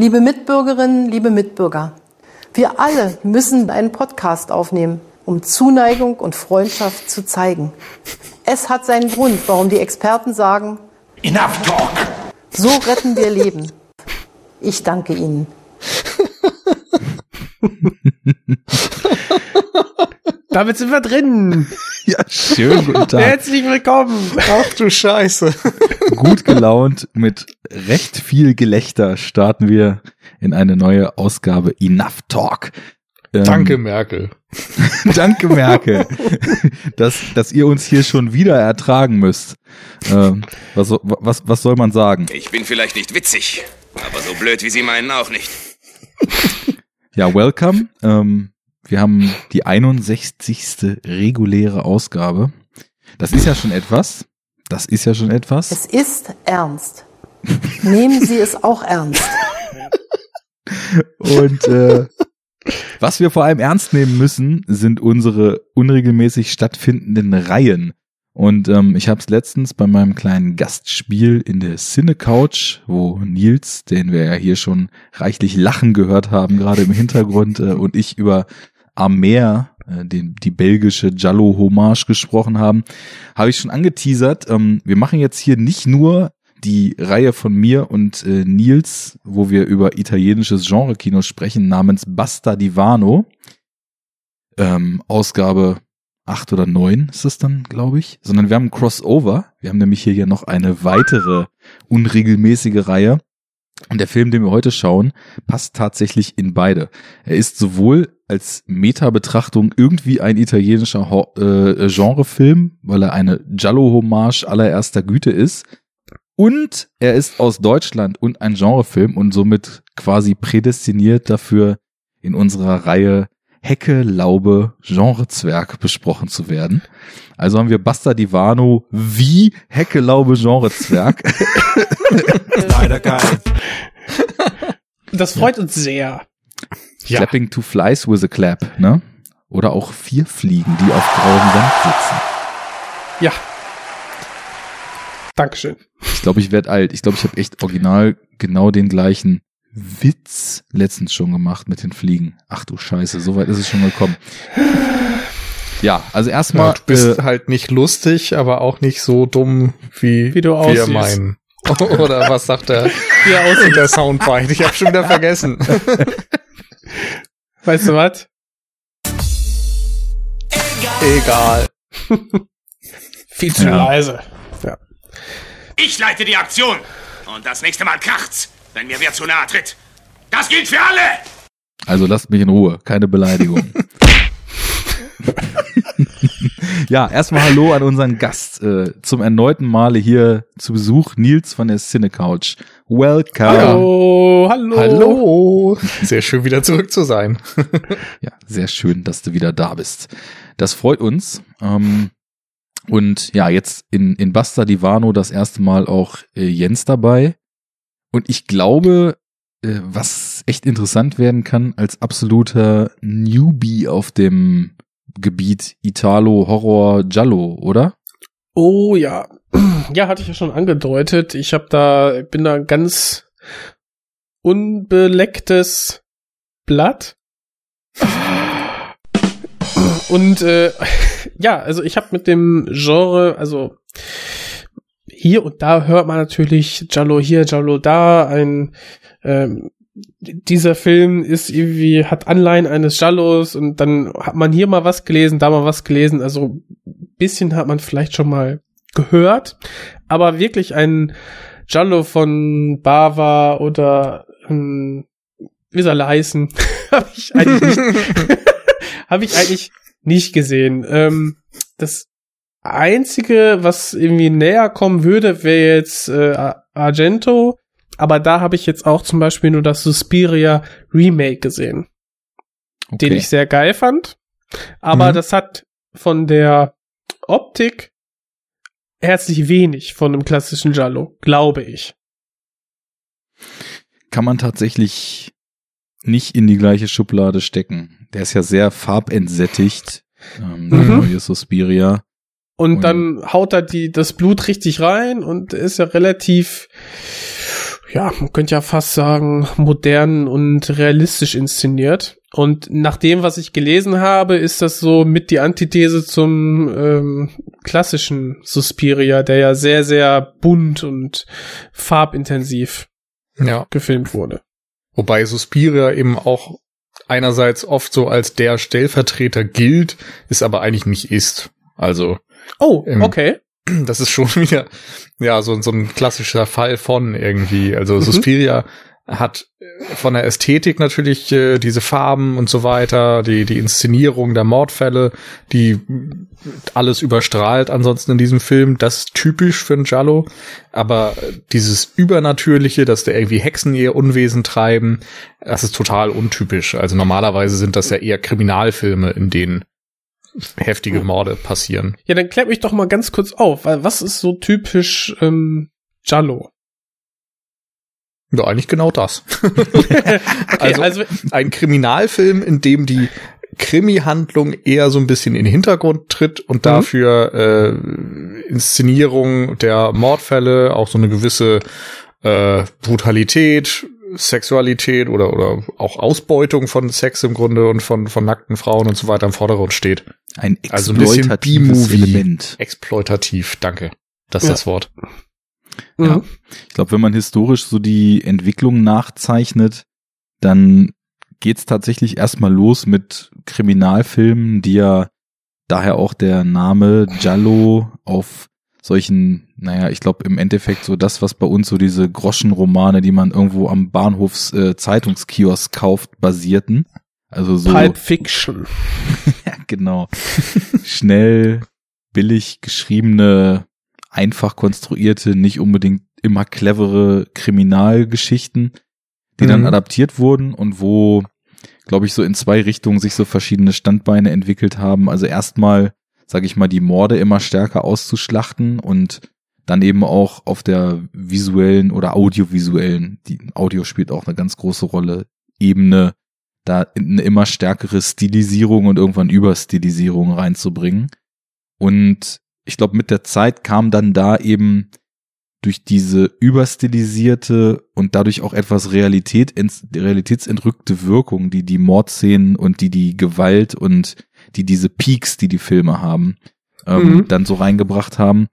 Liebe Mitbürgerinnen, liebe Mitbürger, wir alle müssen einen Podcast aufnehmen, um Zuneigung und Freundschaft zu zeigen. Es hat seinen Grund, warum die Experten sagen, Enough talk! so retten wir Leben. Ich danke Ihnen. Damit sind wir drin. Ja, schön, guten Tag. Herzlich willkommen. Ach du Scheiße. Gut gelaunt, mit recht viel Gelächter starten wir in eine neue Ausgabe Enough Talk. Ähm, Danke, Merkel. Danke, Merkel, dass, dass ihr uns hier schon wieder ertragen müsst. Ähm, was, was, was soll man sagen? Ich bin vielleicht nicht witzig, aber so blöd wie Sie meinen auch nicht. Ja, welcome. Ähm, wir haben die 61. reguläre Ausgabe. Das ist ja schon etwas. Das ist ja schon etwas. Es ist ernst. Nehmen Sie es auch ernst. Und äh, was wir vor allem ernst nehmen müssen, sind unsere unregelmäßig stattfindenden Reihen. Und ähm, ich habe es letztens bei meinem kleinen Gastspiel in der Cine Couch, wo Nils, den wir ja hier schon reichlich lachen gehört haben, gerade im Hintergrund, äh, und ich über Amer, äh, den, die belgische Jallo Hommage gesprochen haben, habe ich schon angeteasert. Ähm, wir machen jetzt hier nicht nur die Reihe von mir und äh, Nils, wo wir über italienisches Genre-Kino sprechen, namens Basta Divano. Ähm, Ausgabe acht oder neun ist das dann, glaube ich. Sondern wir haben ein Crossover. Wir haben nämlich hier ja noch eine weitere unregelmäßige Reihe. Und der Film, den wir heute schauen, passt tatsächlich in beide. Er ist sowohl als Meta-Betrachtung irgendwie ein italienischer äh, Genrefilm, weil er eine Giallo-Hommage allererster Güte ist. Und er ist aus Deutschland und ein Genrefilm und somit quasi prädestiniert dafür, in unserer Reihe Hecke, Laube, Genrezwerg besprochen zu werden. Also haben wir Basta Divano wie Hecke, Laube, Genrezwerg. Leider kein. Das freut uns sehr. Ja. Clapping two flies with a clap, ne? Oder auch vier Fliegen, die auf grauem Sand sitzen. Ja. Dankeschön. Ich glaube, ich werde alt. Ich glaube, ich habe echt original genau den gleichen Witz letztens schon gemacht mit den Fliegen. Ach du Scheiße, so weit ist es schon gekommen. Ja, also erstmal Ja, du bist äh, halt nicht lustig, aber auch nicht so dumm, wie, Wie du wir aussiehst. meinen. Oder was sagt der, Wie er aussieht. der Soundbite? Ich habe schon wieder vergessen. Weißt du was? Egal. Viel zu Ja. leise. Ich leite die Aktion. Und das nächste Mal kracht's, wenn mir wer zu nahe tritt. Das gilt für alle! also lasst mich in Ruhe, keine Beleidigung. ja, erstmal Hallo an unseren Gast äh, zum erneuten Male hier zu Besuch, Nils von der Cine Couch. Welcome. Hallo, hallo. Hallo. Sehr schön wieder zurück zu sein. Ja, sehr schön, dass du wieder da bist. Das freut uns. Ähm, und ja, jetzt in, in Basta Divano das erste Mal auch äh, Jens dabei. Und ich glaube, äh, was echt interessant werden kann, als absoluter Newbie auf dem Gebiet Italo Horror Giallo, oder? Oh ja. Ja, hatte ich ja schon angedeutet. Ich habe da, bin da ganz unbelecktes Blatt. Und äh, ja, also ich habe mit dem Genre, also hier und da hört man natürlich Jallo hier, Jallo da, ein ähm, dieser Film ist irgendwie, hat Anleihen eines Jallos und dann hat man hier mal was gelesen, da mal was gelesen, also bisschen hat man vielleicht schon mal gehört, aber wirklich ein Jallo von Bava oder ähm, wie soll er heißen, habe ich eigentlich nicht, habe ich eigentlich nicht gesehen. Ähm, das einzige, was irgendwie näher kommen würde, wäre jetzt äh, Ar- Argento, aber da habe ich jetzt auch zum Beispiel nur das Suspiria Remake gesehen, den ich sehr geil fand. Aber Mhm. das hat von der Optik herzlich wenig von einem klassischen Giallo, glaube ich. kann man tatsächlich nicht in die gleiche Schublade stecken. Der ist ja sehr farbentsättigt, ähm, der Mhm. neue Suspiria. Und Und- dann haut er die, das Blut richtig rein und ist ja relativ, ja, man könnte ja fast sagen, modern und realistisch inszeniert. Und nach dem, was ich gelesen habe, ist das so mit die Antithese zum ähm, klassischen Suspiria, der ja sehr, sehr bunt und farbintensiv Ja. gefilmt wurde. Wobei Suspiria eben auch einerseits oft so als der Stellvertreter gilt, es aber eigentlich nicht ist. Also, Oh, Ähm, okay. das ist schon wieder, ja, so, so ein klassischer Fall von irgendwie. Also Mhm. Suspiria hat äh, von der Ästhetik natürlich äh, diese Farben und so weiter, die, die Inszenierung der Mordfälle, die mm, alles überstrahlt ansonsten in diesem Film. Das ist typisch für einen Giallo. Aber äh, dieses Übernatürliche, dass da irgendwie Hexen ihr Unwesen treiben, das ist total untypisch. Also normalerweise sind das ja eher Kriminalfilme, in denen heftige Morde passieren. Ja, dann klärt mich doch mal ganz kurz auf, weil was ist so typisch ähm, Jallo? Ja, eigentlich genau das. Okay, Also- also, Ein Kriminalfilm, in dem die Krimi-Handlung eher so ein bisschen in den Hintergrund tritt und dafür äh, Inszenierung der Mordfälle, auch so eine gewisse äh, Brutalität, Sexualität oder, oder auch Ausbeutung von Sex im Grunde und von, von nackten Frauen und so weiter im Vordergrund steht. Ein Also ein bisschen exploitatives. Element. Exploitativ, danke. Das ist Ja. das Wort. mhm. Ja. Ich glaube, wenn man historisch so die Entwicklung nachzeichnet, dann geht's tatsächlich erstmal los mit Kriminalfilmen, die ja daher auch der Name Giallo auf solchen, naja, ich glaube im Endeffekt so das, was bei uns so diese Groschenromane, die man irgendwo am Bahnhofs äh, Zeitungskiosk kauft, basierten. Also so Pulp Fiction. ja, genau. Schnell, billig geschriebene, einfach konstruierte, nicht unbedingt immer clevere Kriminalgeschichten, die dann Mhm. adaptiert wurden und wo, glaube ich, so in zwei Richtungen sich so verschiedene Standbeine entwickelt haben. Also erstmal, sage ich mal, die Morde immer stärker auszuschlachten und dann eben auch auf der visuellen oder audiovisuellen, die Audio spielt auch eine ganz große Rolle, Ebene da eine immer stärkere Stilisierung und irgendwann Überstilisierung reinzubringen. Und ich glaube, mit der Zeit kam dann da eben durch diese überstilisierte und dadurch auch etwas Realität, realitätsentrückte Wirkung, die die Mordszenen und die die Gewalt und die diese Peaks, die die Filme haben, ähm, Mhm. dann so reingebracht haben,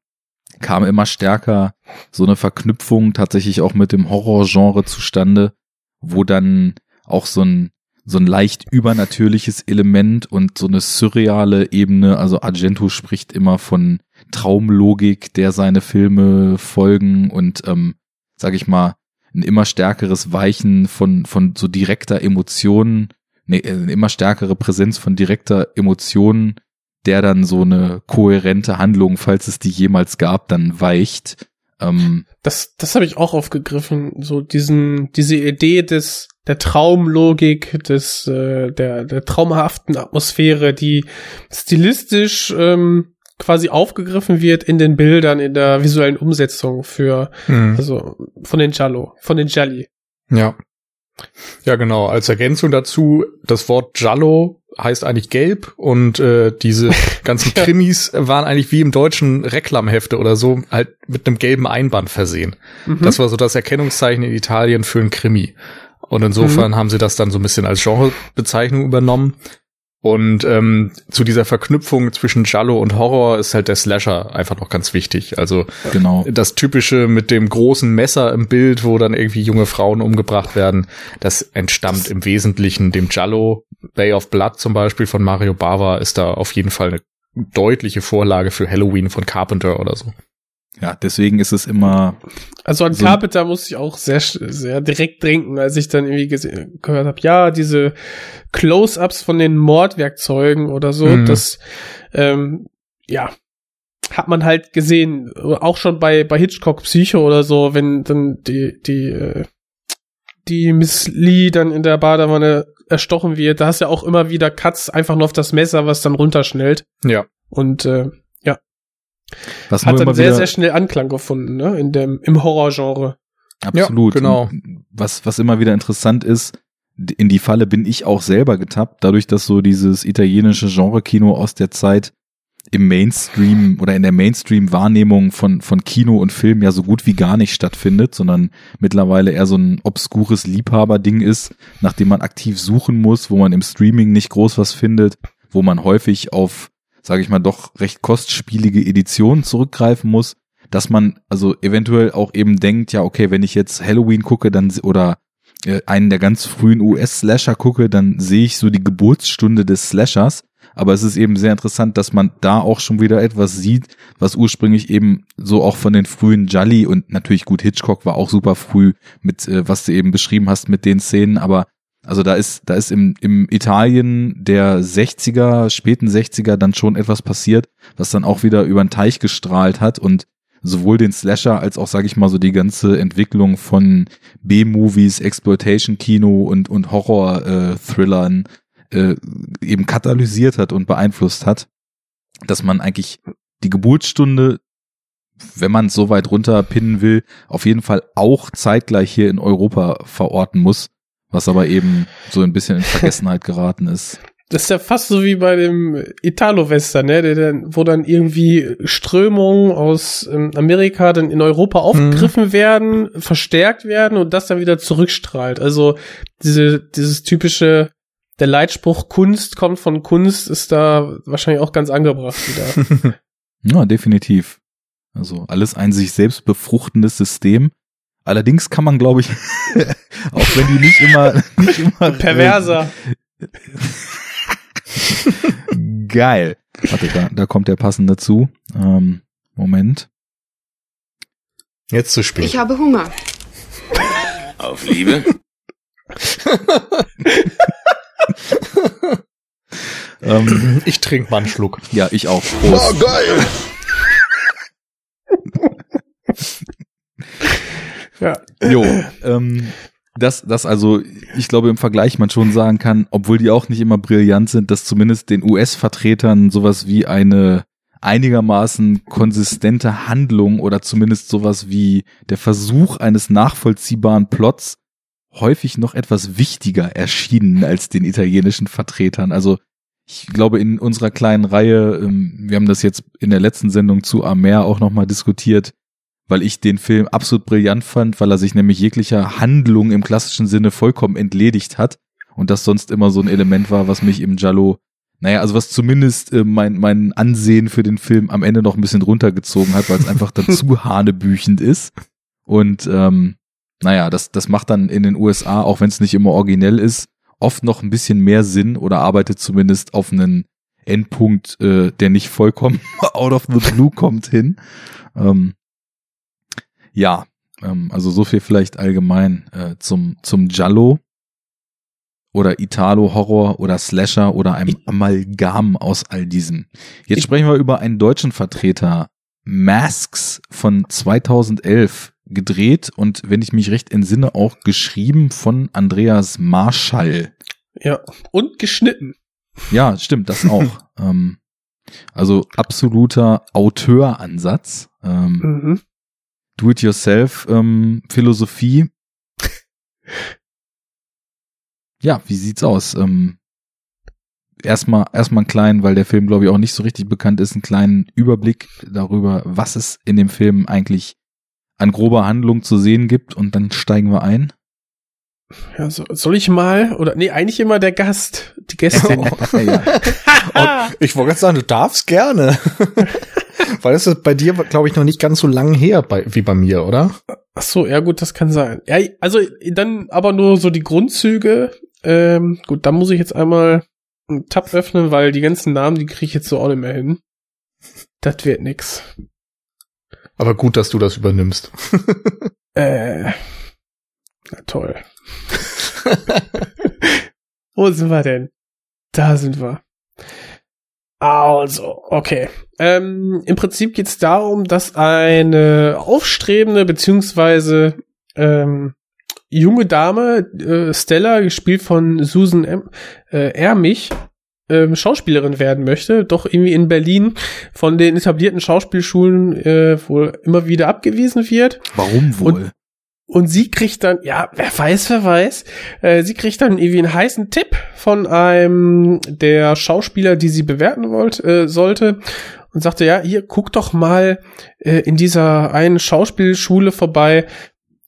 kam immer stärker so eine Verknüpfung tatsächlich auch mit dem Horrorgenre zustande, wo dann auch so ein so ein leicht übernatürliches Element und so eine surreale Ebene. Also Argento spricht immer von Traumlogik, der seine Filme folgen und, ähm, sag ich mal, ein immer stärkeres Weichen von, von so direkter Emotionen, nee, äh, eine immer stärkere Präsenz von direkter Emotionen, der dann so eine kohärente Handlung, falls es die jemals gab, dann weicht. Ähm, Das, das habe ich auch aufgegriffen, so diesen, diese Idee des der Traumlogik, des äh, der der traumhaften Atmosphäre, die stilistisch ähm, quasi aufgegriffen wird in den Bildern, in der visuellen Umsetzung für Mhm. also von den Jallo, von den Jalli. Ja. Ja, genau. Als Ergänzung dazu, das Wort Giallo heißt eigentlich gelb und äh, diese ganzen. Krimis waren eigentlich wie im deutschen Reklamhefte oder so halt mit einem gelben Einband versehen. Mhm. Das war so das Erkennungszeichen in Italien für ein Krimi. Und insofern haben sie das dann so ein bisschen als Genrebezeichnung übernommen. Und ähm, zu dieser Verknüpfung zwischen Giallo und Horror ist halt der Slasher einfach noch ganz wichtig. Also genau. das typische mit dem großen Messer im Bild, wo dann irgendwie junge Frauen umgebracht werden, das entstammt im Wesentlichen dem Giallo. Bay of Blood zum Beispiel von Mario Bava ist da auf jeden Fall eine deutliche Vorlage für Halloween von Carpenter oder so. Ja, deswegen ist es immer, Also an So- Carpenter musste ich auch sehr, sch- sehr direkt denken, als ich dann irgendwie gehört habe, ja, diese Close-ups von den Mordwerkzeugen oder so, Mhm. das, ähm, ja, hat man halt gesehen, auch schon bei, bei Hitchcock Psycho oder so, wenn dann die, die, äh, die Miss Lee dann in der Badewanne erstochen wird, da hast du ja auch immer wieder Cuts einfach nur auf das Messer, was dann runterschnellt. Ja. Und äh, was hat dann sehr, sehr schnell Anklang gefunden, ne? In dem, im Horrorgenre. Absolut. Ja, genau. Und Was, was immer wieder interessant ist, in die Falle bin ich auch selber getappt, dadurch, dass so dieses italienische Genre-Kino aus der Zeit im Mainstream oder in der Mainstream-Wahrnehmung von, von Kino und Film ja so gut wie gar nicht stattfindet, sondern mittlerweile eher so ein obskures Liebhaberding ist, nachdem man aktiv suchen muss, wo man im Streaming nicht groß was findet, wo man häufig auf, sage ich mal, doch recht kostspielige Editionen zurückgreifen muss, dass man also eventuell auch eben denkt, ja, okay, wenn ich jetzt Halloween gucke, dann oder äh, einen der ganz frühen US-Slasher gucke, dann sehe ich so die Geburtsstunde des Slashers. Aber es ist eben sehr interessant, dass man da auch schon wieder etwas sieht, was ursprünglich eben so auch von den frühen Jolly und natürlich gut Hitchcock war auch super früh mit, äh, was du eben beschrieben hast mit den Szenen, aber also da ist, da ist im, im Italien der 60er, späten 60er dann schon etwas passiert, was dann auch wieder über den Teich gestrahlt hat und sowohl den Slasher als auch, sage ich mal, so die ganze Entwicklung von B-Movies, Exploitation-Kino und, und Horror-Thrillern äh, eben katalysiert hat und beeinflusst hat, dass man eigentlich die Geburtsstunde, wenn man es so weit runterpinnen will, auf jeden Fall auch zeitgleich hier in Europa verorten muss, was aber eben so ein bisschen in Vergessenheit geraten ist. Das ist ja fast so wie bei dem Italo-Western, ne? Der wo dann irgendwie Strömungen aus ähm, Amerika dann in Europa aufgegriffen mhm. werden, verstärkt werden und das dann wieder zurückstrahlt. Also diese, dieses typische, der Leitspruch Kunst kommt von Kunst ist da wahrscheinlich auch ganz angebracht wieder. ja, definitiv. Also alles ein sich selbst befruchtendes System. Allerdings kann man, glaube ich, auch wenn die nicht immer, nicht immer perverser. Äh, Geil. Warte, da, da kommt der passende zu. Ähm, Moment. Jetzt zu spät. Ich habe Hunger. Auf Liebe? ähm, ich trinke mal einen Schluck. Ja, ich auch. Prost. Oh, geil. Ja. Jo, ähm, dass, dass also, ich glaube, im Vergleich man schon sagen kann, obwohl die auch nicht immer brillant sind, dass zumindest den US-Vertretern sowas wie eine einigermaßen konsistente Handlung oder zumindest sowas wie der Versuch eines nachvollziehbaren Plots häufig noch etwas wichtiger erschienen als den italienischen Vertretern. Also ich glaube, in unserer kleinen Reihe, ähm, wir haben das jetzt in der letzten Sendung zu Amer auch nochmal diskutiert, weil ich den Film absolut brillant fand, weil er sich nämlich jeglicher Handlung im klassischen Sinne vollkommen entledigt hat und das sonst immer so ein Element war, was mich im Jallo, naja, also was zumindest äh, mein, mein Ansehen für den Film am Ende noch ein bisschen runtergezogen hat, weil es einfach dann zu hanebüchend ist. Und ähm, naja, das, das macht dann in den USA, auch wenn es nicht immer originell ist, oft noch ein bisschen mehr Sinn oder arbeitet zumindest auf einen Endpunkt, äh, der nicht vollkommen out of the blue kommt hin. Ähm, ja, ähm, also so viel vielleicht allgemein äh, zum, zum Giallo oder Italo-Horror oder Slasher oder einem Amalgam aus all diesem. Jetzt sprechen wir über einen deutschen Vertreter, Masks von 2011 gedreht und wenn ich mich recht entsinne auch geschrieben von Andreas Marschall. Ja, und geschnitten. Ja, stimmt, das auch. ähm, also absoluter Auteuransatz. Ähm, mhm. Do-it-yourself-Philosophie. ja, wie sieht's aus? Ähm, erstmal erstmal einen kleinen, weil der Film glaube ich auch nicht so richtig bekannt ist, einen kleinen Überblick darüber, was es in dem Film eigentlich an grober Handlung zu sehen gibt und dann steigen wir ein. Ja, so, soll ich mal oder nee, eigentlich immer der Gast, die Gästin. oh, ja. ich wollte gerade sagen, du darfst gerne. Weil das ist bei dir, glaube ich, noch nicht ganz so lang her bei, wie bei mir, oder? Ach so, ja gut, das kann sein. Ja, also dann aber nur so die Grundzüge. Ähm, gut, da muss ich jetzt einmal einen Tab öffnen, weil die ganzen Namen, die kriege ich jetzt so auch nicht mehr hin. Das wird nix. Aber gut, dass du das übernimmst. äh, na toll. Wo sind wir denn? Da sind wir. Also, okay. Ähm, Im Prinzip geht es darum, dass eine aufstrebende beziehungsweise ähm, junge Dame, äh, Stella, gespielt von Susan M äh, Ermich, ähm, Schauspielerin werden möchte, doch irgendwie in Berlin von den etablierten Schauspielschulen äh, wohl immer wieder abgewiesen wird. Warum wohl? Und und sie kriegt dann, ja, wer weiß, wer weiß, äh, sie kriegt dann irgendwie einen heißen Tipp von einem der Schauspieler, die sie bewerten wollte, äh, sollte und sagte, ja, hier, guck doch mal äh, in dieser einen Schauspielschule vorbei.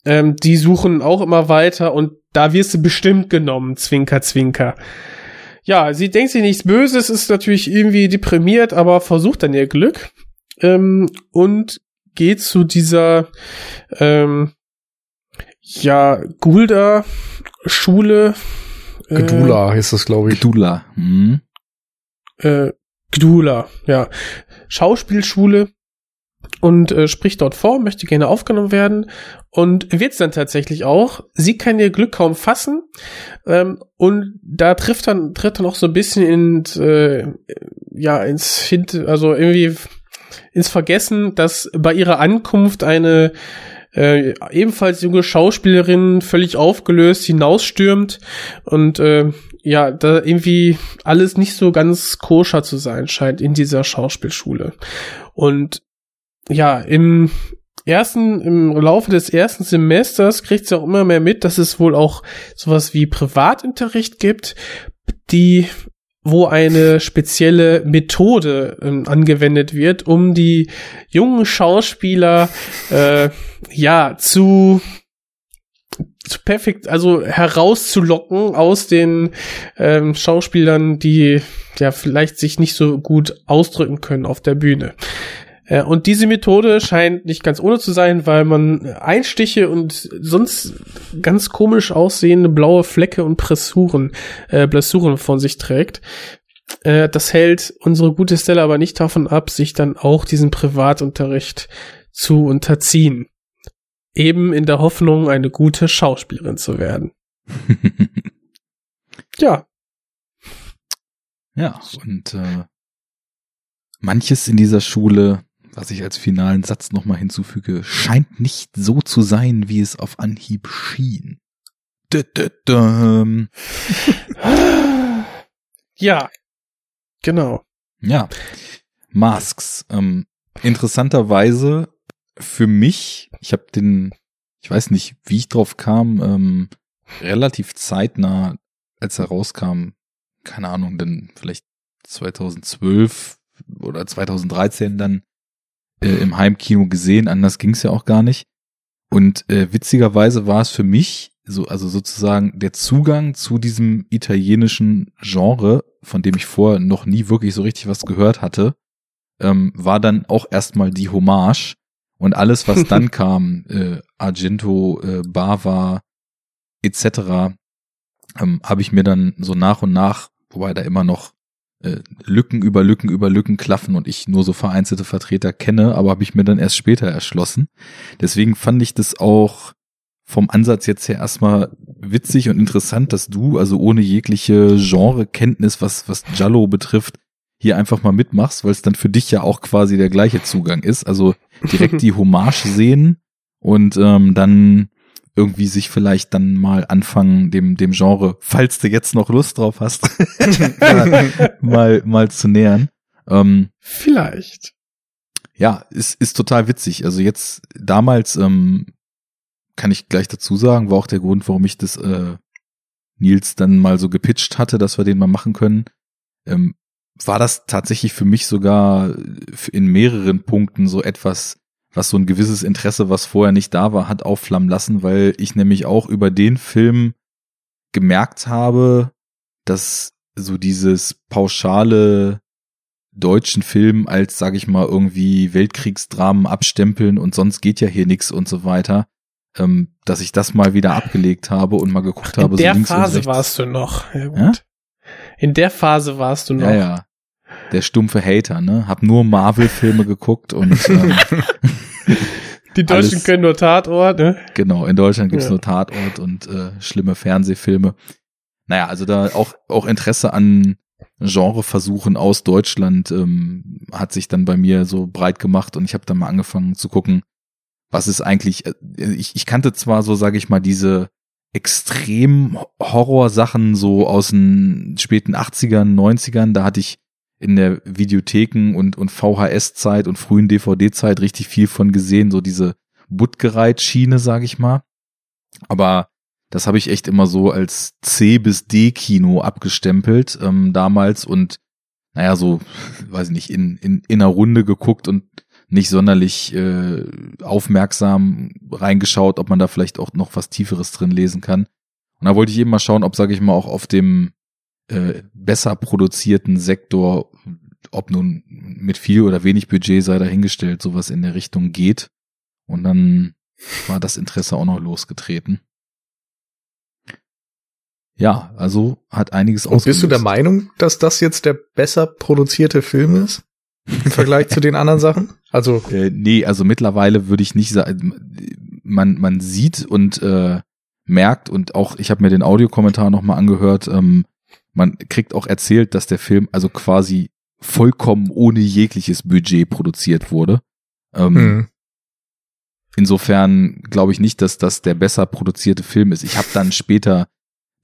Ähm, die suchen auch immer weiter und da wirst du bestimmt genommen, Zwinker, Zwinker. Ja, sie denkt sich nichts Böses, ist natürlich irgendwie deprimiert, aber versucht dann ihr Glück ähm, und geht zu dieser ähm, ja Gulda Schule. Gedula äh, heißt das, glaube ich. Gedula. Mhm. Äh, Gdula, ja. Schauspielschule und äh, spricht dort vor, möchte gerne aufgenommen werden und wird dann tatsächlich auch. Sie kann ihr Glück kaum fassen ähm, und da trifft dann tritt dann auch so ein bisschen ins äh, ja ins Hint, also irgendwie ins Vergessen, dass bei ihrer Ankunft eine äh, ebenfalls junge Schauspielerin völlig aufgelöst hinausstürmt und äh, ja, da irgendwie alles nicht so ganz koscher zu sein scheint in dieser Schauspielschule. Und ja, im ersten, im Laufe des ersten Semesters kriegt sie auch immer mehr mit, dass es wohl auch sowas wie Privatunterricht gibt, die wo eine spezielle Methode äh, angewendet wird, um die jungen Schauspieler äh, ja zu zu perfekt, also herauszulocken aus den ähm, Schauspielern, die ja vielleicht sich nicht so gut ausdrücken können auf der Bühne. Äh, und diese Methode scheint nicht ganz ohne zu sein, weil man Einstiche und sonst ganz komisch aussehende blaue Flecke und Pressuren, äh, Blessuren von sich trägt. Äh, das hält unsere gute Stella aber nicht davon ab, sich dann auch diesen Privatunterricht zu unterziehen. Eben in der Hoffnung, eine gute Schauspielerin zu werden. ja. Ja, und äh, manches in dieser Schule was ich als finalen Satz nochmal hinzufüge, scheint nicht so zu sein, wie es auf Anhieb schien. ja, genau. Ja, Masks. Ähm, interessanterweise für mich, ich habe den, ich weiß nicht, wie ich drauf kam, ähm, relativ zeitnah, als er rauskam, keine Ahnung, dann vielleicht 2012 oder 2013 dann äh, im Heimkino gesehen, anders ging's ja auch gar nicht. Und äh, witzigerweise war es für mich so, also sozusagen der Zugang zu diesem italienischen Genre, von dem ich vorher noch nie wirklich so richtig was gehört hatte, ähm, war dann auch erstmal die Hommage und alles, was dann kam, äh, Argento, äh, Bava etc., ähm, habe ich mir dann so nach und nach, wobei da immer noch äh, Lücken über Lücken über Lücken klaffen und ich nur so vereinzelte Vertreter kenne, aber habe ich mir dann erst später erschlossen. Deswegen fand ich das auch vom Ansatz jetzt her erstmal witzig und interessant, dass du, also ohne jegliche Genrekenntnis, was, was Jallo betrifft, hier einfach mal mitmachst, weil es dann für dich ja auch quasi der gleiche Zugang ist. Also direkt die Hommage sehen und ähm, dann irgendwie sich vielleicht dann mal anfangen, dem, dem Genre, falls du jetzt noch Lust drauf hast, mal, mal zu nähern. Ähm, vielleicht. Ja, ist, ist total witzig. Also jetzt damals, ähm, kann ich gleich dazu sagen, war auch der Grund, warum ich das äh, Nils dann mal so gepitcht hatte, dass wir den mal machen können. Ähm, war das tatsächlich für mich sogar in mehreren Punkten so etwas was so ein gewisses Interesse, was vorher nicht da war, hat aufflammen lassen, weil ich nämlich auch über den Film gemerkt habe, dass so dieses pauschale deutschen Film als, sag ich mal, irgendwie Weltkriegsdramen abstempeln und sonst geht ja hier nix und so weiter, ähm, dass ich das mal wieder abgelegt habe und mal geguckt habe. In der so Phase warst du noch. Ja, ja? In der Phase warst du noch. Ja, ja. Der stumpfe Hater, ne? Hab nur Marvel-Filme geguckt und ähm, Die Deutschen alles, können nur Tatort, ne? Genau, in Deutschland gibt's ja. nur Tatort und äh, schlimme Fernsehfilme. Naja, also da auch, auch Interesse an Genreversuchen aus Deutschland ähm, hat sich dann bei mir so breit gemacht und ich habe dann mal angefangen zu gucken, was ist eigentlich, äh, ich, ich kannte zwar so, sage ich mal, diese extrem Horror-Sachen so aus den späten 80ern, 90ern, da hatte ich in der Videotheken und, und VHS-Zeit und frühen DVD-Zeit richtig viel von gesehen, so diese Buttgereit-Schiene, sag ich mal. Aber das habe ich echt immer so als C bis D Kino abgestempelt ähm, damals und naja, so, weiß ich nicht, in, in, in einer Runde geguckt und nicht sonderlich äh, aufmerksam reingeschaut, ob man da vielleicht auch noch was Tieferes drin lesen kann. Und da wollte ich eben mal schauen, ob, sage ich mal, auch auf dem äh, besser produzierten Sektor, ob nun mit viel oder wenig Budget sei dahingestellt, sowas in der Richtung geht. Und dann war das Interesse auch noch losgetreten. Ja, also hat einiges Und bist du der Meinung, dass das jetzt der besser produzierte Film ist? Im Vergleich zu den anderen Sachen? Also. Äh, nee, also mittlerweile würde ich nicht sagen, man, man sieht und äh, merkt und auch, ich habe mir den Audiokommentar nochmal angehört, ähm, man kriegt auch erzählt, dass der Film also quasi vollkommen ohne jegliches Budget produziert wurde. Ähm, hm. Insofern glaube ich nicht, dass das der besser produzierte Film ist. Ich habe dann später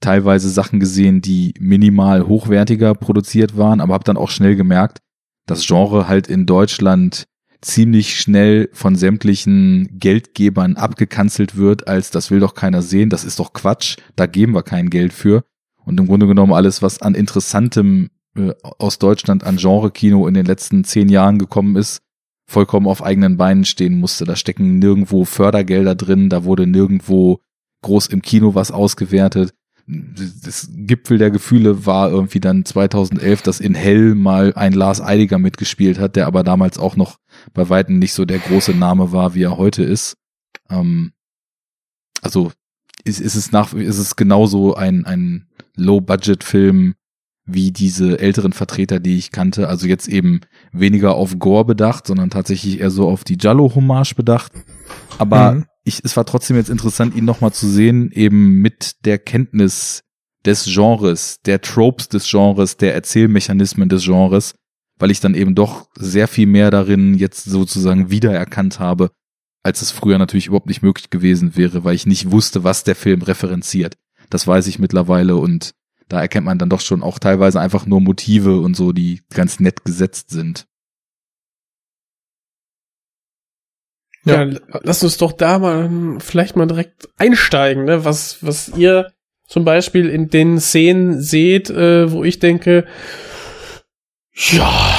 teilweise Sachen gesehen, die minimal hochwertiger produziert waren, aber habe dann auch schnell gemerkt, das Genre halt in Deutschland ziemlich schnell von sämtlichen Geldgebern abgekanzelt wird, als das will doch keiner sehen, das ist doch Quatsch, da geben wir kein Geld für. Und im Grunde genommen alles, was an interessantem äh, aus Deutschland an Genre-Kino in den letzten zehn Jahren gekommen ist, vollkommen auf eigenen Beinen stehen musste. Da stecken nirgendwo Fördergelder drin, da wurde nirgendwo groß im Kino was ausgewertet das Gipfel der Gefühle war irgendwie dann 2011, dass in Hell mal ein Lars Eidiger mitgespielt hat, der aber damals auch noch bei Weitem nicht so der große Name war, wie er heute ist. Ähm, also ist, ist es nach, ist es genauso ein, ein Low-Budget-Film wie diese älteren Vertreter, die ich kannte. Also jetzt eben weniger auf Gore bedacht, sondern tatsächlich eher so auf die Jallo-Hommage bedacht. Aber mhm ich, es war trotzdem jetzt interessant, ihn nochmal zu sehen, eben mit der Kenntnis des Genres, der Tropes des Genres, der Erzählmechanismen des Genres, weil ich dann eben doch sehr viel mehr darin jetzt sozusagen wiedererkannt habe, als es früher natürlich überhaupt nicht möglich gewesen wäre, weil ich nicht wusste, was der Film referenziert. Das weiß ich mittlerweile und da erkennt man dann doch schon auch teilweise einfach nur Motive und so, die ganz nett gesetzt sind. Ja. ja, lass uns doch da mal vielleicht mal direkt einsteigen, ne? Was, was ihr zum Beispiel in den Szenen seht, äh, wo ich denke, ja,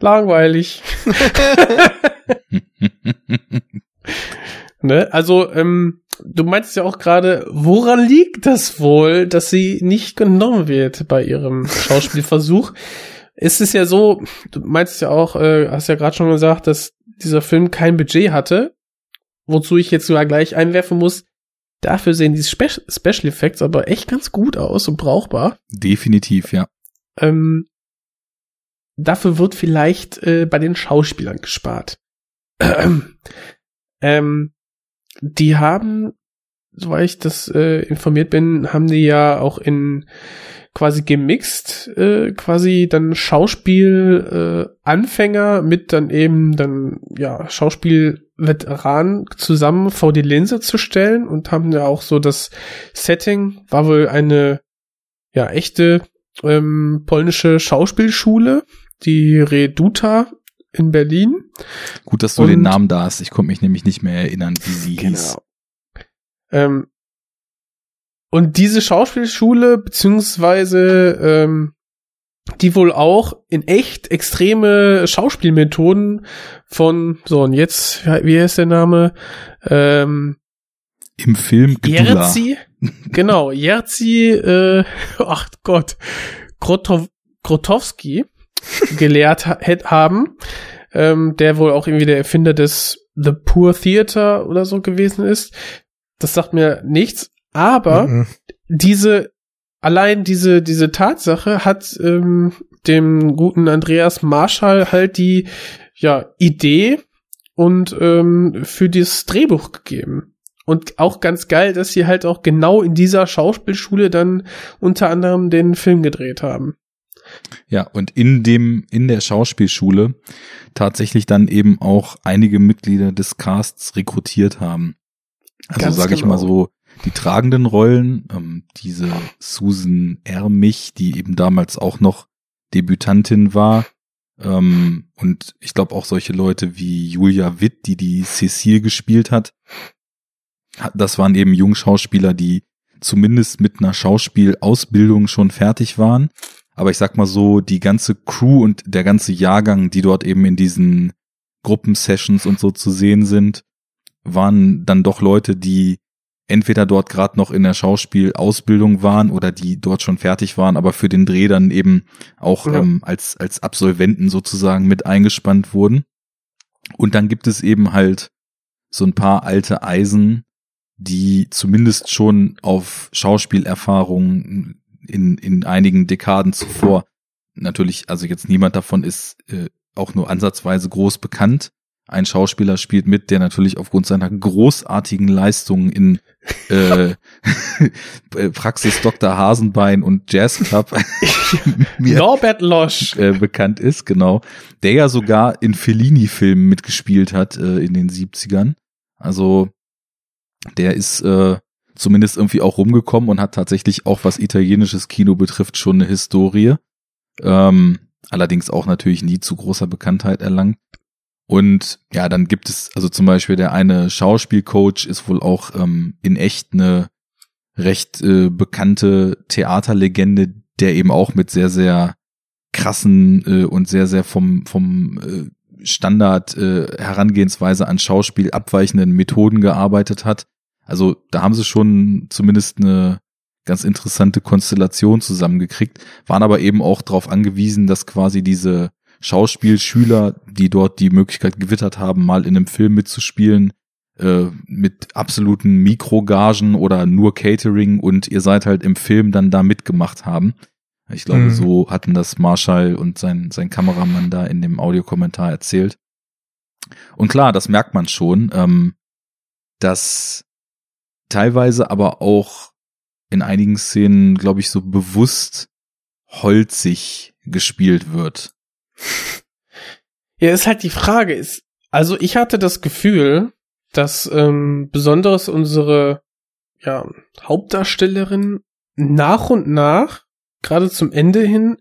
langweilig. ne? Also, ähm, du meinst ja auch gerade, woran liegt das wohl, dass sie nicht genommen wird bei ihrem Schauspielversuch? ist es ja so, du meinst ja auch, äh, hast ja gerade schon gesagt, dass dieser Film kein Budget hatte, wozu ich jetzt sogar gleich einwerfen muss, dafür sehen diese Spe Special Effects aber echt ganz gut aus und brauchbar. Definitiv, ja. Ähm, dafür wird vielleicht äh, bei den Schauspielern gespart. ähm, die haben, soweit ich das äh, informiert bin, haben die ja auch in quasi gemixt, äh, quasi dann Schauspiel äh, mit dann eben dann ja Schauspielveteranen zusammen vor die Linse zu stellen und haben ja auch so das Setting war wohl eine ja echte ähm, polnische Schauspielschule, die Reduta in Berlin. Gut, dass du und, den Namen da hast. Ich konnte mich nämlich nicht mehr erinnern, wie sie genau. hieß. Ähm, und diese Schauspielschule, beziehungsweise ähm, die wohl auch in echt extreme Schauspielmethoden von, so und jetzt, wie heißt der Name? Ähm, Im Film. Jerzi, genau, Jerzi, äh, ach Gott, Grotov, Grotowski gelehrt ha haben, ähm, der wohl auch irgendwie der Erfinder des The Poor Theater oder so gewesen ist. Das sagt mir nichts, aber mhm. diese, allein diese, diese Tatsache hat ähm, dem guten Andreas Marschall halt die ja, Idee und ähm, für dieses Drehbuch gegeben. Und auch ganz geil, dass sie halt auch genau in dieser Schauspielschule dann unter anderem den Film gedreht haben. Ja, und in dem, in der Schauspielschule tatsächlich dann eben auch einige Mitglieder des Casts rekrutiert haben. Also sage ich genau. mal so, die tragenden Rollen, ähm, diese Susan Ermich, die eben damals auch noch Debütantin war, ähm, und ich glaube auch solche Leute wie Julia Witt, die die Cecile gespielt hat. das waren eben Jungschauspieler, die zumindest mit einer Schauspielausbildung schon fertig waren. Aber ich sag mal so, die ganze Crew und der ganze Jahrgang, die dort eben in diesen Gruppensessions und so zu sehen sind, waren dann doch Leute, die entweder dort gerade noch in der Schauspielausbildung waren oder die dort schon fertig waren, aber für den Dreh dann eben auch ja. ähm, als, als Absolventen sozusagen mit eingespannt wurden. Und dann gibt es eben halt so ein paar alte Eisen, die zumindest schon auf Schauspielerfahrung in, in einigen Dekaden zuvor natürlich, also jetzt niemand davon ist äh, auch nur ansatzweise groß bekannt, ein Schauspieler spielt mit, der natürlich aufgrund seiner großartigen Leistungen in äh, Praxis Dr. Hasenbein und Jazz Club Norbert Losch äh, bekannt ist, genau. Der ja sogar in Fellini-Filmen mitgespielt hat äh, in den 70ern. Also der ist äh, zumindest irgendwie auch rumgekommen und hat tatsächlich auch, was italienisches Kino betrifft, schon eine Historie. Ähm, allerdings auch natürlich nie zu großer Bekanntheit erlangt. Und ja, dann gibt es, also zum Beispiel der eine Schauspielcoach ist wohl auch ähm, in echt eine recht äh, bekannte Theaterlegende, der eben auch mit sehr, sehr krassen äh, und sehr, sehr vom, vom äh, Standard äh, Herangehensweise an Schauspiel abweichenden Methoden gearbeitet hat. Also da haben sie schon zumindest eine ganz interessante Konstellation zusammengekriegt, waren aber eben auch darauf angewiesen, dass quasi diese Schauspielschüler, die dort die Möglichkeit gewittert haben, mal in einem Film mitzuspielen, äh, mit absoluten Mikrogagen oder nur Catering und ihr seid halt im Film dann da mitgemacht haben. Ich glaube, mhm. so hatten das Marshall und sein, sein Kameramann da in dem Audiokommentar erzählt. Und klar, das merkt man schon, ähm, dass teilweise aber auch in einigen Szenen, glaube ich, so bewusst holzig gespielt wird. Ja, ist halt die Frage. Ist, also ich hatte das Gefühl, dass ähm, besonders unsere ja, Hauptdarstellerin nach und nach, gerade zum Ende hin,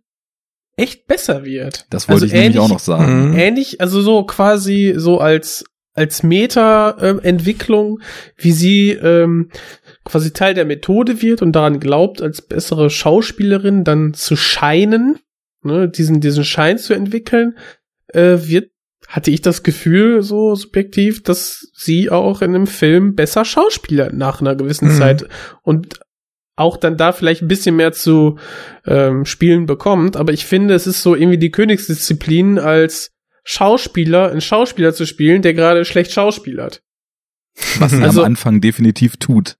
echt besser wird. Das wollte also ich ähnlich, nämlich auch noch sagen. Mhm. Ähnlich, also so quasi so als als Meta-Entwicklung, wie sie ähm, quasi Teil der Methode wird und daran glaubt, als bessere Schauspielerin dann zu scheinen ne, diesen, diesen Schein zu entwickeln, äh, wird, hatte ich das Gefühl, so subjektiv, dass sie auch in einem Film besser Schauspieler nach einer gewissen mhm. Zeit und auch dann da vielleicht ein bisschen mehr zu ähm, spielen bekommt. Aber ich finde, es ist so irgendwie die Königsdisziplin als Schauspieler, einen Schauspieler zu spielen, der gerade schlecht schauspielert. Was sie also, am Anfang definitiv tut.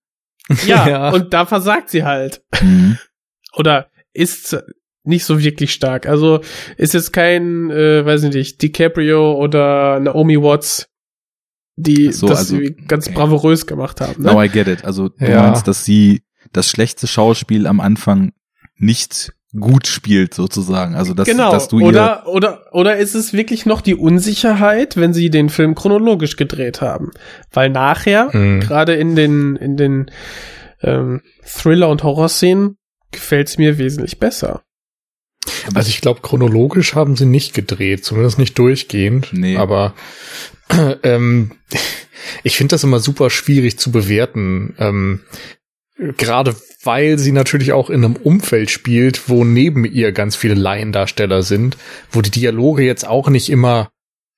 Ja, ja, und da versagt sie halt. Mhm. Oder ist nicht so wirklich stark. Also ist jetzt kein, äh, weiß nicht, DiCaprio oder Naomi Watts, die so, das also, ganz okay. bravourös gemacht haben. Ne? Now I get it. Also du ja. meinst, dass sie das schlechte Schauspiel am Anfang nicht gut spielt sozusagen. Also dass, genau. dass du oder oder oder ist es wirklich noch die Unsicherheit, wenn sie den Film chronologisch gedreht haben, weil nachher mhm. gerade in den in den ähm, Thriller und Horrorszenen gefällt es mir wesentlich besser. Also ich glaube, chronologisch haben sie nicht gedreht, zumindest nicht durchgehend. Nee. Aber ähm, ich finde das immer super schwierig zu bewerten. Ähm, Gerade weil sie natürlich auch in einem Umfeld spielt, wo neben ihr ganz viele Laiendarsteller sind, wo die Dialoge jetzt auch nicht immer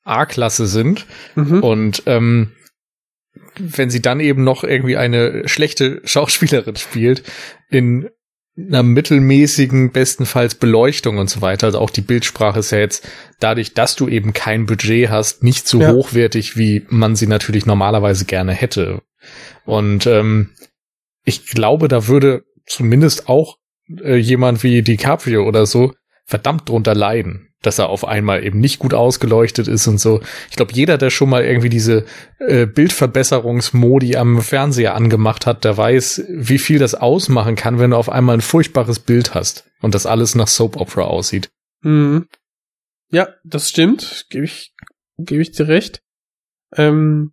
A-Klasse sind. Mhm. Und ähm, wenn sie dann eben noch irgendwie eine schlechte Schauspielerin spielt, in einer mittelmäßigen, bestenfalls Beleuchtung und so weiter. Also auch die Bildsprache ist ja jetzt dadurch, dass du eben kein Budget hast, nicht so ja. hochwertig, wie man sie natürlich normalerweise gerne hätte. Und ähm, ich glaube, da würde zumindest auch äh, jemand wie DiCaprio oder so verdammt drunter leiden dass er auf einmal eben nicht gut ausgeleuchtet ist und so. Ich glaube, jeder, der schon mal irgendwie diese äh, Bildverbesserungsmodi am Fernseher angemacht hat, der weiß, wie viel das ausmachen kann, wenn du auf einmal ein furchtbares Bild hast und das alles nach Soap Opera aussieht. Mhm. Ja, das stimmt. Gebe ich, gebe ich dir recht. Ähm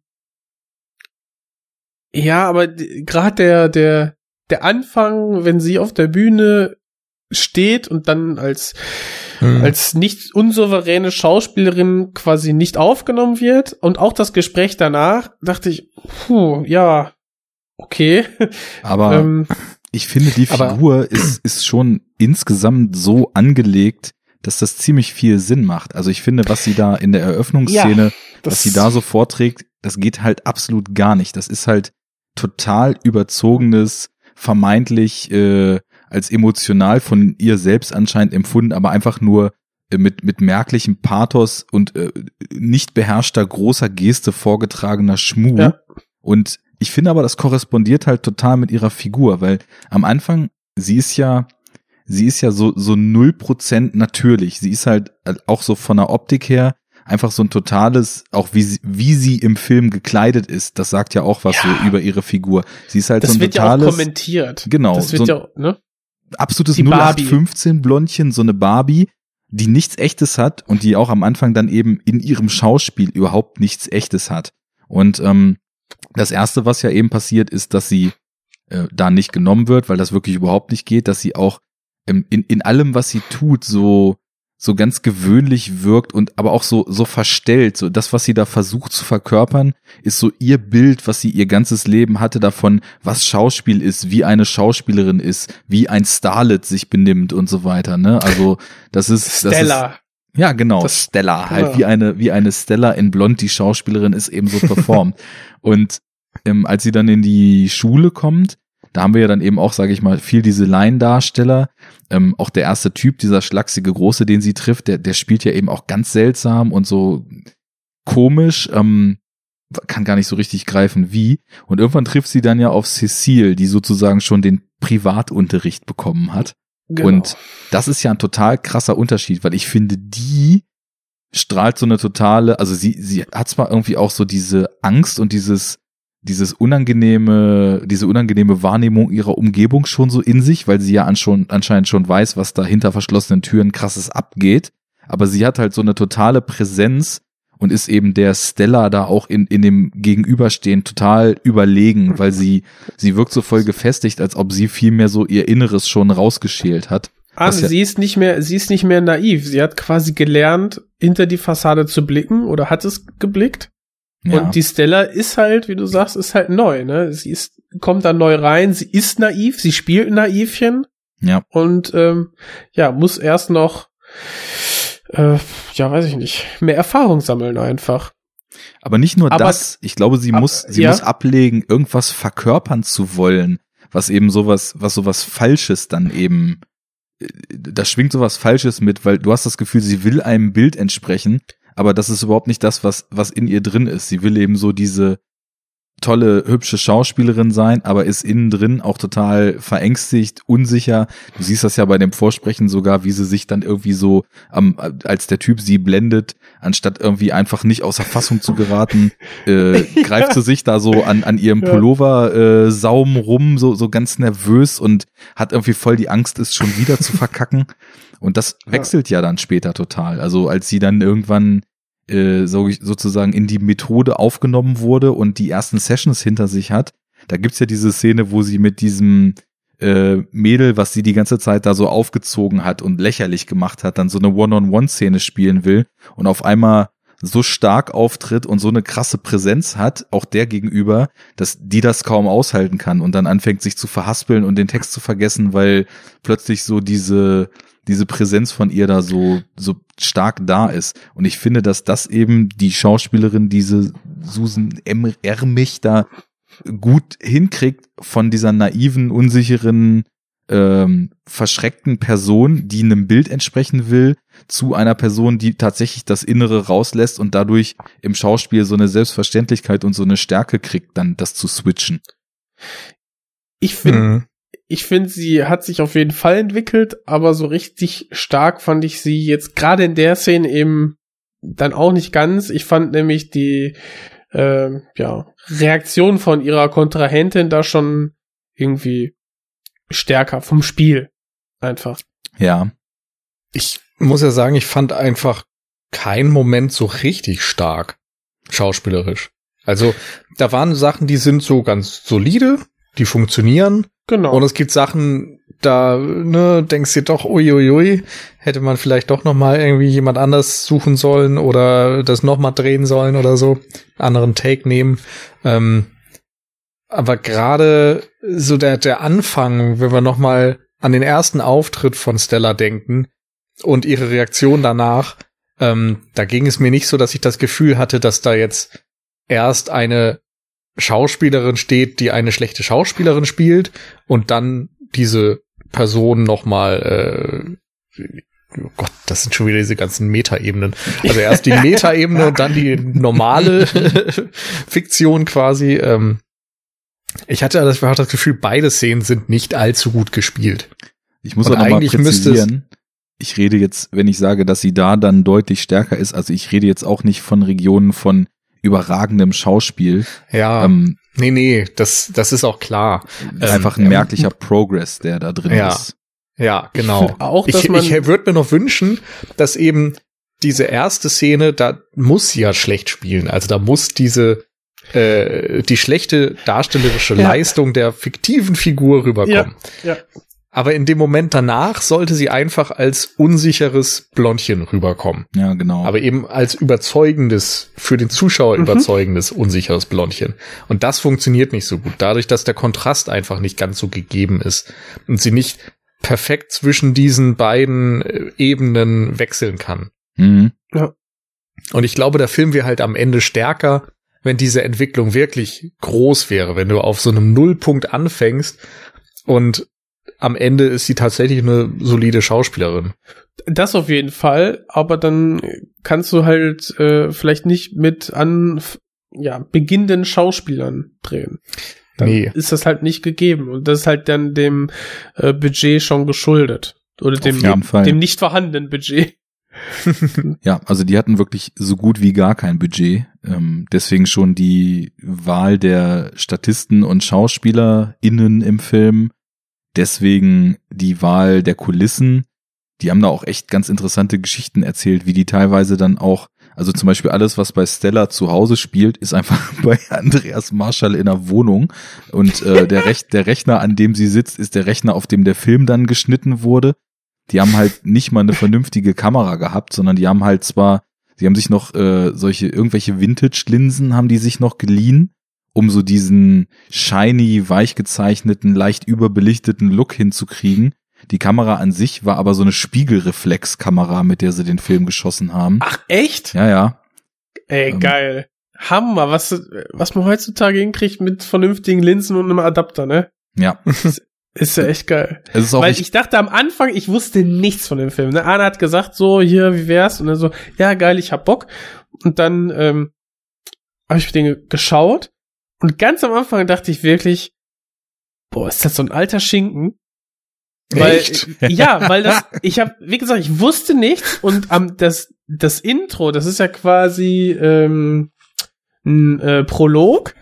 ja, aber gerade der, der, der Anfang, wenn sie auf der Bühne steht und dann als mhm. als nicht unsouveräne Schauspielerin quasi nicht aufgenommen wird und auch das Gespräch danach dachte ich, puh, ja, okay. Aber ähm, ich finde, die Figur ist, ist schon insgesamt so angelegt, dass das ziemlich viel Sinn macht. Also ich finde, was sie da in der Eröffnungsszene, das- was sie da so vorträgt, das geht halt absolut gar nicht. Das ist halt total überzogenes, vermeintlich äh, als emotional von ihr selbst anscheinend empfunden, aber einfach nur äh, mit, mit merklichem Pathos und äh, nicht beherrschter großer Geste vorgetragener Schmuh. Ja. Und ich finde aber, das korrespondiert halt total mit ihrer Figur, weil am Anfang, sie ist ja, sie ist ja so, so null Prozent natürlich. Sie ist halt auch so von der Optik her einfach so ein totales, auch wie sie, wie sie im Film gekleidet ist, das sagt ja auch was Ja. so über ihre Figur. Sie ist halt das so ein wird ja auch totales, kommentiert. genau, Das so wird ein ja, ne? absolutes Die Barbie. 0815 Blondchen, so eine Barbie, die nichts echtes hat und die auch am Anfang dann eben in ihrem Schauspiel überhaupt nichts echtes hat. Und ähm, das erste, was ja eben passiert, ist, dass sie äh, da nicht genommen wird, weil das wirklich überhaupt nicht geht, dass sie auch ähm, in, in allem, was sie tut, so so ganz gewöhnlich wirkt und aber auch so so verstellt. So das, was sie da versucht zu verkörpern, ist so ihr Bild, was sie ihr ganzes Leben hatte davon, was Schauspiel ist, wie eine Schauspielerin ist, wie ein Starlet sich benimmt und so weiter. Ne? Also das ist Das ist, Stella. ja, genau. Das- Stella, halt genau. wie eine, wie eine Stella in Blond, die Schauspielerin ist eben so performt. und ähm, als sie dann in die Schule kommt, da haben wir ja dann eben auch, sage ich mal, viel diese Laiendarsteller. Ähm, auch der erste Typ, dieser schlachsige Große, den sie trifft, der, der spielt ja eben auch ganz seltsam und so komisch, ähm, kann gar nicht so richtig greifen wie. Und irgendwann trifft sie dann ja auf Cecile, die sozusagen schon den Privatunterricht bekommen hat. Genau. Und das ist ja ein total krasser Unterschied, weil ich finde, die strahlt so eine totale, also sie, sie hat zwar irgendwie auch so diese Angst und dieses, dieses unangenehme, diese unangenehme Wahrnehmung ihrer Umgebung schon so in sich, weil sie ja anscheinend schon weiß, was da hinter verschlossenen Türen krasses abgeht. Aber sie hat halt so eine totale Präsenz und ist eben der Stella da auch in, in dem Gegenüberstehen total überlegen, weil sie, sie wirkt so voll gefestigt, als ob sie viel mehr so ihr Inneres schon rausgeschält hat. Ah, ja- sie ist nicht mehr, sie ist nicht mehr naiv. Sie hat quasi gelernt, hinter die Fassade zu blicken oder hat es geblickt. Ja. Und die Stella ist halt, wie du sagst, ist halt neu, ne? Sie ist, kommt da neu rein, sie ist naiv, sie spielt Naivchen ja. und ähm, ja, muss erst noch, äh, ja, weiß ich nicht, mehr Erfahrung sammeln einfach. Aber nicht nur Aber- das, ich glaube, sie ab- muss, sie ja. muss ablegen, irgendwas verkörpern zu wollen, was eben sowas, was sowas Falsches dann eben, äh, da schwingt sowas Falsches mit, weil du hast das Gefühl, sie will einem Bild entsprechen, aber das ist überhaupt nicht das, was, was in ihr drin ist. Sie will eben so diese tolle, hübsche Schauspielerin sein, aber ist innen drin auch total verängstigt, unsicher. Du siehst das ja bei dem Vorsprechen sogar, wie sie sich dann irgendwie so, am, als der Typ sie blendet, anstatt irgendwie einfach nicht außer Fassung zu geraten, äh, greift sie sich da so an, an ihrem. Pullover äh, Saum rum, so, so ganz nervös und hat irgendwie voll die Angst, es schon wieder zu verkacken. Und das Ja. wechselt ja dann später total. Also als sie dann irgendwann äh, so, sozusagen in die Methode aufgenommen wurde und die ersten Sessions hinter sich hat, da gibt's ja diese Szene, wo sie mit diesem äh, Mädel, was sie die ganze Zeit da so aufgezogen hat und lächerlich gemacht hat, dann so eine One-on-One-Szene spielen will und auf einmal so stark auftritt und so eine krasse Präsenz hat, auch der gegenüber, dass die das kaum aushalten kann und dann anfängt sich zu verhaspeln und den Text zu vergessen, weil plötzlich so diese diese Präsenz von ihr da so so stark da ist und ich finde, dass das eben die Schauspielerin diese Susan em Ermich da gut hinkriegt von dieser naiven, unsicheren, ähm, verschreckten Person, die einem Bild entsprechen will, zu einer Person, die tatsächlich das Innere rauslässt und dadurch im Schauspiel so eine Selbstverständlichkeit und so eine Stärke kriegt, dann das zu switchen. Ich finde, Mhm. Ich finde, sie hat sich auf jeden Fall entwickelt, aber so richtig stark fand ich sie jetzt gerade in der Szene eben dann auch nicht ganz. Ich fand nämlich die ähm, ja, Reaktion von ihrer Kontrahentin da schon irgendwie stärker vom Spiel einfach. Ja. Ich muss ja sagen, ich fand einfach keinen Moment so richtig stark schauspielerisch. Also da waren Sachen, die sind so ganz solide, die funktionieren. Genau. Und es gibt Sachen, da ne, denkst du dir doch, uiuiui, hätte man vielleicht doch noch mal irgendwie jemand anders suchen sollen oder das noch mal drehen sollen oder so, anderen Take nehmen. Ähm, aber gerade so der, der Anfang, wenn wir nochmal an den ersten Auftritt von Stella denken und ihre Reaktion danach, ähm, da ging es mir nicht so, dass ich das Gefühl hatte, dass da jetzt erst eine Schauspielerin steht, die eine schlechte Schauspielerin spielt und dann diese Person nochmal äh, oh Gott, das sind schon wieder diese ganzen Metaebenen. Also erst die Metaebene und dann die normale Fiktion quasi. Ähm, ich hatte das, das Gefühl, beide Szenen sind nicht allzu gut gespielt. Ich muss und auch noch mal präzisieren. Ich rede jetzt, wenn ich sage, dass sie da dann deutlich stärker ist, also ich rede jetzt auch nicht von Regionen von überragendem Schauspiel. Ja. Ähm, nee, nee, das, das ist auch klar. Einfach ein ähm, merklicher Progress, der da drin ja. ist. Ja, genau. Auch, dass ich man ich würde mir noch wünschen, dass eben diese erste Szene, da muss sie ja schlecht spielen. Also da muss diese äh, die schlechte darstellerische ja. Leistung der fiktiven Figur rüberkommen. Ja, ja. Aber in dem Moment danach sollte sie einfach als unsicheres Blondchen rüberkommen. Ja, genau. Aber eben als überzeugendes, für den Zuschauer mhm. überzeugendes, unsicheres Blondchen. Und das funktioniert nicht so gut, dadurch, dass der Kontrast einfach nicht ganz so gegeben ist und sie nicht perfekt zwischen diesen beiden äh, Ebenen wechseln kann. Mhm. Ja. Und ich glaube, der Film wäre halt am Ende stärker, wenn diese Entwicklung wirklich groß wäre, wenn du auf so einem Nullpunkt anfängst und am Ende ist sie tatsächlich eine solide Schauspielerin. Das auf jeden Fall, aber dann kannst du halt äh, vielleicht nicht mit an ja, beginnenden Schauspielern drehen dann nee. ist das halt nicht gegeben. Und das ist halt dann dem äh, Budget schon geschuldet. Oder dem, dem, dem nicht vorhandenen Budget. ja, also die hatten wirklich so gut wie gar kein Budget. Ähm, deswegen schon die Wahl der Statisten und SchauspielerInnen im Film. Deswegen die Wahl der Kulissen. Die haben da auch echt ganz interessante Geschichten erzählt, wie die teilweise dann auch also zum Beispiel alles, was bei Stella zu Hause spielt, ist einfach bei Andreas Marschall in der Wohnung. Und äh, der, Rech der Rechner, an dem sie sitzt, ist der Rechner, auf dem der Film dann geschnitten wurde. Die haben halt nicht mal eine vernünftige Kamera gehabt, sondern die haben halt zwar, sie haben sich noch äh, solche, irgendwelche Vintage-Linsen haben die sich noch geliehen, um so diesen shiny, weich gezeichneten, leicht überbelichteten Look hinzukriegen. Die Kamera an sich war aber so eine Spiegelreflexkamera, mit der sie den Film geschossen haben. Ach, echt? Ja, ja. Ey, ähm, geil. Hammer, was, was man heutzutage hinkriegt mit vernünftigen Linsen und einem Adapter, ne? Ja. Ist, ja echt geil. Es ist auch Weil ich dachte am Anfang, ich wusste nichts von dem Film. Ne? Anna hat gesagt, so, hier, wie wär's? Und dann so, ja, geil, ich hab Bock. Und dann ähm, habe ich den geschaut. Und ganz am Anfang dachte ich wirklich, boah, ist das so ein alter Schinken? Weil, Echt? ja, weil das, ich habe, wie gesagt, ich wusste nichts und ähm, das, das Intro, das ist ja quasi ähm, ein äh, Prolog,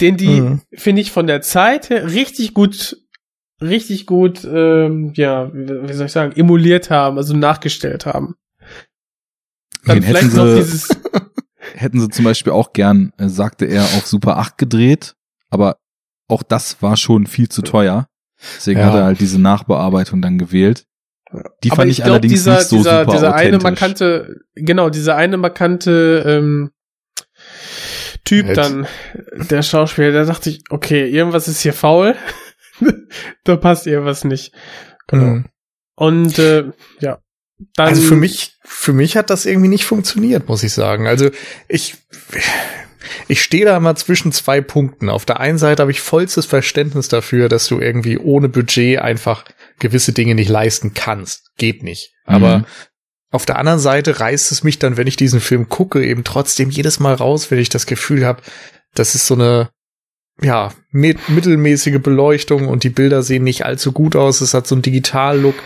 den die, mhm. finde ich, von der Zeit her richtig gut, richtig gut, ähm, ja, wie soll ich sagen, emuliert haben, also nachgestellt haben. Dann Den vielleicht noch dieses. hätten sie zum Beispiel auch gern, äh, sagte er, auf Super 8 gedreht, aber auch das war schon viel zu teuer. Deswegen ja. hat er halt diese Nachbearbeitung dann gewählt. Die fand ich, ich glaub, allerdings dieser, nicht so dieser, super dieser eine markante, genau, dieser eine markante ähm, Typ Halt. dann, der Schauspieler, da dachte ich, okay, irgendwas ist hier faul. da passt irgendwas nicht. Genau. Mhm. Und äh, ja. Dann, also für mich, für mich hat das irgendwie nicht funktioniert, muss ich sagen. Also ich, ich stehe da mal zwischen zwei Punkten. Auf der einen Seite habe ich vollstes Verständnis dafür, dass du irgendwie ohne Budget einfach gewisse Dinge nicht leisten kannst. Geht nicht. Mhm. Aber auf der anderen Seite reißt es mich dann, wenn ich diesen Film gucke, eben trotzdem jedes Mal raus, wenn ich das Gefühl habe, das ist so eine ja, mit, mittelmäßige Beleuchtung und die Bilder sehen nicht allzu gut aus. Es hat so einen Digital-Look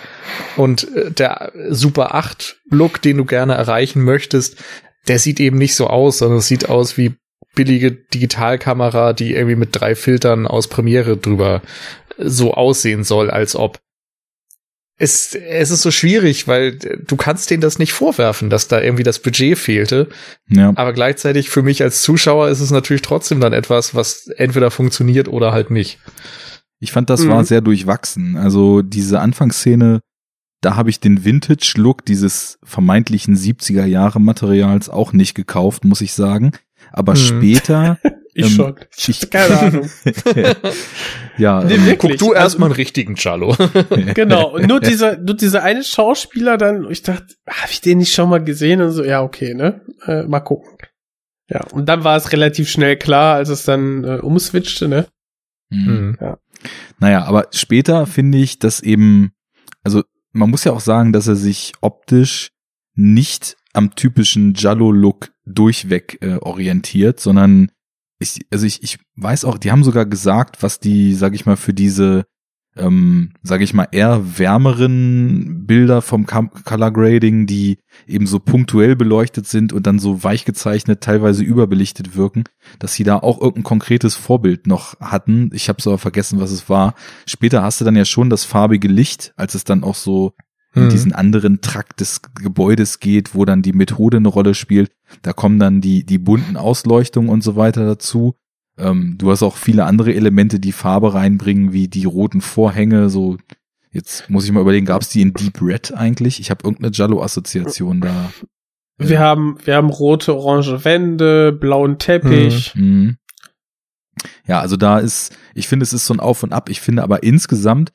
und äh, der Super 8 Look, den du gerne erreichen möchtest, der sieht eben nicht so aus, sondern es sieht aus wie billige Digitalkamera, die irgendwie mit drei Filtern aus Premiere drüber so aussehen soll, als ob. Es, es ist so schwierig, weil du kannst denen das nicht vorwerfen, dass da irgendwie das Budget fehlte. Ja. Aber gleichzeitig für mich als Zuschauer ist es natürlich trotzdem dann etwas, was entweder funktioniert oder halt nicht. Ich fand, das mhm. war sehr durchwachsen. Also diese Anfangsszene, da habe ich den Vintage-Look dieses vermeintlichen 70er Jahre Materials auch nicht gekauft, muss ich sagen. Aber hm. später, Ich Ähm, schon. Ich keine Ahnung. ja, Nee, ähm, wirklich. Guck du Also- erstmal einen richtigen Jallo. genau. Und nur dieser, nur dieser eine Schauspieler dann, ich dachte, habe ich den nicht schon mal gesehen? Und so, ja, okay, ne? Äh, mal gucken. Ja, und dann war es relativ schnell klar, als es dann äh, umswitchte, ne? hm. Hm. Naja, aber später finde ich, dass eben, also man muss ja auch sagen, dass er sich optisch nicht am typischen Jallo-Look durchweg äh, orientiert, sondern ich, also ich, ich weiß auch, die haben sogar gesagt, was die, sag ich mal, für diese, ähm, sag ich mal, eher wärmeren Bilder vom Color Grading, die eben so punktuell beleuchtet sind und dann so weich gezeichnet, teilweise überbelichtet wirken, dass sie da auch irgendein konkretes Vorbild noch hatten. Ich habe aber vergessen, was es war. Später hast du dann ja schon das farbige Licht, als es dann auch so in Mhm. diesen anderen Trakt des Gebäudes geht, wo dann die Methode eine Rolle spielt. Da kommen dann die, die bunten Ausleuchtungen und so weiter dazu. Ähm, du hast auch viele andere Elemente, die Farbe reinbringen, wie die roten Vorhänge, so Jetzt muss ich mal überlegen, gab es die in Deep Red eigentlich? Ich habe irgendeine Jallo-Assoziation da. Wir haben, wir haben rote, orange Wände, blauen Teppich. Mhm. Ja, also da ist, ich finde, es ist so ein Auf und Ab. Ich finde aber insgesamt,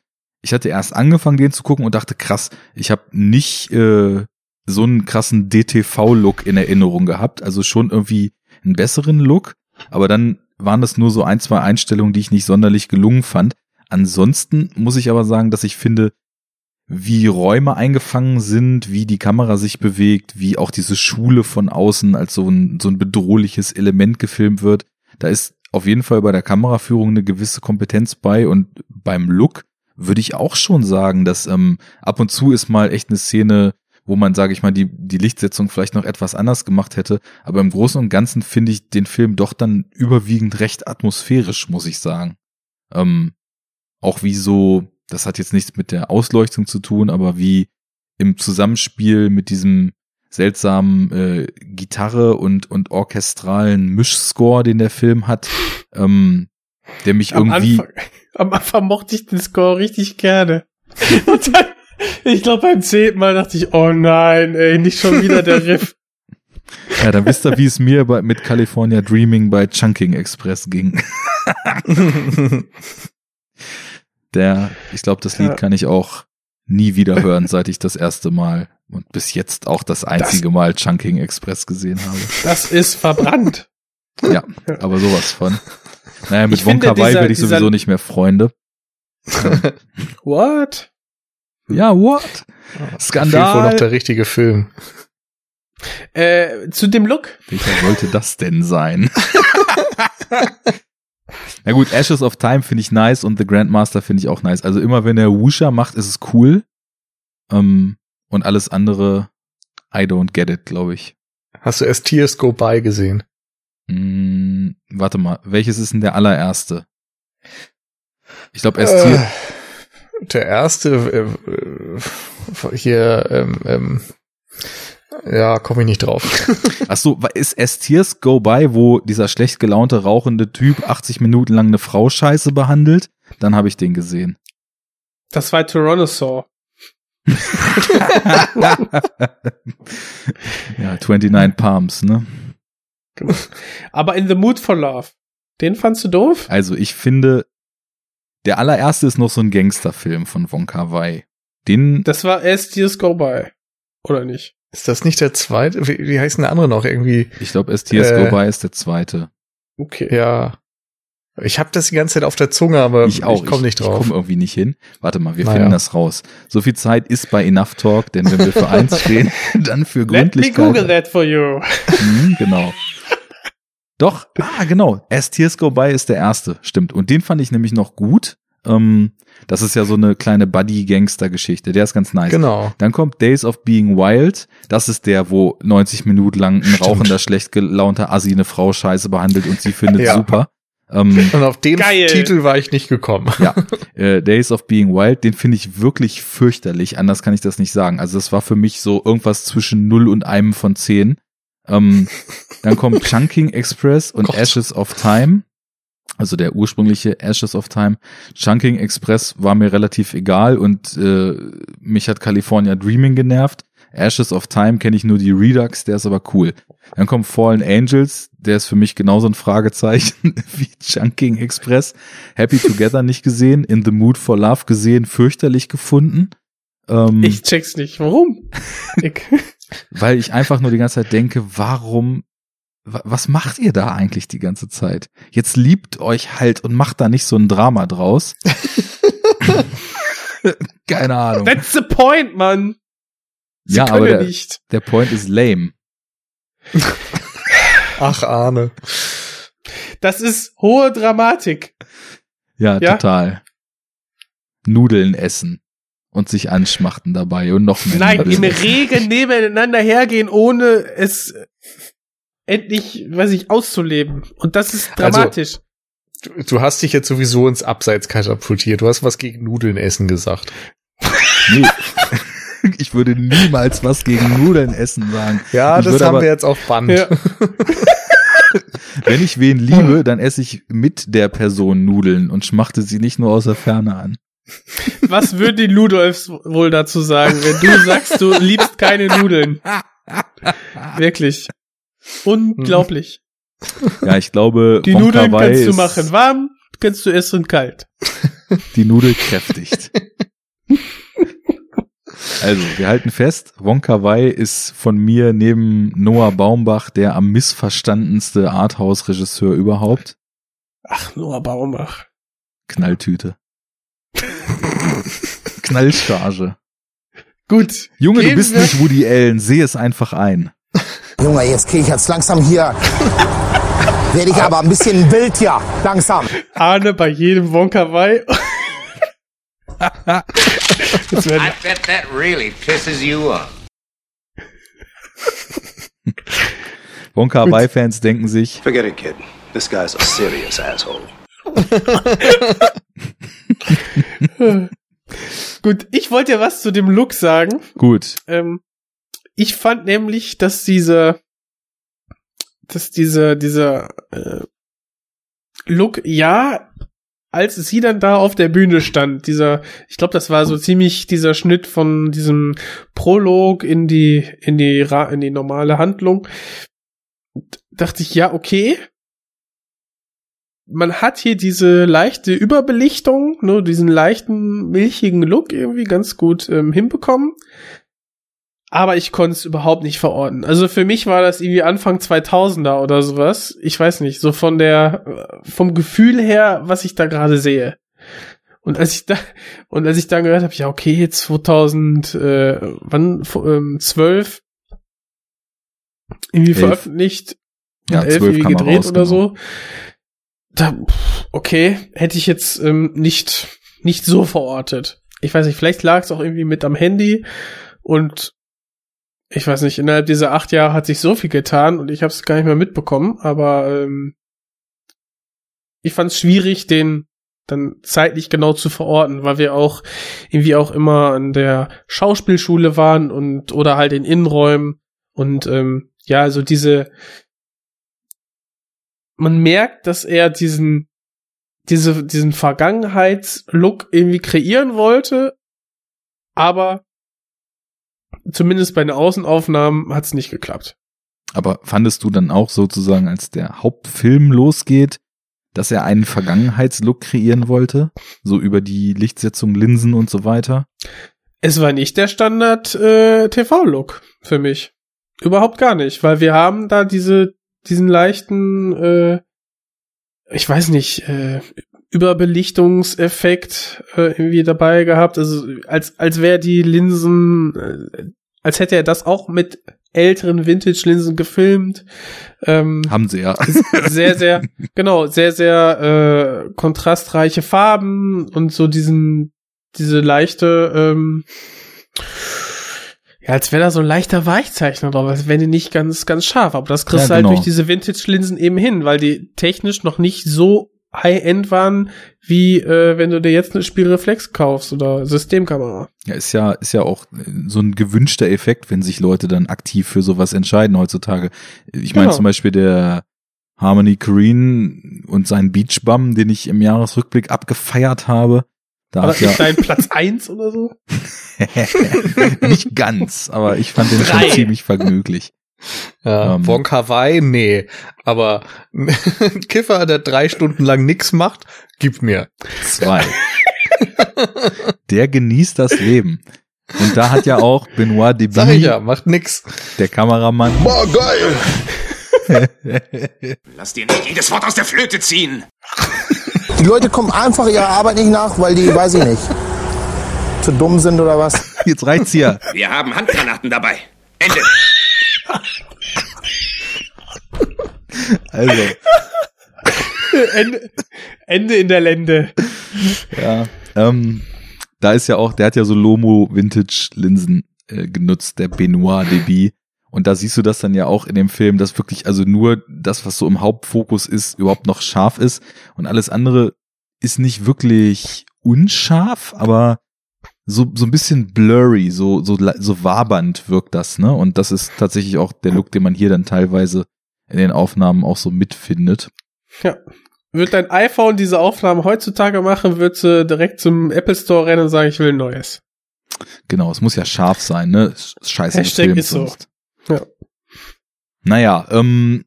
ich hatte erst angefangen, den zu gucken und dachte, krass, ich habe nicht äh, so einen krassen DTV-Look in Erinnerung gehabt. Also schon irgendwie einen besseren Look. Aber dann waren das nur so ein, zwei Einstellungen, die ich nicht sonderlich gelungen fand. Ansonsten muss ich aber sagen, dass ich finde, wie Räume eingefangen sind, wie die Kamera sich bewegt, wie auch diese Schule von außen als so ein, so ein bedrohliches Element gefilmt wird. Da ist auf jeden Fall bei der Kameraführung eine gewisse Kompetenz bei und beim Look würde ich auch schon sagen, dass ähm, ab und zu ist mal echt eine Szene, wo man, sage ich mal, die, die Lichtsetzung vielleicht noch etwas anders gemacht hätte. Aber im Großen und Ganzen finde ich den Film doch dann überwiegend recht atmosphärisch, muss ich sagen. Ähm, auch wie so, das hat jetzt nichts mit der Ausleuchtung zu tun, aber wie im Zusammenspiel mit diesem seltsamen äh, Gitarre und und orchestralen Mischscore, den der Film hat, ähm, der mich Am irgendwie Anfang, am Anfang mochte ich den Score richtig gerne. Und dann, ich glaube, beim zehnten Mal dachte ich, oh nein, ey, nicht schon wieder der Riff. ja, dann wisst ihr, wie es mir bei, mit California Dreaming bei Chunking Express ging. Der, ich glaube, das Lied Ja. kann ich auch nie wieder hören, seit ich das erste Mal und bis jetzt auch das einzige Mal Chunking Express gesehen habe. Das ist verbrannt. Ja, aber sowas von. Naja, mit Ich Wonka Wai werde ich sowieso nicht mehr Freunde. What? Ja, what? Fehlt wohl noch Skandal. der richtige Film. Äh, zu dem Look. Welcher sollte das denn sein? Na gut, Ashes of Time finde ich nice und The Grandmaster finde ich auch nice. Also immer wenn er Wusha macht, ist es cool. Ähm, und alles andere, I don't get it, glaube ich. Hast du As Tears Go By gesehen? Hm, warte mal, welches ist denn der allererste? Ich glaube, erst Äh, hier. der erste äh, äh, hier, ähm, ähm, ja, komme ich nicht drauf. Ach so, ist S Tears Go By, wo dieser schlecht gelaunte, rauchende Typ 80 Minuten lang eine Frau scheiße behandelt? Dann habe ich den gesehen. Das war Tyrannosaur. ja, 29 Palms, ne? Aber in The Mood for Love. Den fandst du doof? Also ich finde, der allererste ist noch so ein Gangsterfilm von Wong Kar Wai. Den, Das war As Tears Go By. Oder nicht? Ist das nicht der zweite? Wie, wie heißt denn der andere noch irgendwie? ich glaube, S Tears Äh. Go By ist der zweite. Okay. Ja. Ich habe das die ganze Zeit auf der Zunge, aber Ich auch. ich komme nicht Ich drauf. komme irgendwie nicht hin. Warte mal, wir Naja. finden das raus. So viel Zeit ist bei Enough Talk, denn wenn wir für eins stehen, dann für Let me Gründlichkeit. Google that for you. Mhm, genau. Doch, ah, genau. As Tears Go By ist der erste, stimmt. Und den fand ich nämlich noch gut. Ähm, das ist ja so eine kleine Buddy-Gangster-Geschichte. Der ist ganz nice. Genau. Dann kommt Days of Being Wild. Das ist der, wo 90 Minuten lang ein Stimmt. rauchender, schlecht gelaunter Assi eine Frau scheiße behandelt und sie findet Ja. super. Ähm, Und auf den Geil. Titel war ich nicht gekommen. ja, äh, Days of Being Wild, den finde ich wirklich fürchterlich. Anders kann ich das nicht sagen. Also das war für mich so irgendwas zwischen 0 und einem von 10. Ähm, dann kommt Chunking Express und Gott. Ashes of Time. Also der ursprüngliche Ashes of Time. Chunking Express war mir relativ egal und äh, mich hat California Dreaming genervt. Ashes of Time kenne ich nur die Redux, der ist aber cool. Dann kommt Fallen Angels, der ist für mich genauso ein Fragezeichen wie Chunking Express. Happy Together nicht gesehen, In the Mood for Love gesehen, fürchterlich gefunden. Ähm, Ich check's nicht. Warum? weil ich einfach nur die ganze Zeit denke, warum, wa- was macht ihr da eigentlich die ganze Zeit? Jetzt liebt euch halt und macht da nicht so ein Drama draus. Keine Ahnung. that's the point, Mann. Sie Ja, aber der- nicht. Der Point ist lame. Ach, Arne. Das ist hohe Dramatik. Ja, Ja? total. Nudeln essen und sich anschmachten dabei und noch mehr. Nein, im. Regen nebeneinander hergehen, ohne es endlich, weiß ich, auszuleben. Und das ist dramatisch. Du, du hast dich jetzt sowieso ins Abseits katapultiert. Du hast was gegen Nudeln essen gesagt. Nee. Ich würde niemals was gegen Nudeln essen sagen. Ja, Ich das haben aber- wir jetzt auf Band. Ja. Wenn ich wen liebe, dann esse ich mit der Person Nudeln und schmachte sie nicht nur aus der Ferne an. Was würden die Ludolfs wohl dazu sagen, wenn du sagst, du liebst keine Nudeln? Wirklich. Unglaublich. Ja, ich glaube, Die Wonka Nudeln Wai kannst du machen warm, kannst du essen kalt. Die Nudel kräftigt. Also, wir halten fest, Wonka Wai ist von mir neben Noah Baumbach der am missverstandenste Arthouse-Regisseur überhaupt. Ach, Noah Baumbach. Knalltüte. Knallcharge. Gut. Junge, du bist wir- nicht Woody Allen, seh es einfach ein. Junge, jetzt kriege ich jetzt langsam hier. Werde ich aber ein bisschen wild ja, langsam. Arne bei jedem werden I bet that really pisses you off. Wonka Wai-Fans denken sich, Forget it, kid. This guy's a serious asshole. Gut, ich wollte ja was zu dem Look sagen. gut, Ähm, ich fand nämlich, dass diese, dass diese, dieser äh, Look, ja, als sie dann da auf der Bühne stand, dieser, ich glaube, das war so ziemlich dieser Schnitt von diesem Prolog in die, in die, in die normale Handlung, dachte ich, ja, okay. Man hat hier diese leichte Überbelichtung, ne, diesen leichten, milchigen Look irgendwie ganz gut ähm, hinbekommen. Aber ich konnte es überhaupt nicht verorten. Also für mich war das irgendwie Anfang 2000er oder sowas. Ich weiß nicht, so von der, äh, vom Gefühl her, was ich da gerade sehe. Und als ich da, und als ich dann gehört habe, ja okay, 2000, äh, wann, ähm, 12, irgendwie Elf. veröffentlicht, Ja, elf 12 irgendwie gedreht raus, oder genau. so. Da, okay, hätte ich jetzt ähm, nicht, nicht so verortet. Ich weiß nicht, vielleicht lag es auch irgendwie mit am Handy und ich weiß nicht, innerhalb dieser acht Jahre hat sich so viel getan und ich habe es gar nicht mehr mitbekommen, aber ähm, ich fand es schwierig, den dann zeitlich genau zu verorten, weil wir auch irgendwie auch immer an der Schauspielschule waren und oder halt in Innenräumen und ähm, ja, also diese man merkt, dass er diesen diese diesen Vergangenheitslook irgendwie kreieren wollte, aber zumindest bei den Außenaufnahmen hat es nicht geklappt. aber fandest du dann auch sozusagen, als der Hauptfilm losgeht, dass er einen Vergangenheitslook kreieren wollte? So über die Lichtsetzung, Linsen und so weiter? Es war nicht der Standard äh, TV-Look für mich. Überhaupt gar nicht, weil wir haben da diese, diesen leichten, äh, ich weiß nicht, äh, Überbelichtungseffekt äh, irgendwie dabei gehabt. Also als, als wäre die Linsen, äh, als hätte er das auch mit älteren Vintage-Linsen gefilmt. Ähm, Haben sie ja. sehr, sehr, genau, sehr, sehr äh, kontrastreiche Farben und so diesen, diese leichte, ähm, ja, als wäre da so ein leichter Weichzeichner drauf, als wären die nicht ganz, ganz scharf. Aber das kriegst Ja, du halt genau. durch diese Vintage-Linsen eben hin, weil die technisch noch nicht so High-End waren, wie äh, wenn du dir jetzt eine Spielreflex kaufst oder Systemkamera. Ja, ist ja, ist ja auch so ein gewünschter Effekt, wenn sich Leute dann aktiv für sowas entscheiden heutzutage. Ich meine Genau. zum Beispiel der Harmony Korine und sein Beach Bum, den ich im Jahresrückblick abgefeiert habe. Da Aber hat ja ist dein Platz eins oder so? nicht ganz, aber ich fand den Drei. schon ziemlich vergnüglich. Ja, Ähm. Wong Kar Wai, nee. Aber ein Kiffer, der drei Stunden lang nix macht, gib mir. Zwei. Der genießt das Leben. Und da hat ja auch Benoit Sag ich ja, macht nix. der Kameramann, Boah, geil. Lass dir nicht jedes Wort aus der Flöte ziehen. Die Leute kommen einfach ihrer Arbeit nicht nach, weil die, weiß ich nicht, zu dumm sind oder was. jetzt reicht's hier. Wir haben Handgranaten dabei. Ende. Also, Ende, Ende in der Lände. ja, ähm, da ist ja auch, der hat ja so Lomo Vintage Linsen äh, genutzt, der Benoit Deby. Und da siehst du das dann ja auch in dem Film, dass wirklich also nur das, was so im Hauptfokus ist, überhaupt noch scharf ist. Und alles andere ist nicht wirklich unscharf, aber so, so ein bisschen blurry, so, so, so wabernd wirkt das, ne? Und das ist tatsächlich auch der Look, den man hier dann teilweise in den Aufnahmen auch so mitfindet. Ja. Wird dein iPhone diese Aufnahmen heutzutage machen, würdest du direkt zum Apple Store rennen und sagen, ich will ein neues. Genau, es muss ja scharf sein, ne? Scheiße Hashtag ist so. sonst. Ja. Naja, ähm,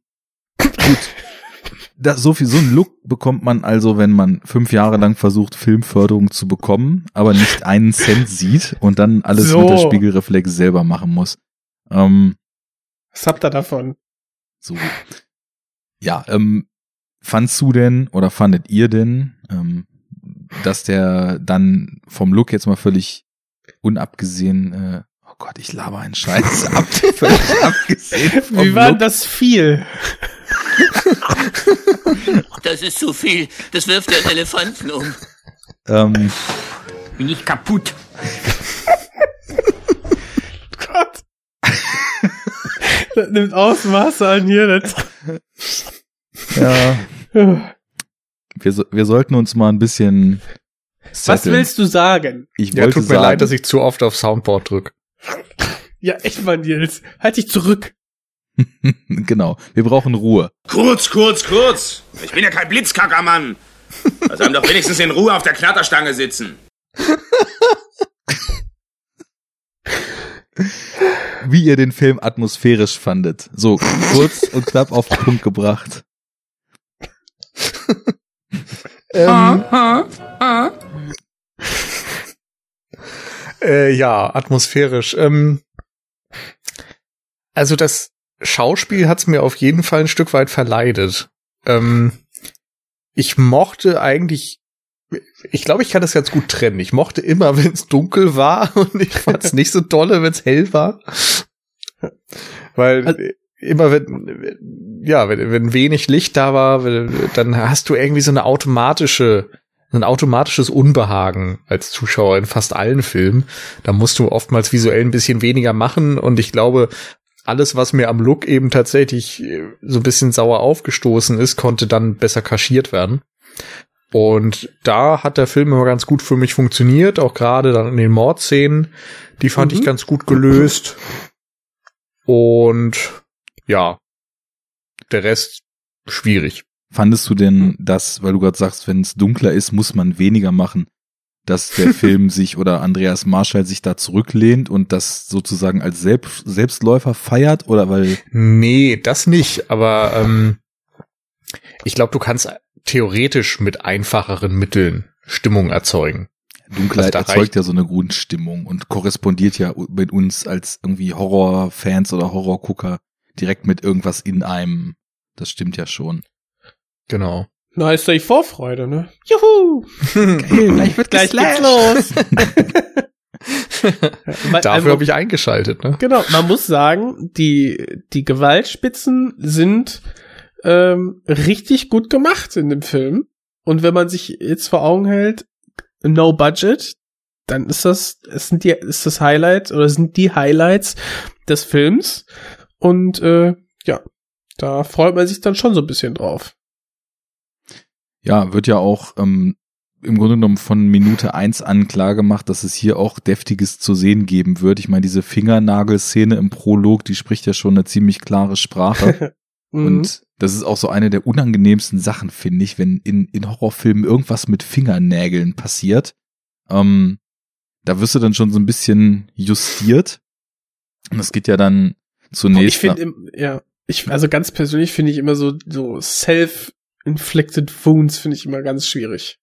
gut. Das, so viel, so einen Look bekommt man also, wenn man fünf Jahre lang versucht, Filmförderung zu bekommen, aber nicht einen Cent sieht und dann alles So. mit der Spiegelreflex selber machen muss. Ähm, Was habt ihr davon? so. Ja, ähm, fandst du denn oder fandet ihr denn, ähm, dass der dann vom Look jetzt mal völlig unabgesehen, äh, Gott, ich laber einen Scheiß ab, abgesehen Wie war das viel? Das ist zu viel. Das wirft den Elefanten um. ähm, Bin ich kaputt. Gott. das nimmt Ausmaße an hier. Das ja, wir, wir sollten uns mal ein bisschen Was setteln. willst du sagen? Ich Ja, wollte tut mir sagen, leid, dass ich zu oft auf Soundboard drück. Ja, echt mal, Nils. Halt dich zurück. genau, wir brauchen Ruhe. Kurz, kurz, kurz. Ich bin ja kein Blitzkackermann. Also haben doch wenigstens in Ruhe auf der Knatterstange sitzen. Wie ihr den Film atmosphärisch fandet. So, kurz und knapp auf den Punkt gebracht. Ähm, äh, ja, atmosphärisch. Ähm, also das Schauspiel hat's mir auf jeden Fall ein Stück weit verleidet. Ähm, ich mochte eigentlich, ich glaube, ich kann das ganz gut trennen. Ich mochte immer, wenn es dunkel war und ich fand's nicht so dolle, wenn es hell war. Weil Also- immer wenn, ja, wenn, wenn wenig Licht da war, dann hast du irgendwie so eine automatische, ein automatisches Unbehagen als Zuschauer in fast allen Filmen. Da musst du oftmals visuell ein bisschen weniger machen und ich glaube, alles, was mir am Look eben tatsächlich äh, so ein bisschen sauer aufgestoßen ist, konnte dann besser kaschiert werden. Und da hat der Film immer ganz gut für mich funktioniert, auch gerade dann in den Mordszenen. Die fand ich ganz gut gelöst. Und ja, der Rest schwierig. Fandest du denn das, weil du gerade sagst, wenn es dunkler ist, muss man weniger machen, dass der Film sich oder Andreas Marschall sich da zurücklehnt und das sozusagen als Selbst Selbstläufer feiert oder weil Nee, das nicht, aber ähm, ich glaube, du kannst theoretisch mit einfacheren Mitteln Stimmung erzeugen. Dunkelheit Also erzeugt ja so eine Grundstimmung und korrespondiert ja mit uns als irgendwie Horrorfans oder Horrorgucker direkt mit irgendwas in einem. Das stimmt ja schon. Genau. Na, ist doch die Vorfreude, ne? Juhu! gleich wird Gleich geht's los! Weil- Dafür habe ich eingeschaltet, ne? Genau, man muss sagen, die, die Gewaltspitzen sind ähm, richtig gut gemacht in dem Film. Und wenn man sich jetzt vor Augen hält, no budget, dann ist das, es sind die, ist das Highlight oder sind die Highlights des Films. Und äh, ja, da freut man sich dann schon so ein bisschen drauf. Ja, wird ja auch ähm, im Grunde genommen von Minute eins an klar gemacht, dass es hier auch Deftiges zu sehen geben wird. Ich meine, diese Fingernagelszene im Prolog, die spricht ja schon eine ziemlich klare Sprache. Mhm. Und das ist auch so eine der unangenehmsten Sachen, finde ich, wenn in, in Horrorfilmen irgendwas mit Fingernägeln passiert. Ähm, da wirst du dann schon so ein bisschen justiert. Und das geht ja dann zunächst. Ich finde, ja, ich, also ganz persönlich finde ich immer so, so self-inflicted wounds finde ich immer ganz schwierig.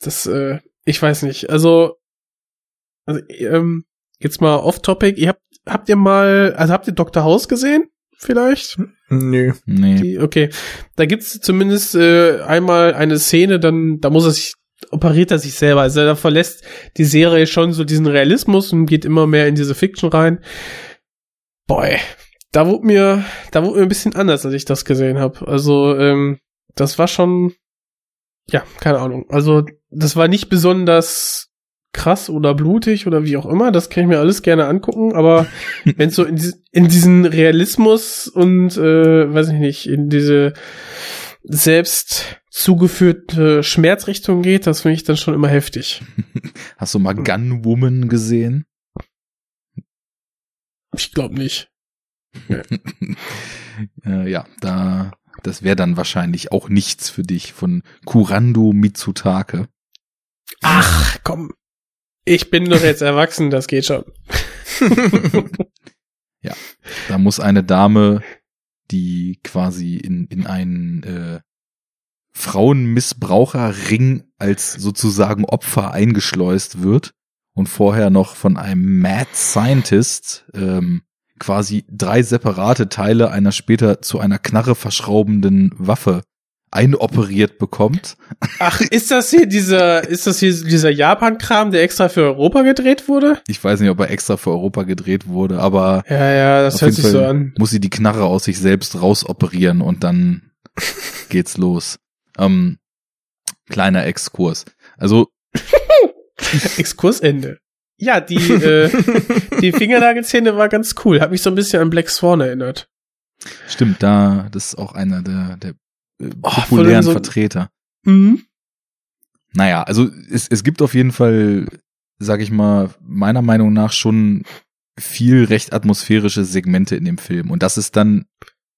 Das, äh, ich weiß nicht. Also, also ähm, jetzt mal off-topic. Ihr habt, habt ihr mal, also habt ihr Dr. House gesehen? Vielleicht? Nö. Nee. Die, okay. Da gibt's zumindest äh, einmal eine Szene, dann, da muss er sich, operiert er sich selber. Also da verlässt die Serie schon so diesen Realismus und geht immer mehr in diese Fiction rein. Boy, da wurde mir, da wurde mir ein bisschen anders, als ich das gesehen habe. Also, ähm, das war schon, ja, keine Ahnung. Also, das war nicht besonders krass oder blutig oder wie auch immer. Das kann ich mir alles gerne angucken. Aber wenn so in, in diesen Realismus und, äh, weiß ich nicht, in diese selbst zugeführte Schmerzrichtung geht, das finde ich dann schon immer heftig. Hast du mal Gunwoman gesehen? Ich glaube nicht. äh, ja, da, das wäre dann wahrscheinlich auch nichts für dich von Kurando Mitsutake. Ach, komm. Ich bin doch jetzt erwachsen, das geht schon. Da muss eine Dame, die quasi in, in einen äh, Frauenmissbraucherring als sozusagen Opfer eingeschleust wird und vorher noch von einem Mad Scientist ähm, quasi drei separate Teile einer später zu einer Knarre verschraubenden Waffe einoperiert bekommt. Ach, ist das hier dieser, ist das hier dieser Japan-Kram, der extra für Europa gedreht wurde? Ich weiß nicht, ob er extra für Europa gedreht wurde, aber Ja, ja, das hört sich so Fall an. Muss sie die Knarre aus sich selbst rausoperieren und dann geht's los. Ähm, kleiner Exkurs. Also Exkursende. Ja, die, äh, die Fingernagelszene war ganz cool. Hat mich so ein bisschen an Black Swan erinnert. stimmt, da das ist auch einer der, der äh, Oh, populären so- Vertreter. Mhm. Naja, also es, es gibt auf jeden Fall, sag ich mal, meiner Meinung nach schon viel recht atmosphärische Segmente in dem Film. Und das ist dann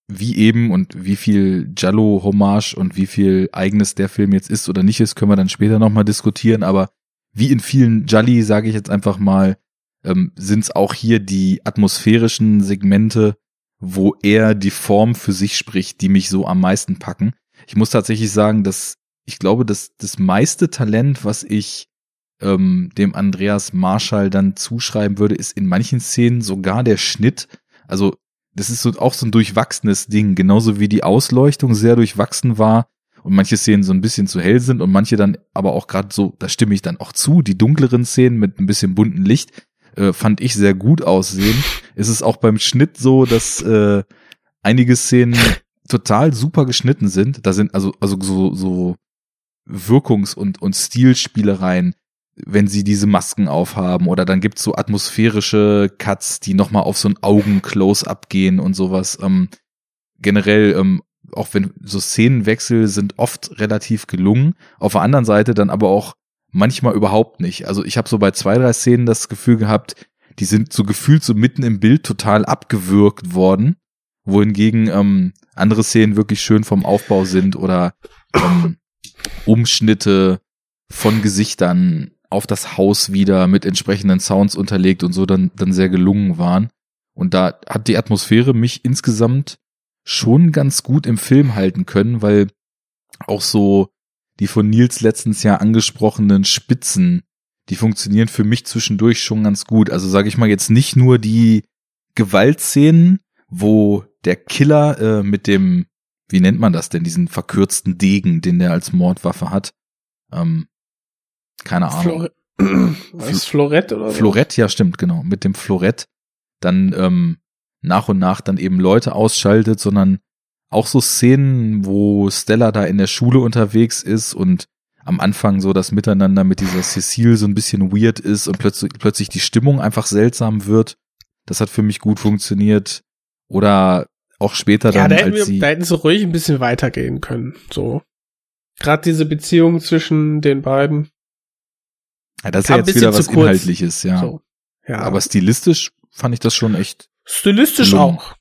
wie eben und wie viel Jallo-Hommage und wie viel eigenes der Film jetzt ist oder nicht ist, können wir dann später nochmal diskutieren. Aber wie in vielen Jalli, sage ich jetzt einfach mal, ähm, sind es auch hier die atmosphärischen Segmente, wo er die Form für sich spricht, die mich so am meisten packen. Ich muss tatsächlich sagen, dass ich glaube, dass das meiste Talent, was ich ähm, dem Andreas Marschall dann zuschreiben würde, ist in manchen Szenen sogar der Schnitt. Also das ist so auch so ein durchwachsenes Ding, genauso wie die Ausleuchtung sehr durchwachsen war und manche Szenen so ein bisschen zu hell sind und manche dann aber auch gerade so, da stimme ich dann auch zu, die dunkleren Szenen mit ein bisschen bunten Licht äh, fand ich sehr gut aussehen. Es ist auch beim Schnitt so, dass äh, einige Szenen total super geschnitten sind. Da sind also also so so Wirkungs- und und Stilspielereien, wenn sie diese Masken aufhaben oder dann gibt's so atmosphärische Cuts, die noch mal auf so ein Augen-Close-up gehen und sowas. Ähm, generell ähm, auch wenn so Szenenwechsel sind oft relativ gelungen. Auf der anderen Seite dann aber auch manchmal überhaupt nicht. Also ich habe so bei zwei, drei Szenen das Gefühl gehabt, die sind so gefühlt so mitten im Bild total abgewürgt worden, wohingegen ähm, andere Szenen wirklich schön vom Aufbau sind oder ähm, Umschnitte von Gesichtern auf das Haus wieder mit entsprechenden Sounds unterlegt und so dann, dann sehr gelungen waren. Und da hat die Atmosphäre mich insgesamt schon ganz gut im Film halten können, weil auch so die von Nils letztens ja angesprochenen Spitzen, die funktionieren für mich zwischendurch schon ganz gut. Also sage ich mal jetzt nicht nur die Gewaltszenen, wo der Killer äh, mit dem, wie nennt man das denn, diesen verkürzten Degen, den der als Mordwaffe hat. Ähm, keine Ahnung. Flore Was, Florett oder? Florett, ja stimmt, genau, mit dem Florett dann ähm, nach und nach dann eben Leute ausschaltet, sondern auch so Szenen, wo Stella da in der Schule unterwegs ist und am Anfang so das Miteinander mit dieser Cecile so ein bisschen weird ist und plötzlich, plötzlich die Stimmung einfach seltsam wird. Das hat für mich gut funktioniert. Oder auch später Ja, dann, da hätten, als wir, da hätten sie ruhig ein bisschen weitergehen können. So. Gerade diese Beziehung zwischen den beiden. ja, das ist ja jetzt wieder was. Inhaltliches, ja. So. Ja, Aber stilistisch fand ich das schon echt. Stilistisch gelungen. auch.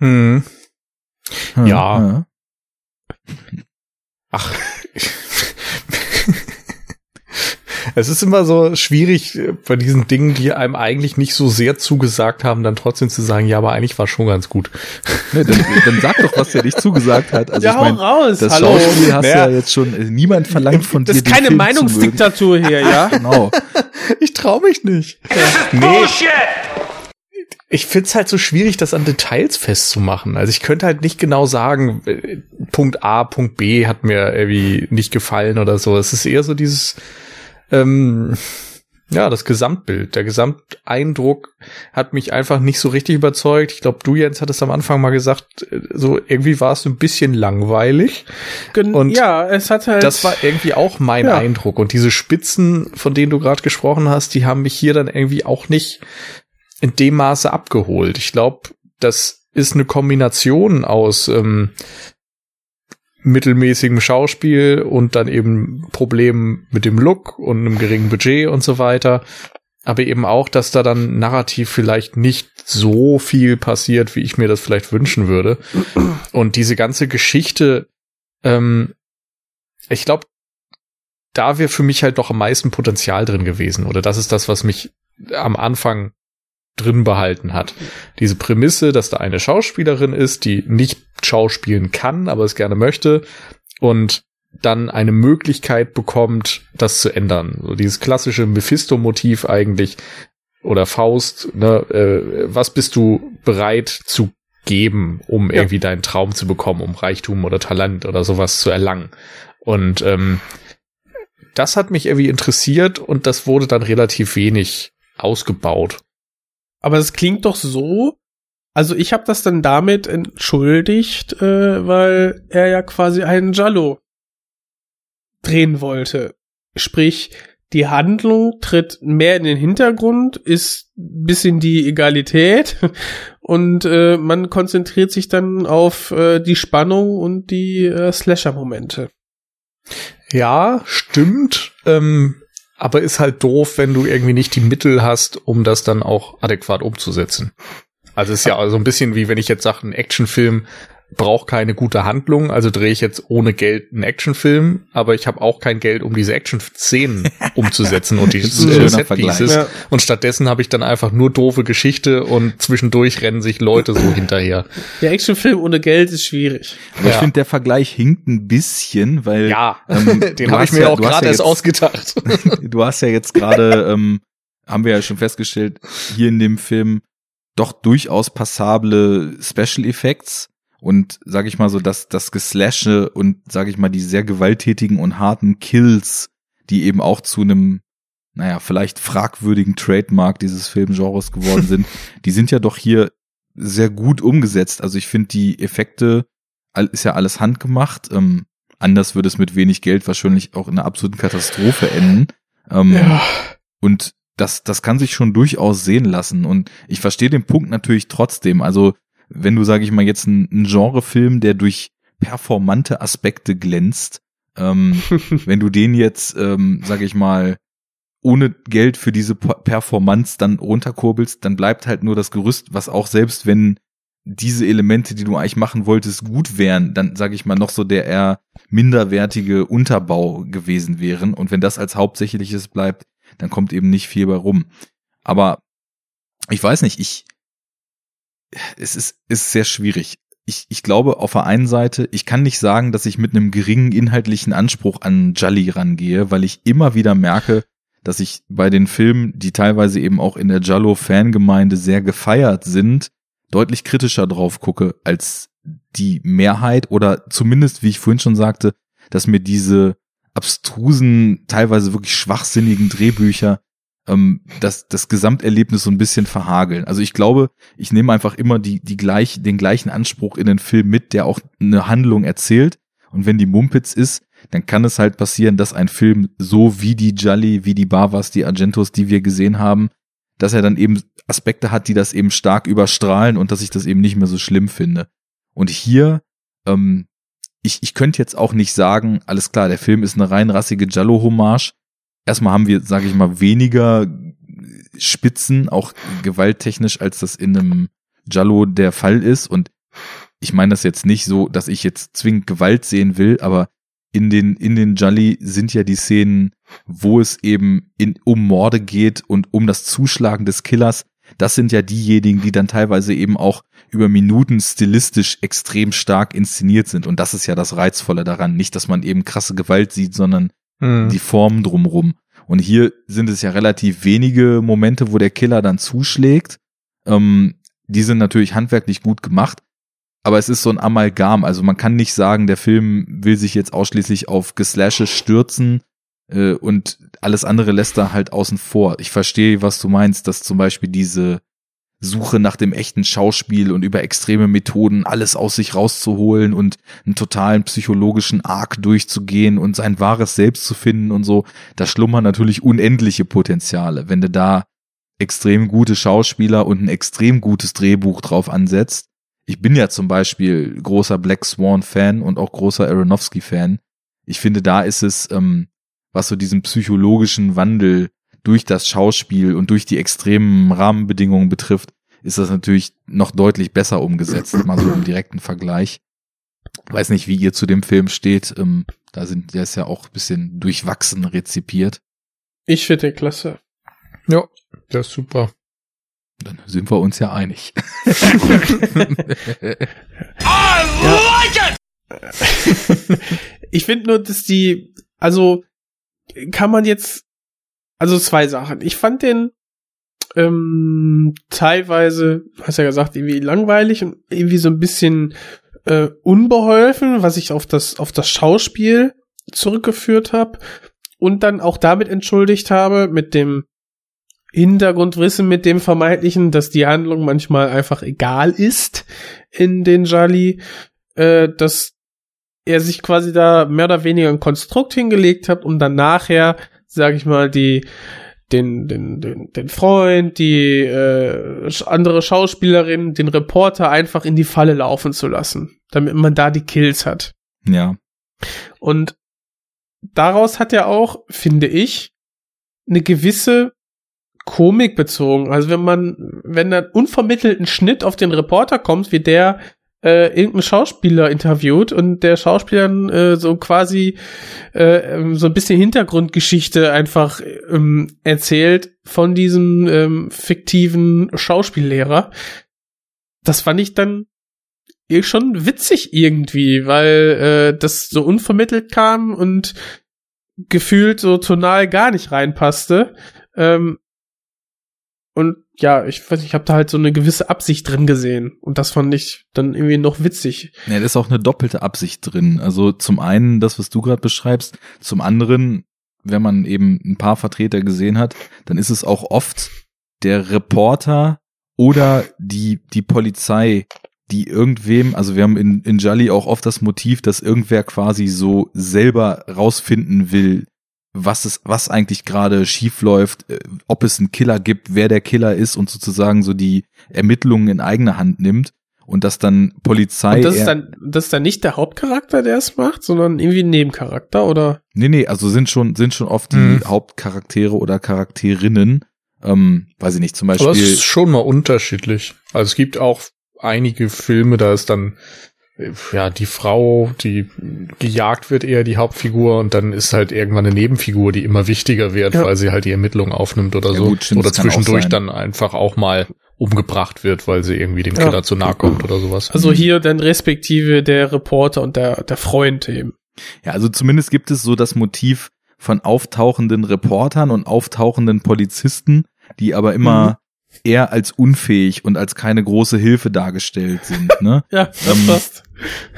Hm. Ja. Ach. Es ist immer so schwierig äh, bei diesen Dingen, die einem eigentlich nicht so sehr zugesagt haben, dann trotzdem zu sagen, ja, aber eigentlich war schon ganz gut. Ne, dann, dann sag doch, was dir nicht zugesagt hat. Also Ja, ich hau mein, raus, das hallo. Schauspiel hast du Naja. ja jetzt schon, äh, niemand verlangt von Das dir ist den keine Film Meinungsdiktatur hier, ja? Genau. Ich trau mich nicht. Nee. Ich find's halt so schwierig, das an Details festzumachen. Also ich könnte halt nicht genau sagen, äh, Punkt A, Punkt B hat mir irgendwie nicht gefallen oder so. Es ist eher so dieses, ähm, ja, das Gesamtbild. Der Gesamteindruck hat mich einfach nicht so richtig überzeugt. Ich glaube, du, Jens, hattest am Anfang mal gesagt, äh, so irgendwie war es ein bisschen langweilig. Gen Und ja, es hat halt. Das war irgendwie auch mein Ja. Eindruck. Und diese Spitzen, von denen du gerade gesprochen hast, die haben mich hier dann irgendwie auch nicht in dem Maße abgeholt. Ich glaube, das ist eine Kombination aus ähm, mittelmäßigem Schauspiel und dann eben Problemen mit dem Look und einem geringen Budget und so weiter. Aber eben auch, dass da dann narrativ vielleicht nicht so viel passiert, wie ich mir das vielleicht wünschen würde. Und diese ganze Geschichte, ähm, ich glaube, da wäre für mich halt doch am meisten Potenzial drin gewesen. Oder das ist das, was mich am Anfang drin behalten hat. Diese Prämisse, dass da eine Schauspielerin ist, die nicht schauspielen kann, aber es gerne möchte und dann eine Möglichkeit bekommt, das zu ändern. So dieses klassische Mephisto-Motiv eigentlich oder Faust, ne, äh, was bist du bereit zu geben, um Ja. irgendwie deinen Traum zu bekommen, um Reichtum oder Talent oder sowas zu erlangen. Und ähm, das hat mich irgendwie interessiert und das wurde dann relativ wenig ausgebaut. Aber es klingt doch so. Also ich habe das dann damit entschuldigt, äh, weil er ja quasi einen Jallo drehen wollte. Sprich, die Handlung tritt mehr in den Hintergrund, ist bis in die Egalität und äh, man konzentriert sich dann auf äh, die Spannung und die äh, Slasher-Momente. Ja, stimmt. Ähm, aber ist halt doof, wenn du irgendwie nicht die Mittel hast, um das dann auch adäquat umzusetzen. Also ist ja also ein bisschen wie wenn ich jetzt sage, ein Actionfilm braucht keine gute Handlung, also drehe ich jetzt ohne Geld einen Actionfilm, aber ich habe auch kein Geld, um diese Action-Szenen umzusetzen und die Set-Pieces. Ja. Und stattdessen habe ich dann einfach nur doofe Geschichte und zwischendurch rennen sich Leute so hinterher. Der Actionfilm ohne Geld ist schwierig. Aber ich Ja. finde, der Vergleich hinkt ein bisschen, weil Ja, ähm, den habe ich mir ja- auch gerade ja erst ausgedacht. du hast ja jetzt gerade, ähm, haben wir ja schon festgestellt, hier in dem Film doch durchaus passable Special Effects und sage ich mal so, dass das Geslashe und sage ich mal die sehr gewalttätigen und harten Kills, die eben auch zu einem naja, vielleicht fragwürdigen Trademark dieses Filmgenres geworden sind, die sind ja doch hier sehr gut umgesetzt. Also ich finde die Effekte ist ja alles handgemacht. Ähm, anders würde es mit wenig Geld wahrscheinlich auch in einer absoluten Katastrophe enden. Ähm, Und das, das kann sich schon durchaus sehen lassen. Und ich verstehe den Punkt natürlich trotzdem. Also, wenn du, sage ich mal, jetzt ein, ein Genrefilm, der durch performante Aspekte glänzt, ähm, wenn du den jetzt, ähm, sage ich mal, ohne Geld für diese Performance dann runterkurbelst, dann bleibt halt nur das Gerüst, was auch selbst wenn diese Elemente, die du eigentlich machen wolltest, gut wären, dann sage ich mal noch so der eher minderwertige Unterbau gewesen wären. Und wenn das als hauptsächliches bleibt, dann kommt eben nicht viel bei rum. Aber ich weiß nicht, ich es ist, ist sehr schwierig. Ich, ich glaube, auf der einen Seite, ich kann nicht sagen, dass ich mit einem geringen inhaltlichen Anspruch an Jolly rangehe, weil ich immer wieder merke, dass ich bei den Filmen, die teilweise eben auch in der Jallo-Fangemeinde sehr gefeiert sind, deutlich kritischer drauf gucke als die Mehrheit oder zumindest, wie ich vorhin schon sagte, dass mir diese abstrusen, teilweise wirklich schwachsinnigen Drehbücher ähm, das, das Gesamterlebnis so ein bisschen verhageln. Also ich glaube, ich nehme einfach immer die, die gleich, den gleichen Anspruch in den Film mit, der auch eine Handlung erzählt. Und wenn die Mumpitz ist, dann kann es halt passieren, dass ein Film so wie die Jolly, wie die Bavas, die Argentos, die wir gesehen haben, dass er dann eben Aspekte hat, die das eben stark überstrahlen und dass ich das eben nicht mehr so schlimm finde. Und hier, ähm, ich, ich könnte jetzt auch nicht sagen, alles klar, der Film ist eine rein rassige Jallo-Hommage. Erstmal haben wir, sage ich mal, weniger Spitzen, auch gewalttechnisch, als das in einem Jallo der Fall ist. Und ich meine das jetzt nicht so, dass ich jetzt zwingend Gewalt sehen will, aber in den, in den Jolly sind ja die Szenen, wo es eben in, um Morde geht und um das Zuschlagen des Killers. Das sind ja diejenigen, die dann teilweise eben auch über Minuten stilistisch extrem stark inszeniert sind. Und das ist ja das Reizvolle daran. Nicht, dass man eben krasse Gewalt sieht, sondern Mhm. die Formen drumrum. Und hier sind es ja relativ wenige Momente, wo der Killer dann zuschlägt. Ähm, die sind natürlich handwerklich gut gemacht, aber es ist so ein Amalgam. Also man kann nicht sagen, der Film will sich jetzt ausschließlich auf Geslashes stürzen äh, und alles andere lässt er halt außen vor. Ich verstehe, was du meinst, dass zum Beispiel diese Suche nach dem echten Schauspiel und über extreme Methoden alles aus sich rauszuholen und einen totalen psychologischen Arc durchzugehen und sein wahres Selbst zu finden und so, da schlummern natürlich unendliche Potenziale. Wenn du da extrem gute Schauspieler und ein extrem gutes Drehbuch drauf ansetzt. Ich bin ja zum Beispiel großer Black Swan Fan und auch großer Aronofsky Fan. Ich finde, da ist es, ähm, was so diesen psychologischen Wandel durch das Schauspiel und durch die extremen Rahmenbedingungen betrifft, ist das natürlich noch deutlich besser umgesetzt, mal so im direkten Vergleich. Weiß nicht, wie ihr zu dem Film steht. Ähm, da sind, der ist ja auch ein bisschen durchwachsen rezipiert. Ich finde den klasse. Ja, der ist super. Dann sind wir uns ja einig. ich finde nur, dass die, also kann man jetzt, also zwei Sachen. Ich fand den ähm, teilweise, hast ja gesagt, irgendwie langweilig und irgendwie so ein bisschen äh, unbeholfen, was ich auf das auf das Schauspiel zurückgeführt habe und dann auch damit entschuldigt habe mit dem Hintergrundwissen mit dem vermeintlichen, dass die Handlung manchmal einfach egal ist in den Jali, äh, dass er sich quasi da mehr oder weniger ein Konstrukt hingelegt hat, um dann nachher, sag ich mal, die den, den, den, den Freund, die äh, andere Schauspielerin, den Reporter einfach in die Falle laufen zu lassen, damit man da die Kills hat. ja. Und daraus hat er auch, finde ich, eine gewisse Komik bezogen. Also wenn man, wenn dann unvermittelt ein Schnitt auf den Reporter kommt, wie der äh, irgendeinen Schauspieler interviewt und der Schauspieler äh, so quasi äh, ähm, so ein bisschen Hintergrundgeschichte einfach ähm, erzählt von diesem ähm, fiktiven Schauspiellehrer. Das fand ich dann eh schon witzig irgendwie, weil äh, das so unvermittelt kam und gefühlt so tonal gar nicht reinpasste. Ähm, und ja, ich weiß, ich habe da halt so eine gewisse Absicht drin gesehen und das fand ich dann irgendwie noch witzig. Ja, da ist auch eine doppelte Absicht drin. Also zum einen das, was du gerade beschreibst, zum anderen, wenn man eben ein paar Vertreter gesehen hat, dann ist es auch oft der Reporter oder die, die Polizei, die irgendwem, also wir haben in, in Jolly auch oft das Motiv, dass irgendwer quasi so selber rausfinden will, was es, was eigentlich gerade schief läuft, äh, ob es einen Killer gibt, wer der Killer ist und sozusagen so die Ermittlungen in eigene Hand nimmt und dass dann Polizei. Und das ist dann, das ist dann nicht der Hauptcharakter, der es macht, sondern irgendwie ein Nebencharakter, oder? Nee, nee, also sind schon, sind schon oft die Mhm. Hauptcharaktere oder Charakterinnen. Ähm, weiß ich nicht, zum Aber es Beispiel. ist schon mal unterschiedlich. Also es gibt auch einige Filme, da ist dann ja die Frau, die gejagt wird, eher die Hauptfigur und dann ist halt irgendwann eine Nebenfigur, die immer wichtiger wird, Ja. weil sie halt die Ermittlungen aufnimmt oder Ja, so. gut, stimmt, oder zwischendurch dann einfach auch mal umgebracht wird, weil sie irgendwie dem Ja. Killer zu nahe kommt oder sowas. Also hier dann respektive der Reporter und der, der Freund eben. Ja, also zumindest gibt es so das Motiv von auftauchenden Reportern und auftauchenden Polizisten, die aber immer eher als unfähig und als keine große Hilfe dargestellt sind. Ne? Ja, das Ähm, passt.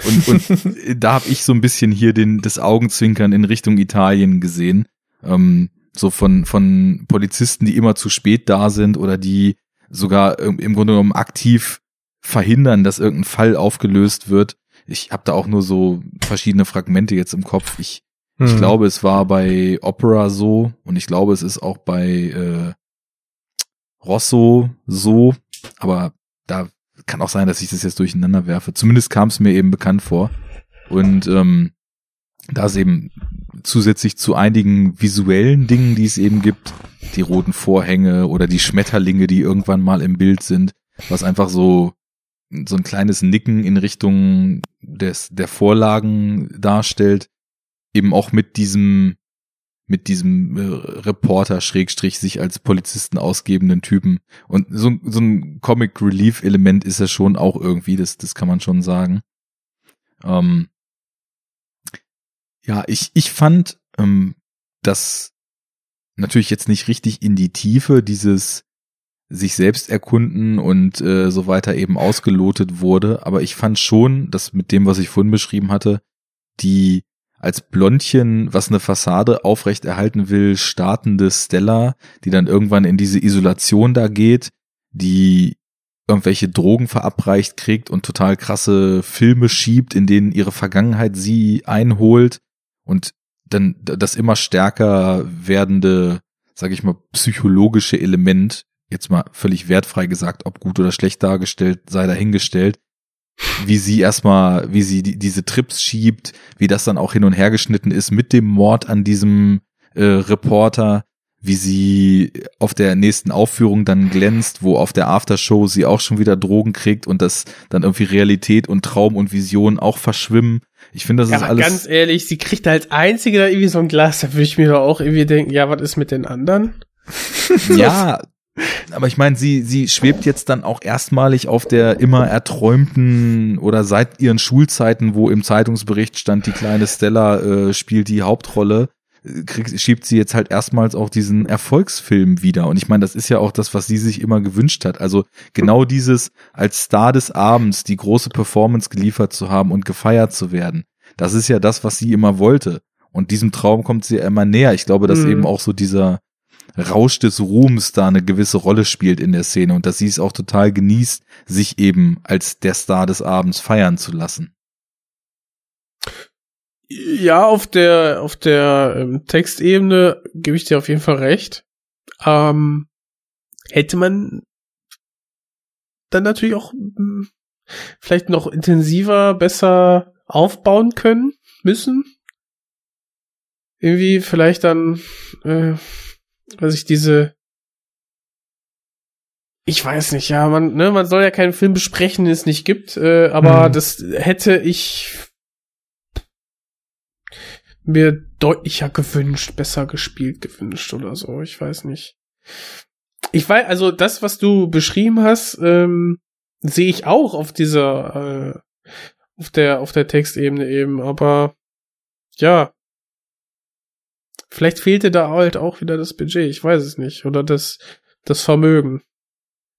Und, und da habe ich so ein bisschen hier den das Augenzwinkern in Richtung Italien gesehen. Ähm, so von von Polizisten, die immer zu spät da sind oder die sogar im im Grunde genommen aktiv verhindern, dass irgendein Fall aufgelöst wird. Ich habe da auch nur so verschiedene Fragmente jetzt im Kopf. Ich, ich Hm. glaube, es war bei Opera so und ich glaube, es ist auch bei äh, Rosso so, aber da kann auch sein, dass ich das jetzt durcheinander werfe. Zumindest kam es mir eben bekannt vor. Und ähm, da es eben zusätzlich zu einigen visuellen Dingen, die es eben gibt, die roten Vorhänge oder die Schmetterlinge, die irgendwann mal im Bild sind, was einfach so so ein kleines Nicken in Richtung des der Vorlagen darstellt, eben auch mit diesem mit diesem äh, Reporter Schrägstrich sich als Polizisten ausgebenden Typen und so, so ein Comic Relief Element ist er schon auch irgendwie, das das kann man schon sagen. Ähm, ja, ich ich fand ähm, dass natürlich jetzt nicht richtig in die Tiefe dieses sich selbst erkunden und äh, so weiter eben ausgelotet wurde. Aber ich fand schon, dass mit dem, was ich vorhin beschrieben hatte, die als Blondchen, was eine Fassade aufrecht erhalten will, startende Stella, die dann irgendwann in diese Isolation da geht, die irgendwelche Drogen verabreicht kriegt und total krasse Filme schiebt, in denen ihre Vergangenheit sie einholt und dann das immer stärker werdende, sag ich mal, psychologische Element, jetzt mal völlig wertfrei gesagt, ob gut oder schlecht dargestellt, sei dahingestellt, wie sie erstmal, wie sie die, diese Trips schiebt, wie das dann auch hin und her geschnitten ist mit dem Mord an diesem äh, Reporter, wie sie auf der nächsten Aufführung dann glänzt, wo auf der Aftershow sie auch schon wieder Drogen kriegt und das dann irgendwie Realität und Traum und Vision auch verschwimmen. Ich finde, das ja, ist alles. Ganz ehrlich, sie kriegt als einzige da irgendwie so ein Glas, da würde ich mir doch auch irgendwie denken, ja, was ist mit den anderen? ja, aber ich meine, sie, sie schwebt jetzt dann auch erstmalig auf der immer erträumten oder seit ihren Schulzeiten, wo im Zeitungsbericht stand, die kleine Stella äh, spielt die Hauptrolle, kriegt, schiebt sie jetzt halt erstmals auch diesen Erfolgsfilm wieder. Und ich meine, das ist ja auch das, was sie sich immer gewünscht hat. Also genau dieses als Star des Abends die große Performance geliefert zu haben und gefeiert zu werden. Das ist ja das, was sie immer wollte. Und diesem Traum kommt sie immer näher. Ich glaube, dass mhm. eben auch so dieser, Rausch des Ruhms da eine gewisse Rolle spielt in der Szene und dass sie es auch total genießt, sich eben als der Star des Abends feiern zu lassen. Ja, auf der auf der ähm, Textebene gebe ich dir auf jeden Fall recht. Ähm, hätte man dann natürlich auch mh, hm, vielleicht noch intensiver, besser aufbauen können müssen. Irgendwie vielleicht dann äh, dass ich diese ich weiß nicht, ja, man, ne, man soll ja keinen Film besprechen, den es nicht gibt, äh, aber mhm. das hätte ich mir deutlicher gewünscht, besser gespielt gewünscht oder so, ich weiß nicht. Ich weiß, also das, was du beschrieben hast, ähm, sehe ich auch auf dieser, äh, auf der, auf der Textebene eben, aber ja, Vielleicht fehlte da halt auch wieder das Budget, ich weiß es nicht. Oder das, das Vermögen,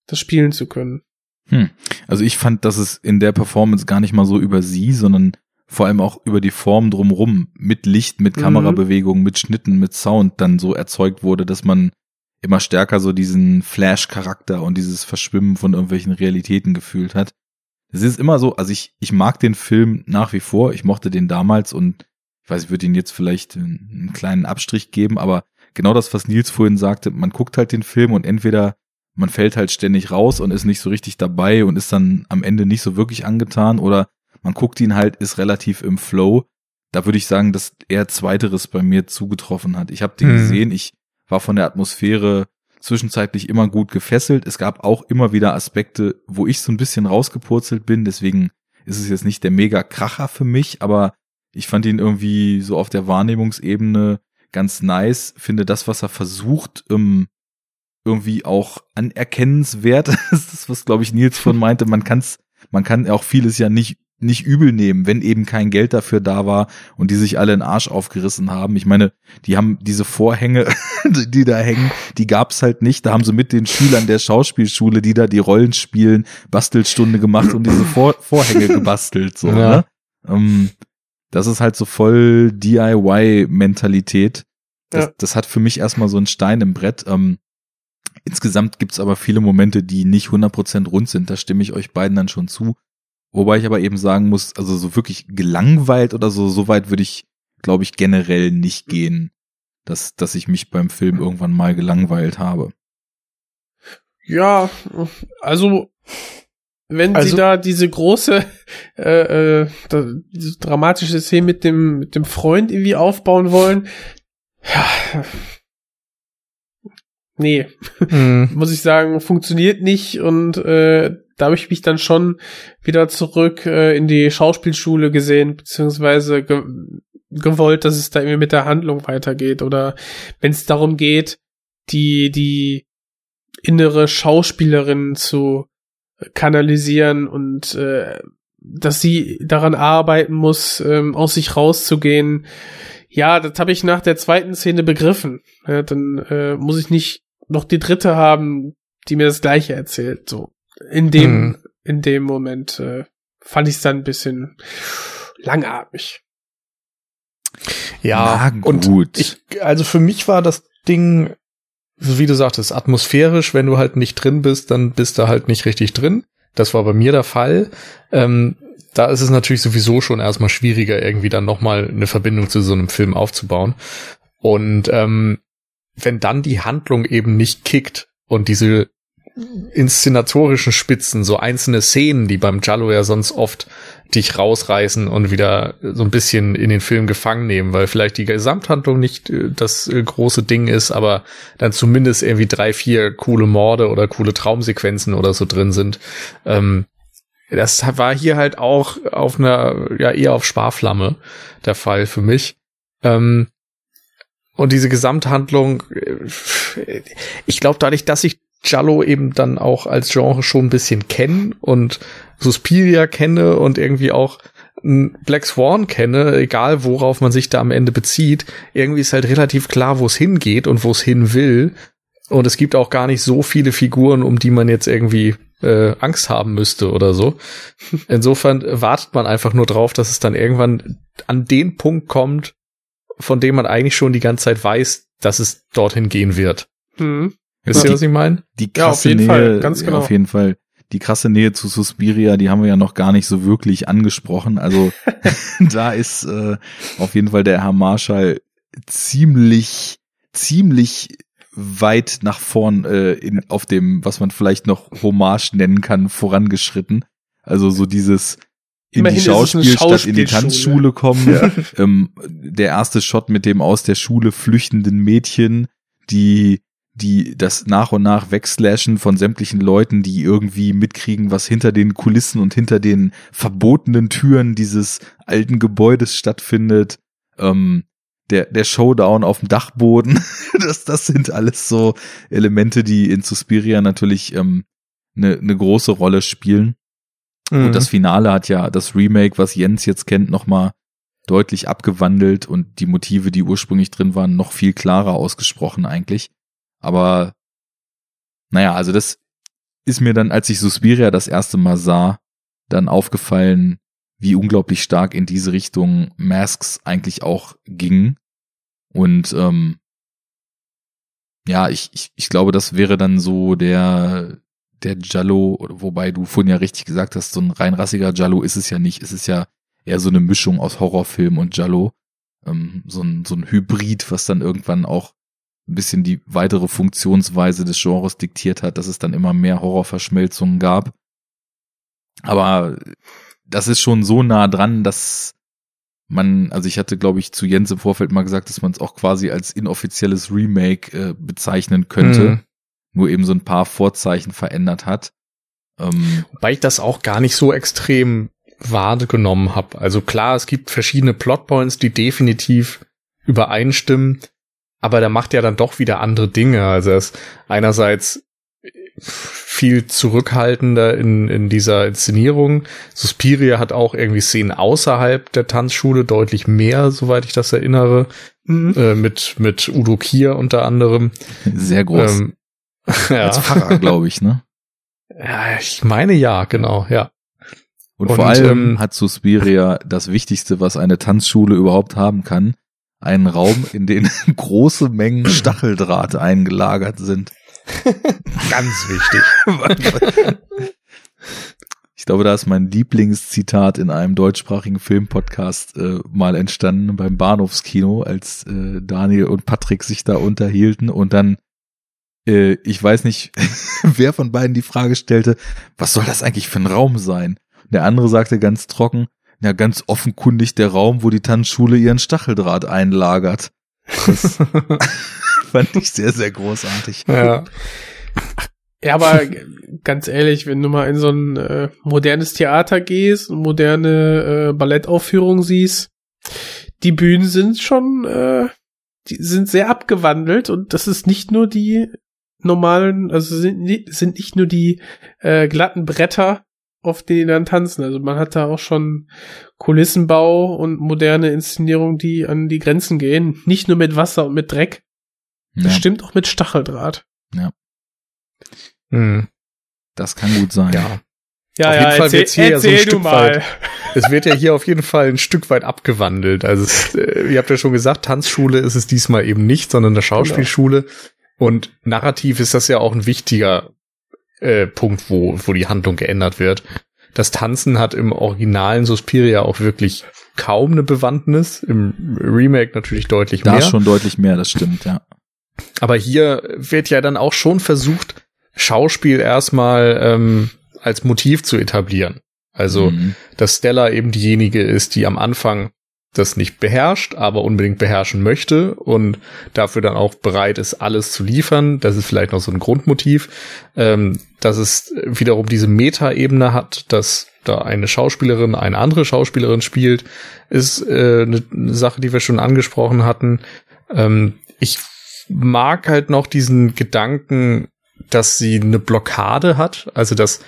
das spielen zu können. Hm. Also ich fand, dass es in der Performance gar nicht mal so über sie, sondern vor allem auch über die Form drumrum, mit Licht, mit mhm. Kamerabewegung, mit Schnitten, mit Sound dann so erzeugt wurde, dass man immer stärker so diesen Flash-Charakter und dieses Verschwimmen von irgendwelchen Realitäten gefühlt hat. Es ist immer so, also ich, ich mag den Film nach wie vor, ich mochte den damals und ich weiß, ich würde ihn jetzt vielleicht einen kleinen Abstrich geben, aber genau das, was Nils vorhin sagte, man guckt halt den Film und entweder man fällt halt ständig raus und ist nicht so richtig dabei und ist dann am Ende nicht so wirklich angetan oder man guckt ihn halt, ist relativ im Flow. Da würde ich sagen, dass er zweiteres bei mir zugetroffen hat. Ich habe den mhm. gesehen, ich war von der Atmosphäre zwischenzeitlich immer gut gefesselt. Es gab auch immer wieder Aspekte, wo ich so ein bisschen rausgepurzelt bin, deswegen ist es jetzt nicht der mega Kracher für mich, aber ich fand ihn irgendwie so auf der Wahrnehmungsebene ganz nice. Finde das, was er versucht, ähm, irgendwie auch anerkennenswert. das ist, was, glaube ich, Nils von meinte. Man kann's, man kann auch vieles ja nicht nicht übel nehmen, wenn eben kein Geld dafür da war und die sich alle den Arsch aufgerissen haben. Ich meine, die haben diese Vorhänge, die da hängen, die gab's halt nicht. Da haben sie mit den Schülern der Schauspielschule, die da die Rollen spielen, Bastelstunde gemacht und diese Vor Vorhänge gebastelt. So, ja. ne? ähm, das ist halt so voll DIY-Mentalität. Das, ja. das hat für mich erstmal so einen Stein im Brett. Ähm, insgesamt gibt's aber viele Momente, die nicht 100% rund sind. Da stimme ich euch beiden dann schon zu. Wobei ich aber eben sagen muss, also so wirklich gelangweilt oder so, so weit würde ich, glaube ich, generell nicht gehen, dass, dass ich mich beim Film irgendwann mal gelangweilt habe. Ja, also wenn also, sie da diese große, äh, äh, diese dramatische Szene mit dem, mit dem Freund irgendwie aufbauen wollen, ja, nee, mhm. muss ich sagen, funktioniert nicht und äh, da habe ich mich dann schon wieder zurück äh, in die Schauspielschule gesehen, beziehungsweise ge gewollt, dass es da irgendwie mit der Handlung weitergeht oder wenn es darum geht, die, die innere Schauspielerin zu kanalisieren und äh, dass sie daran arbeiten muss, ähm, aus sich rauszugehen. Ja, das habe ich nach der zweiten Szene begriffen. Ja, dann äh, muss ich nicht noch die dritte haben, die mir das gleiche erzählt. So in dem Mhm. in dem Moment äh, fand ich es dann ein bisschen langatmig. Ja, Na und gut. ich, also für mich war das Ding, wie du sagtest, atmosphärisch. Wenn du halt nicht drin bist, dann bist du halt nicht richtig drin. Das war bei mir der Fall. Ähm, da ist es natürlich sowieso schon erstmal schwieriger, irgendwie dann nochmal eine Verbindung zu so einem Film aufzubauen. Und ähm, wenn dann die Handlung eben nicht kickt und diese inszenatorischen Spitzen, so einzelne Szenen, die beim Jallo ja sonst oft dich rausreißen und wieder so ein bisschen in den Film gefangen nehmen, weil vielleicht die Gesamthandlung nicht äh, das äh, große Ding ist, aber dann zumindest irgendwie drei, vier coole Morde oder coole Traumsequenzen oder so drin sind. Ähm, das war hier halt auch auf einer, ja, eher auf Sparflamme der Fall für mich. Ähm, und diese Gesamthandlung, äh, ich glaube dadurch, dass ich Jallo eben dann auch als Genre schon ein bisschen kenne und Suspiria kenne und irgendwie auch Black Swan kenne, egal worauf man sich da am Ende bezieht, irgendwie ist halt relativ klar, wo es hingeht und wo es hin will. Und es gibt auch gar nicht so viele Figuren, um die man jetzt irgendwie äh, Angst haben müsste oder so. Insofern wartet man einfach nur drauf, dass es dann irgendwann an den Punkt kommt, von dem man eigentlich schon die ganze Zeit weiß, dass es dorthin gehen wird. Mhm. Wisst ihr, die- was ich meine? Die Ja, auf krasse jeden Nähe, Fall, ganz ja, genau. auf jeden Fall. Die krasse Nähe zu Suspiria, die haben wir ja noch gar nicht so wirklich angesprochen. Also da ist äh, auf jeden Fall der Herr Marschall ziemlich, ziemlich weit nach vorn äh, in, auf dem, was man vielleicht noch Hommage nennen kann, vorangeschritten. Also so dieses in Immerhin die eine Schauspielstadt, in die Schauspielschule. Tanzschule kommen. Ähm, der erste Shot mit dem aus der Schule flüchtenden Mädchen, die die das nach und nach wegslashen von sämtlichen Leuten, die irgendwie mitkriegen, was hinter den Kulissen und hinter den verbotenen Türen dieses alten Gebäudes stattfindet. Ähm, der, der Showdown auf dem Dachboden, das, das sind alles so Elemente, die in Suspiria natürlich ähm, eine, eine große Rolle spielen. Mhm. Und das Finale hat ja das Remake, was Jens jetzt kennt, nochmal deutlich abgewandelt und die Motive, die ursprünglich drin waren, noch viel klarer ausgesprochen eigentlich. Aber naja, also das ist mir dann, als ich Suspiria das erste Mal sah, dann aufgefallen, wie unglaublich stark in diese Richtung Masks eigentlich auch ging. Und ähm, ja, ich, ich, ich glaube, das wäre dann so der, der Jallo, wobei du vorhin ja richtig gesagt hast, so ein rein rassiger Jallo ist es ja nicht. Es ist ja eher so eine Mischung aus Horrorfilm und Jallo. Ähm, so, ein, so ein Hybrid, was dann irgendwann auch ein bisschen die weitere Funktionsweise des Genres diktiert hat, dass es dann immer mehr Horrorverschmelzungen gab. Aber das ist schon so nah dran, dass man, also ich hatte, glaube ich, zu Jens im Vorfeld mal gesagt, dass man es auch quasi als inoffizielles Remake äh, bezeichnen könnte, Mhm. nur eben so ein paar Vorzeichen verändert hat. Ähm, Wobei ich das auch gar nicht so extrem wahrgenommen habe. Also klar, es gibt verschiedene Plotpoints, die definitiv übereinstimmen, aber der macht ja dann doch wieder andere Dinge. Also er ist einerseits viel zurückhaltender in, in dieser Inszenierung. Suspiria hat auch irgendwie Szenen außerhalb der Tanzschule, deutlich mehr, soweit ich das erinnere, Mhm. äh, mit, mit Udo Kier unter anderem. sehr groß. Ähm, ja. Als Pfarrer, glaube ich, ne? ja, ich meine ja, genau, ja. Und, Und, vor allem ähm, hat Suspiria das Wichtigste, was eine Tanzschule überhaupt haben kann. Einen Raum, in den große Mengen Stacheldraht eingelagert sind. Ganz wichtig. Ich glaube, da ist mein Lieblingszitat in einem deutschsprachigen Filmpodcast äh, mal entstanden beim Bahnhofskino, als äh, Daniel und Patrick sich da unterhielten und dann äh, ich weiß nicht, wer von beiden die Frage stellte, was soll das eigentlich für ein Raum sein? Der andere sagte ganz trocken, ja, ganz offenkundig der Raum, wo die Tanzschule ihren Stacheldraht einlagert. Das fand ich sehr, sehr großartig. ja. Ja, aber ganz ehrlich, wenn du mal in so ein äh, modernes Theater gehst moderne äh, Ballettaufführungen siehst, die Bühnen sind schon, äh, die sind sehr abgewandelt und das ist nicht nur die normalen, also sind, sind nicht nur die äh, glatten Bretter, auf denen die dann tanzen. Also man hat da auch schon Kulissenbau und moderne Inszenierung, die an die Grenzen gehen. Nicht nur mit Wasser und mit Dreck, Ja, bestimmt auch mit Stacheldraht. Mhm. das kann gut sein. Ja. Ja, Auf ja, jeden Fall erzähl, wird's hier ja so ein Stück mal. weit- Es wird ja hier auf jeden Fall ein Stück weit abgewandelt. Also, es, äh, ihr habt ja schon gesagt, Tanzschule ist es diesmal eben nicht, sondern eine Schauspielschule. Und narrativ ist das ja auch ein wichtiger äh, Punkt, wo, wo die Handlung geändert wird. Das Tanzen hat im originalen Suspiria auch wirklich kaum eine Bewandtnis. Im Remake natürlich deutlich Da mehr. schon deutlich mehr, das stimmt, ja. Aber hier wird ja dann auch schon versucht, Schauspiel erstmal ähm, als Motiv zu etablieren. Also, Mhm. dass Stella eben diejenige ist, die am Anfang das nicht beherrscht, aber unbedingt beherrschen möchte und dafür dann auch bereit ist, alles zu liefern. Das ist vielleicht noch so ein Grundmotiv. Ähm, dass es wiederum diese Meta-Ebene hat, dass da eine Schauspielerin eine andere Schauspielerin spielt, ist äh, eine, Sache, die wir schon angesprochen hatten. Ähm, ich mag halt noch diesen Gedanken, dass sie eine Blockade hat, also dass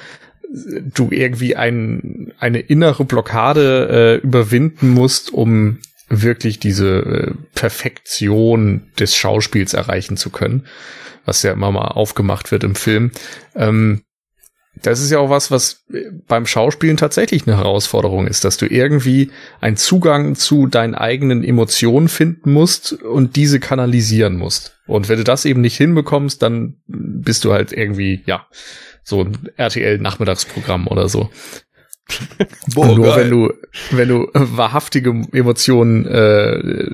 du irgendwie ein, eine innere Blockade äh, überwinden musst, um wirklich diese äh, Perfektion des Schauspiels erreichen zu können, was ja immer mal aufgemacht wird im Film. Ähm, das ist ja auch was, was beim Schauspielen tatsächlich eine Herausforderung ist, dass du irgendwie einen Zugang zu deinen eigenen Emotionen finden musst und diese kanalisieren musst. Und wenn du das eben nicht hinbekommst, dann bist du halt irgendwie, ja, so ein RTL-Nachmittagsprogramm oder so. Boah, Nur geil. wenn du, wenn du wahrhaftige Emotionen äh,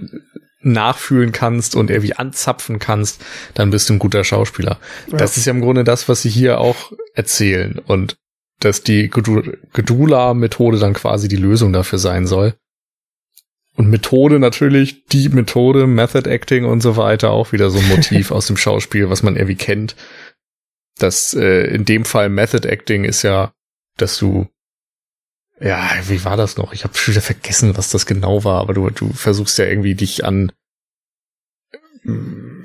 nachfühlen kannst und irgendwie anzapfen kannst, dann bist du ein guter Schauspieler. Das ist ja im Grunde das, was sie hier auch erzählen und dass die Gedu- Gedula-Methode dann quasi die Lösung dafür sein soll. Und Methode natürlich, die Methode, Method Acting und so weiter, auch wieder so ein Motiv aus dem Schauspiel, was man irgendwie kennt. Das äh, in dem Fall Method Acting ist ja, dass du ja, wie war das noch? Ich habe schon wieder vergessen, was das genau war, aber du, du versuchst ja irgendwie dich an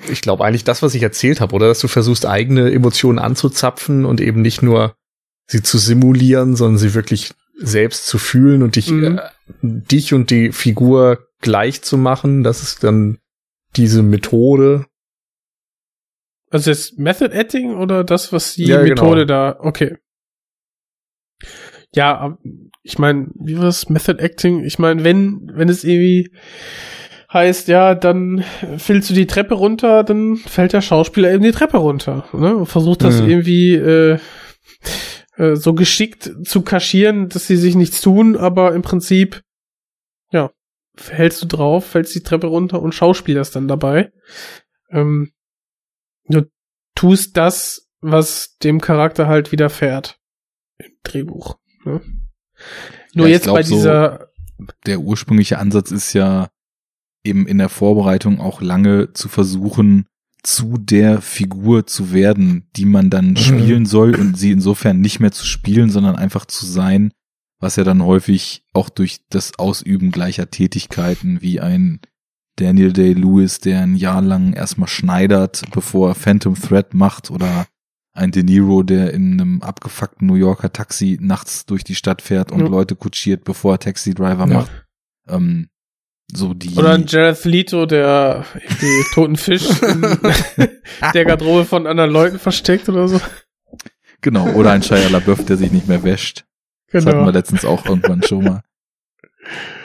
ich glaube eigentlich das, was ich erzählt habe, oder dass du versuchst, eigene Emotionen anzuzapfen und eben nicht nur sie zu simulieren, sondern sie wirklich selbst zu fühlen und dich, Mhm. äh, dich und die Figur gleich zu machen. Das ist dann diese Methode. Also das Method Acting oder das, was die Ja, Methode genau. da, okay. Ja, ab- ich meine, wie war das Method Acting? Ich meine, wenn, wenn es irgendwie heißt, ja, dann fällst du die Treppe runter, dann fällt der Schauspieler eben die Treppe runter. Ne? Und versucht das Mhm. irgendwie äh, äh, so geschickt zu kaschieren, dass sie sich nichts tun, aber im Prinzip, ja, hältst du drauf, fällst die Treppe runter und schauspielerst dann dabei. Ähm, du tust das, was dem Charakter halt widerfährt im Drehbuch. Ne? Nur Ja, jetzt glaub, bei so- dieser, der ursprüngliche Ansatz ist ja eben in der Vorbereitung auch lange zu versuchen, zu der Figur zu werden, die man dann spielen soll und sie insofern nicht mehr zu spielen, sondern einfach zu sein, was ja dann häufig auch durch das Ausüben gleicher Tätigkeiten wie ein Daniel Day-Lewis, der ein Jahr lang erstmal schneidert, bevor er Phantom Thread macht oder ein De Niro, der in einem abgefuckten New Yorker Taxi nachts durch die Stadt fährt und Ja. Leute kutschiert, bevor er Taxi Driver Ja. macht. Ähm, so die. oder ein Jared Leto, der die toten Fisch in der Garderobe von anderen Leuten versteckt oder so. genau, oder ein Shia LaBeouf, der sich nicht mehr wäscht. Das hatten Genau. wir letztens auch irgendwann schon mal.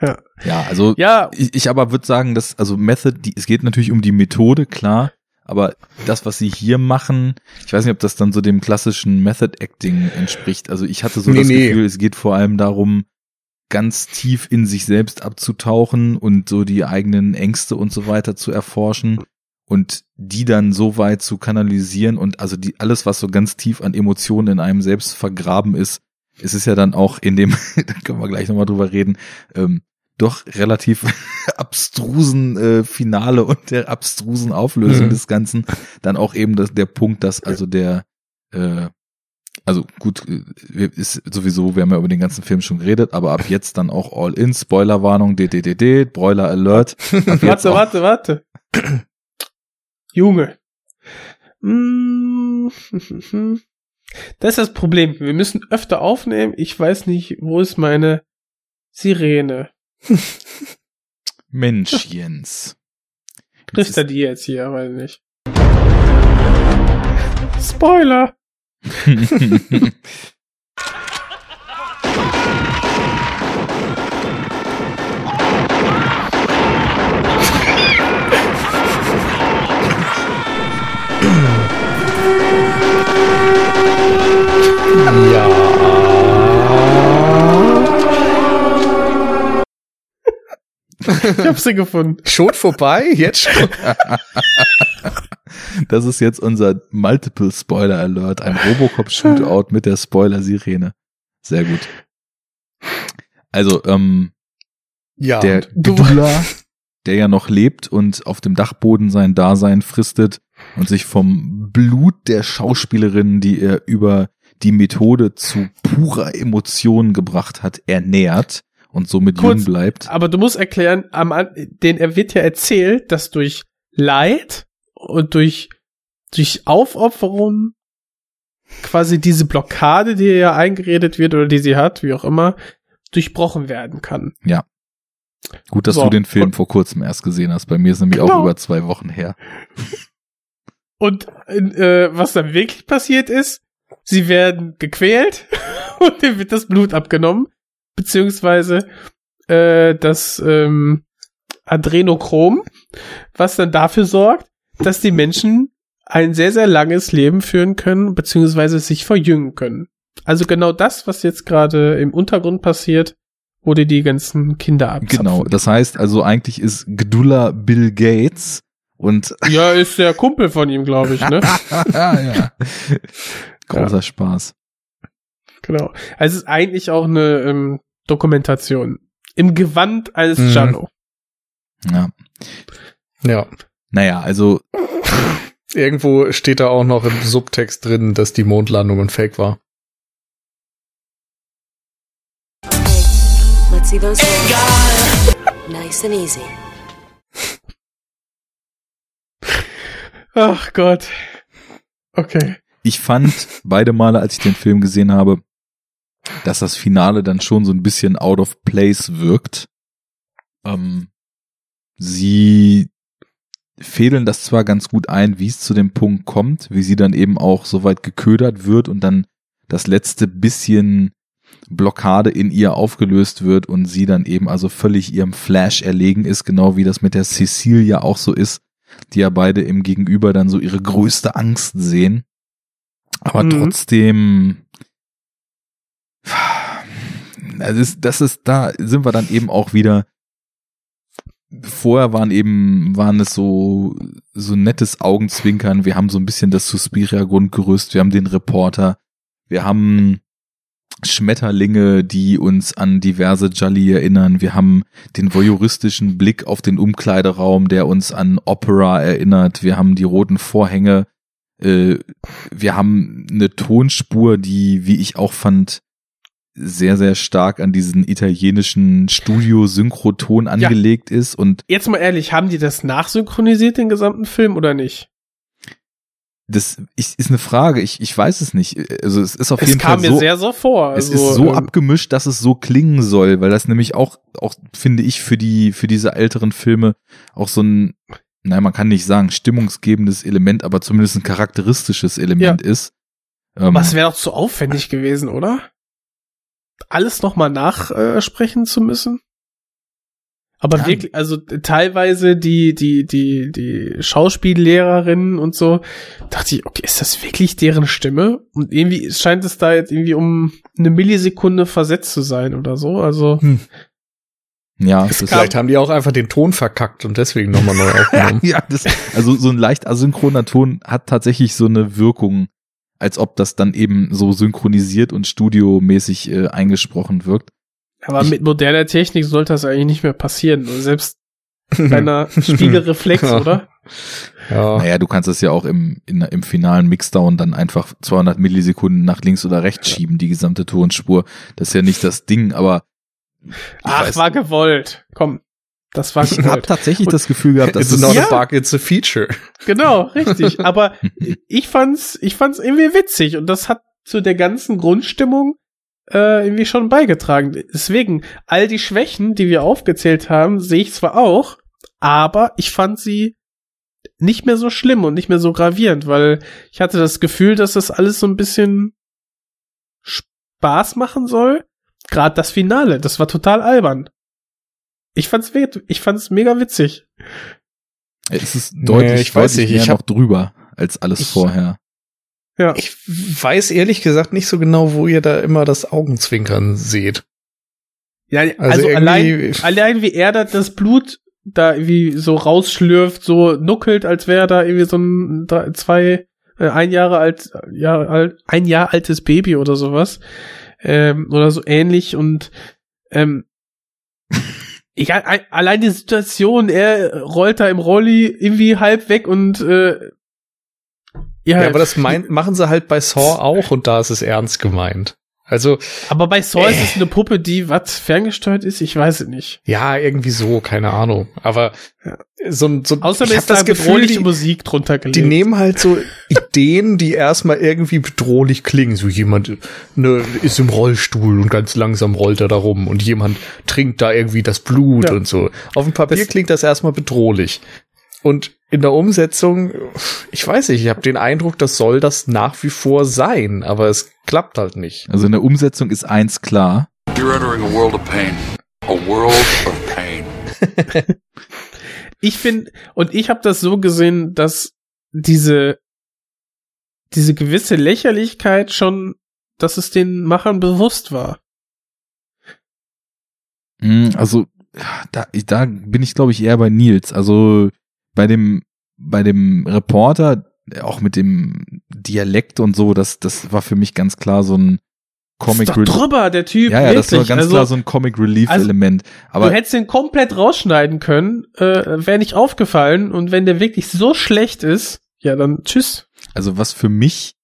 Ja. Ja, also Ja, ich, ich aber würde sagen, dass, also Method, die, es geht natürlich um die Methode, klar, aber das, was sie hier machen, ich weiß nicht, ob das dann so dem klassischen Method Acting entspricht. Also ich hatte so Nee, das nee. Gefühl, es geht vor allem darum, ganz tief in sich selbst abzutauchen und so die eigenen Ängste und so weiter zu erforschen und die dann so weit zu kanalisieren und also die alles, was so ganz tief an Emotionen in einem selbst vergraben ist, es ist ja dann auch in dem, da können wir gleich nochmal drüber reden, ähm, doch relativ abstrusen äh, Finale und der abstrusen Auflösung Mhm. des Ganzen dann auch eben das, der Punkt, dass also der äh, also gut, äh, ist sowieso, wir haben ja über den ganzen Film schon geredet, aber ab jetzt dann auch All-In, Spoilerwarnung, DDDD, Broiler Alert. Warte, warte, warte. Junge. Mm, Das ist das Problem. Wir müssen öfter aufnehmen. Ich weiß nicht, wo ist meine Sirene? Mensch, Jens. Trifft er die jetzt hier? Weiß nicht. Spoiler! Ich hab sie gefunden. Schon vorbei? Jetzt schon? Das ist jetzt unser Multiple Spoiler Alert, ein Robocop Shootout mit der Spoiler Sirene. Sehr gut. Also, ähm, Ja. der Gdula, der ja noch lebt und auf dem Dachboden sein Dasein fristet und sich vom Blut der Schauspielerin, die er über die Methode zu purer Emotion gebracht hat, ernährt und somit Kurz, jung bleibt. Aber du musst erklären, am, den er wird ja erzählt, dass durch Leid und durch, durch Aufopferung quasi diese Blockade, die ja eingeredet wird oder die sie hat, wie auch immer, durchbrochen werden kann. Gut, dass So, du den Film vor kurzem erst gesehen hast. Bei mir ist nämlich auch Genau. über zwei Wochen her. Und äh, was dann wirklich passiert ist, sie werden gequält und denen wird das Blut abgenommen, beziehungsweise äh, das ähm, Adrenochrom, was dann dafür sorgt, dass die Menschen ein sehr, sehr langes Leben führen können, beziehungsweise sich verjüngen können. Also genau das, was jetzt gerade im Untergrund passiert, wurde die ganzen Kinder abzapfen. Genau. Das heißt also eigentlich ist Gdula Bill Gates und Ja, ist der Kumpel von ihm, glaube ich, ne? ja. Großer Spaß. Genau. Also es ist eigentlich auch eine ähm, Dokumentation. Im Gewand eines Mhm. Giallo. Ja. ja. Naja, also Irgendwo steht da auch noch im Subtext drin, dass die Mondlandung ein Fake war. Let's see those hands. Nice and easy. Ach Gott. Okay. Ich fand beide Male, als ich den Film gesehen habe, dass das Finale dann schon so ein bisschen out of place wirkt. Ähm, sie fädeln das zwar ganz gut ein, wie es zu dem Punkt kommt, wie sie dann eben auch so weit geködert wird und dann das letzte bisschen Blockade in ihr aufgelöst wird und sie dann eben also völlig ihrem Flash erlegen ist, genau wie das mit der Cecilia auch so ist, die ja beide im Gegenüber dann so ihre größte Angst sehen. Aber Mhm. trotzdem, das ist, das ist, da sind wir dann eben auch wieder. Vorher waren eben, waren es so, so nettes Augenzwinkern. Wir haben so ein bisschen das Suspiria-Grundgerüst. Wir haben den Reporter. Wir haben Schmetterlinge, die uns an diverse Jolly erinnern. Wir haben den voyeuristischen Blick auf den Umkleideraum, der uns an Opera erinnert. Wir haben die roten Vorhänge. Äh, wir haben eine Tonspur, die, wie ich auch fand, sehr, sehr stark an diesen italienischen Studio-Synchroton angelegt ist und Jetzt mal ehrlich, haben die das nachsynchronisiert, den gesamten Film, oder nicht? das ich, ist eine Frage, ich, ich weiß es nicht. Also es ist auf Es jeden kam Fall mir so, sehr so vor. es Also, ist so ähm, abgemischt, dass es so klingen soll, weil das nämlich auch, auch finde ich, für die, für diese älteren Filme auch so ein, nein, man kann nicht sagen, stimmungsgebendes Element, aber zumindest ein charakteristisches Element ist. Ähm, Was wäre doch zu aufwendig gewesen, oder? Alles nochmal nachsprechen zu müssen? Aber Ja. wirklich, also teilweise die, die, die, die Schauspiellehrerinnen und so, dachte ich, okay, ist das wirklich deren Stimme? Und irgendwie scheint es da jetzt irgendwie um eine Millisekunde versetzt zu sein oder so. Also, ja, es das kam- Vielleicht haben die auch einfach den Ton verkackt und deswegen nochmal neu aufgenommen. ja, das, also so ein leicht asynchroner Ton hat tatsächlich so eine Wirkung, als ob das dann eben so synchronisiert und studiomäßig äh, eingesprochen wirkt. aber Ich- mit moderner Technik sollte das eigentlich nicht mehr passieren. Selbst kleiner Spiegelreflex, Ja. oder? Ja. Naja, du kannst es ja auch im, in, im finalen Mixdown dann einfach 200 Millisekunden nach links oder rechts schieben, die gesamte Tonspur. Das ist ja nicht das Ding, aber Ach, weiß- war gewollt. Komm, das war ich habe gewollt. tatsächlich das Gefühl gehabt, dass It's es not Ja. a bug, it's a feature. Genau, richtig. Aber ich fand's, ich fand's irgendwie witzig und das hat zu der ganzen Grundstimmung äh, irgendwie schon beigetragen. Deswegen, all die Schwächen, die wir aufgezählt haben, sehe ich zwar auch, aber ich fand sie nicht mehr so schlimm und nicht mehr so gravierend, weil ich hatte das Gefühl, dass das alles so ein bisschen Spaß machen soll. Gerade das Finale, das war total albern. Ich fand's, ich fand's mega witzig. es ist deutlich, Nee, ich weiß nicht, ich noch hab- drüber als alles Ich- vorher. Ja. Ich weiß ehrlich gesagt nicht so genau, wo ihr da immer das Augenzwinkern seht. Ja, Also also, allein, allein wie er da das Blut da irgendwie so rausschlürft, so nuckelt, als wäre da irgendwie so ein drei, zwei, äh, ein Jahre alt, alt, ein Jahr altes Baby oder sowas. Ähm, oder so ähnlich und ähm, ein, allein die Situation, er rollt da im Rolli irgendwie halb weg und äh, ja, Ja, aber das mein, machen sie halt bei Saw auch und da ist es ernst gemeint. Also, aber bei Saw ist Äh. es eine Puppe, die was ferngesteuert ist, ich weiß es nicht. ja, irgendwie so, keine Ahnung. Aber so, ein- so Außerdem ich hab ist da bedrohliche Musik drunter gelegt. Die nehmen halt so Ideen, die erstmal irgendwie bedrohlich klingen. So jemand ne, ist im Rollstuhl und ganz langsam rollt er da rum und jemand trinkt da irgendwie das Blut Ja. und so. Auf dem Papier Das- klingt das erstmal bedrohlich. Und in der Umsetzung, ich weiß nicht, ich habe den Eindruck, das soll das nach wie vor sein, aber es klappt halt nicht. Also in der Umsetzung ist eins klar. You're entering a world of pain. A world of pain. ich finde, und ich habe das so gesehen, dass diese, diese gewisse Lächerlichkeit schon, dass es den Machern bewusst war. Hm, Also da, da bin ich, glaube ich, eher bei Nils. Also bei dem, bei dem Reporter, auch mit dem Dialekt und so, das, das war für mich ganz klar so ein Comic doch drüber, der Typ. Ja, ja, das war ganz also, klar so ein Comic Relief also, Element. Aber du hättest den komplett rausschneiden können, äh, wäre nicht aufgefallen. Und wenn der wirklich so schlecht ist, ja, dann tschüss. Also was für mich,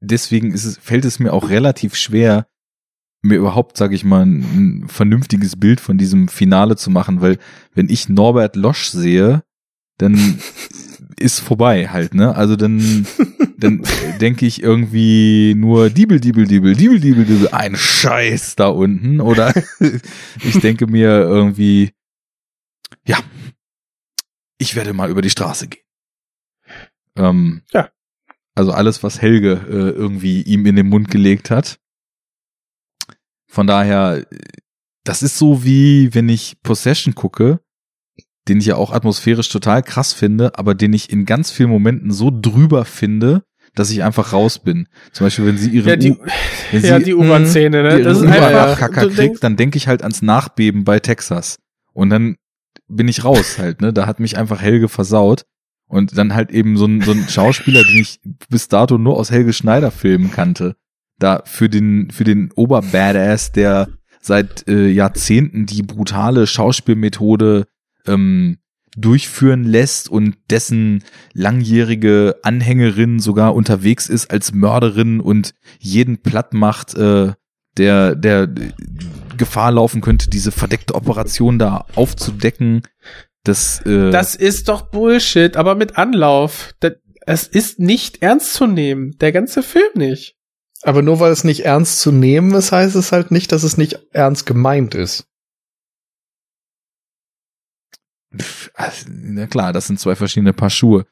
deswegen ist es, fällt es mir auch relativ schwer, mir überhaupt, sage ich mal, ein, ein vernünftiges Bild von diesem Finale zu machen, weil wenn ich Norbert Losch sehe, dann ist vorbei halt, ne? Also dann, dann denke ich irgendwie nur Diebel, Diebel, Diebel, Diebel, Diebel, Diebel, ein Scheiß da unten. Oder ich denke mir irgendwie, ja, ich werde mal über die Straße gehen. Ähm, Ja. Also alles, was Helge äh, irgendwie ihm in den Mund gelegt hat. Von daher, das ist so wie, wenn ich Possession gucke, den ich ja auch atmosphärisch total krass finde, aber den ich in ganz vielen Momenten so drüber finde, dass ich einfach raus bin. Zum Beispiel, wenn sie ihre Ja, die, wenn ja, sie die U-Bahn-Szene, ne? Das ist einfach, kriegt, denkst, dann denke ich halt ans Nachbeben bei Texas. Und dann bin ich raus halt, ne? Da hat mich einfach Helge versaut. Und dann halt eben so ein, so ein Schauspieler, den ich bis dato nur aus Helge Schneider Filmen kannte. Da für den, für den Oberbadass, der seit äh, Jahrzehnten die brutale Schauspielmethode ähm, durchführen lässt und dessen langjährige Anhängerin sogar unterwegs ist als Mörderin und jeden platt macht, äh, der, der Gefahr laufen könnte, diese verdeckte Operation da aufzudecken. Das, äh, das ist doch Bullshit, aber mit Anlauf. Es ist nicht ernst zu nehmen. Der ganze Film nicht. Aber nur weil es nicht ernst zu nehmen ist, heißt es halt nicht, dass es nicht ernst gemeint ist. Also, Na klar, das sind zwei verschiedene Paar Schuhe.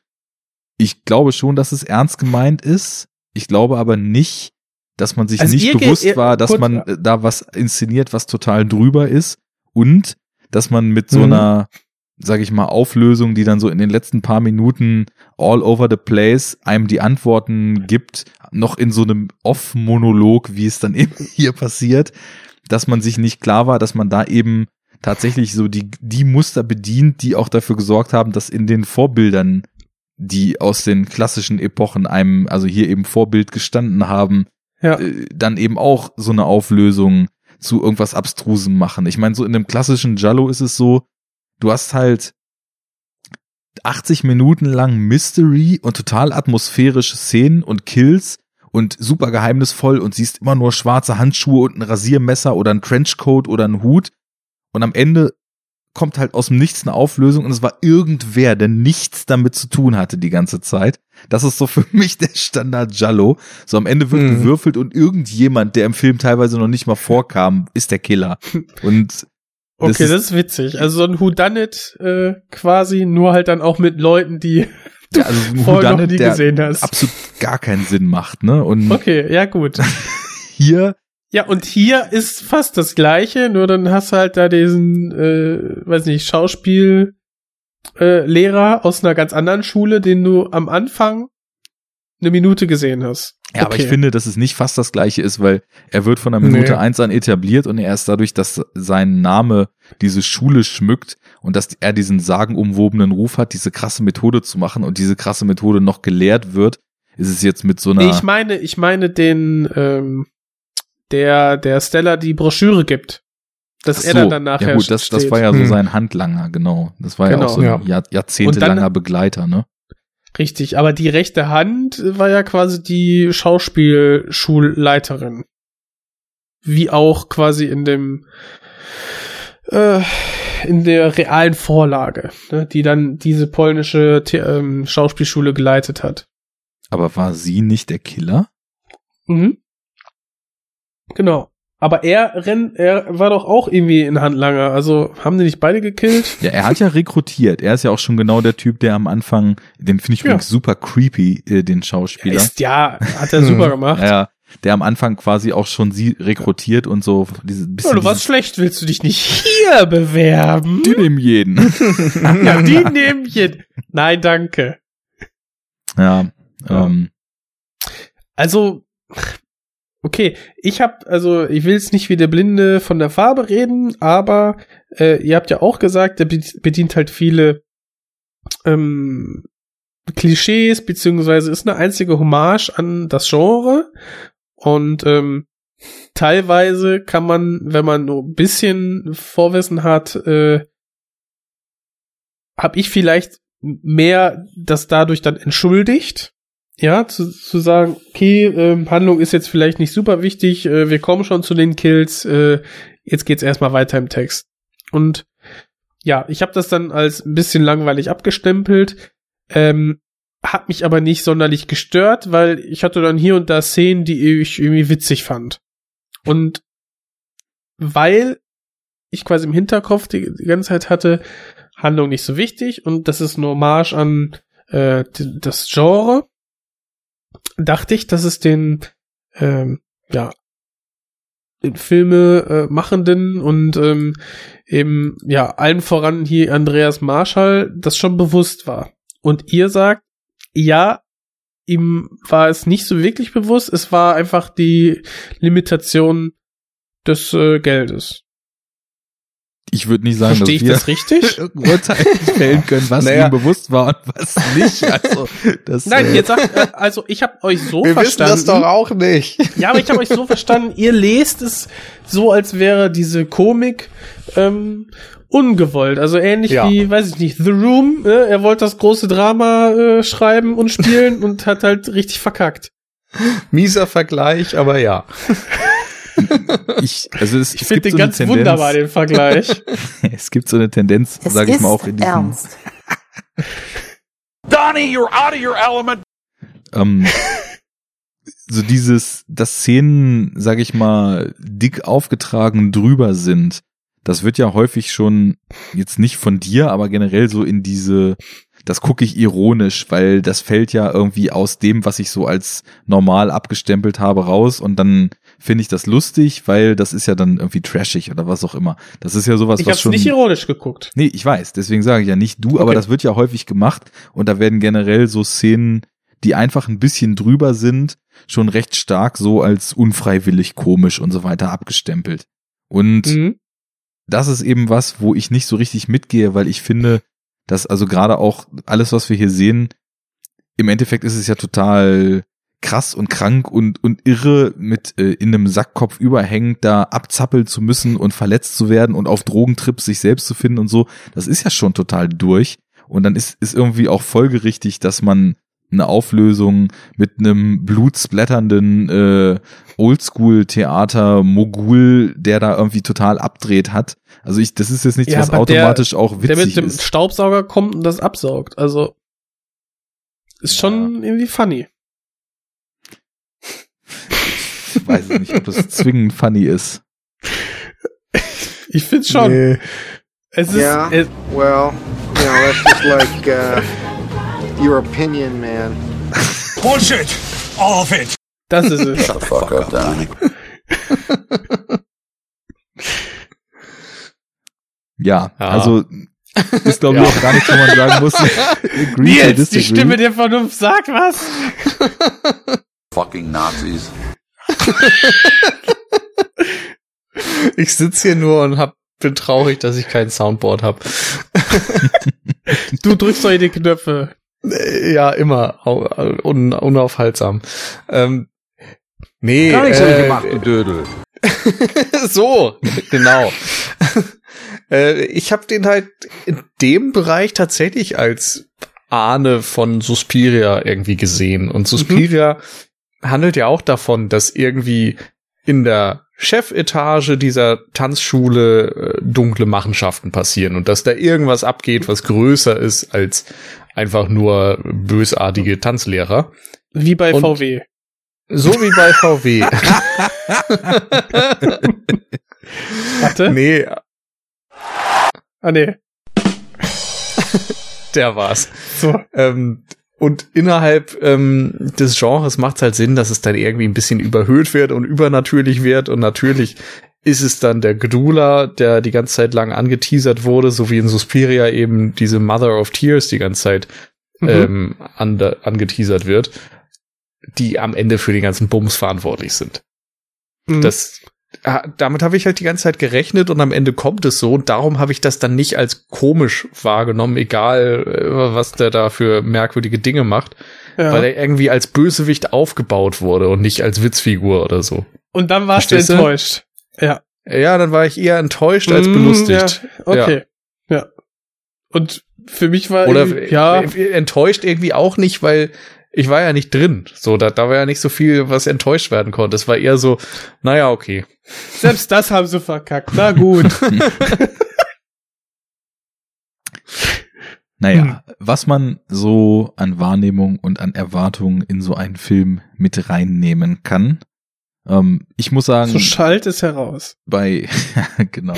Ich glaube schon, dass es ernst gemeint ist. Ich glaube aber nicht, dass man sich Also nicht geht- bewusst ihr- war, dass kurz- man äh, da was inszeniert, was total drüber ist und dass man mit so Mhm. einer, sag ich mal, Auflösung, die dann so in den letzten paar Minuten all over the place einem die Antworten gibt, noch in so einem Off-Monolog, wie es dann eben hier passiert, dass man sich nicht klar war, dass man da eben tatsächlich so die, die Muster bedient, die auch dafür gesorgt haben, dass in den Vorbildern, die aus den klassischen Epochen einem, also hier eben Vorbild gestanden haben, Ja. äh, dann eben auch so eine Auflösung zu irgendwas Abstrusem machen. Ich meine, so in dem klassischen Jallo ist es so, du hast halt 80 Minuten lang Mystery und total atmosphärische Szenen und Kills und super geheimnisvoll und siehst immer nur schwarze Handschuhe und ein Rasiermesser oder ein Trenchcoat oder ein Hut. Und am Ende kommt halt aus dem Nichts eine Auflösung und es war irgendwer, der nichts damit zu tun hatte die ganze Zeit. Das ist so für mich der Standard Jallo. So am Ende wird Mhm. gewürfelt und irgendjemand, der im Film teilweise noch nicht mal vorkam, ist der Killer. Und Okay, ist- das ist witzig. Also so ein Whodunit äh, quasi, nur halt dann auch mit Leuten, die du ja, also vorher noch Whodunit, nie der gesehen hast. absolut gar keinen Sinn macht, ne? Und Okay, ja gut. hier Ja, und hier ist fast das gleiche, nur dann hast du halt da diesen, äh, weiß nicht, Schauspiel äh, Lehrer aus einer ganz anderen Schule, den du am Anfang eine Minute gesehen hast. Ja, aber Okay. ich finde, dass es nicht fast das gleiche ist, weil er wird von der Minute Nee. eins an etabliert und erst dadurch, dass sein Name diese Schule schmückt und dass er diesen sagenumwobenen Ruf hat, diese krasse Methode zu machen und diese krasse Methode noch gelehrt wird, ist es jetzt mit so einer Nee, ich meine, ich meine den, ähm, der, der Stella die Broschüre gibt. Dass Ach er so, dann, dann nachher ja gut, das, das steht. war ja so Hm. sein Handlanger, genau. Das war ja Genau, auch so ein ja. Jahr, jahrzehntelanger dann- Begleiter, ne? Richtig, aber die rechte Hand war ja quasi die Schauspielschulleiterin. Wie auch quasi in dem äh, in der realen Vorlage, ne, die dann diese polnische The ähm, Schauspielschule geleitet hat. Aber war sie nicht der Killer? Mhm. Genau. Aber er rennt, er war doch auch irgendwie ein Handlanger. Also haben die nicht beide gekillt? Ja, er hat ja rekrutiert. Er ist ja auch schon genau der Typ, der am Anfang, den finde ich Ja. übrigens super creepy, äh, den Schauspieler. Ist, ja, hat er super gemacht. Ja, der am Anfang quasi auch schon sie rekrutiert und so diese Ja, du warst schlecht, willst du dich nicht hier bewerben? die nehmen jeden. Ja, die nehmen jeden. Nein, danke. ja, Ja. ähm, Also, okay, ich hab, also ich will jetzt nicht wie der Blinde von der Farbe reden, aber äh, ihr habt ja auch gesagt, der be- bedient halt viele ähm, Klischees, beziehungsweise ist eine einzige Hommage an das Genre. Und ähm, teilweise kann man, wenn man nur ein bisschen Vorwissen hat, äh, habe ich vielleicht mehr das dadurch dann entschuldigt. Ja, zu, zu sagen, okay, ähm, Handlung ist jetzt vielleicht nicht super wichtig, äh, wir kommen schon zu den Kills, äh, jetzt geht's erstmal weiter im Text. Und ja, ich habe das dann als ein bisschen langweilig abgestempelt, ähm, hat mich aber nicht sonderlich gestört, weil ich hatte dann hier und da Szenen, die ich irgendwie witzig fand. Und weil ich quasi im Hinterkopf die, die ganze Zeit hatte, Handlung nicht so wichtig und das ist eine Hommage an äh, das Genre, dachte ich, dass es den ähm, ja Filme äh, machenden und ähm, eben ja allen voran hier Andreas Marschall das schon bewusst war. Und ihr sagt, ja, ihm war es nicht so wirklich bewusst, es war einfach die Limitation des äh, Geldes. Ich würde nicht sagen, Verstehe ich dass wir das richtig? Urteil fällen können, was Naja. ihm bewusst war und was nicht. Also, das, Nein, äh, jetzt sagt, äh, also ich habe euch so Wir wissen verstanden. das doch auch nicht. Ja, aber ich habe euch so verstanden, ihr lest es so, als wäre diese Komik ähm, ungewollt. Also ähnlich Ja. wie, weiß ich nicht, The Room. Äh, er wollte das große Drama äh, schreiben und spielen und hat halt richtig verkackt. Mieser Vergleich, aber ja. ich, also es, Ich es finde den so eine ganz Tendenz, wunderbar, den Vergleich. Es gibt so eine Tendenz, sage ich mal auch in diesem, ernst. Donnie, you're out of your element. ähm, so dieses, dass Szenen, sage ich mal, dick aufgetragen drüber sind. Das wird ja häufig schon jetzt nicht von dir, aber generell so in diese, das gucke ich ironisch, weil das fällt ja irgendwie aus dem, was ich so als normal abgestempelt habe, raus und dann finde ich das lustig, weil das ist ja dann irgendwie trashig oder was auch immer. Das ist ja sowas, Ich was habe schon nicht ironisch geguckt. Nee, ich weiß, deswegen sage ich ja nicht du, aber Okay. das wird ja häufig gemacht und da werden generell so Szenen, die einfach ein bisschen drüber sind, schon recht stark so als unfreiwillig komisch und so weiter abgestempelt. Und Mhm. das ist eben was, wo ich nicht so richtig mitgehe, weil ich finde, dass also gerade auch alles, was wir hier sehen, im Endeffekt ist es ja total krass und krank und, und irre, mit äh, in einem Sackkopf überhängend da abzappeln zu müssen und verletzt zu werden und auf Drogentrips sich selbst zu finden und so. Das ist ja schon total durch. Und dann ist, ist irgendwie auch folgerichtig, dass man eine Auflösung mit einem blutsplatternden äh, Oldschool-Theater-Mogul, der da irgendwie total abdreht hat. Also ich, das ist jetzt nichts, Ja, was automatisch der, auch Der witzig mit dem ist. Staubsauger kommt und das absaugt. Also ist schon irgendwie funny. Ich weiß nicht, ob das zwingend funny ist. Ich find's schon. Nee. Es ist Yeah. es, Well, you know, that's just like uh, your opinion, man. Bullshit! All of it! das ist es. Shut the fuck up, Dominic. Ja, Ja. also ist glaube ich Ja. auch gar nicht, wo man sagen muss. Nils, die. Stimme der Vernunft sagt was. Fucking Nazis. Ich sitze hier nur und hab, bin traurig, dass ich kein Soundboard habe. Du drückst doch die Knöpfe. Ja, immer. Au- Un, unaufhaltsam. Ähm, nee. Gar nicht so äh, gemacht, du Dödel. so, genau. äh, ich habe den halt in dem Bereich tatsächlich als Ahne von Suspiria irgendwie gesehen. Und Suspiria handelt ja auch davon, dass irgendwie in der Chefetage dieser Tanzschule äh, dunkle Machenschaften passieren und dass da irgendwas abgeht, was größer ist als einfach nur bösartige Tanzlehrer. Wie bei Und- VW. So wie bei VW. Warte. nee, Ah, nee. der war's. So. Ähm, und innerhalb ähm, des Genres macht es halt Sinn, dass es dann irgendwie ein bisschen überhöht wird und übernatürlich wird. Und natürlich ist es dann der Gdula, der die ganze Zeit lang angeteasert wurde, so wie in Suspiria eben diese Mother of Tears die ganze Zeit Mhm. ähm, an, angeteasert wird, die am Ende für den ganzen Bums verantwortlich sind. Mhm. Das, damit habe ich halt die ganze Zeit gerechnet und am Ende kommt es so und darum habe ich das dann nicht als komisch wahrgenommen, egal äh, was der da für merkwürdige Dinge macht, ja. weil er irgendwie als Bösewicht aufgebaut wurde und nicht als Witzfigur oder so. Und dann warst du Verstehst du? enttäuscht. Ja. Ja, dann war ich eher enttäuscht als Mm, belustigt. Ja, okay. Ja. Und für mich war Oder ja, äh, enttäuscht irgendwie auch nicht, weil ich war ja nicht drin. So, da, da war ja nicht so viel, was enttäuscht werden konnte. Es war eher so, naja, okay. selbst das haben sie verkackt. Na gut. Naja, was man so an Wahrnehmung und an Erwartungen in so einen Film mit reinnehmen kann. Ähm, ich muss sagen, so schallt es heraus. bei, genau,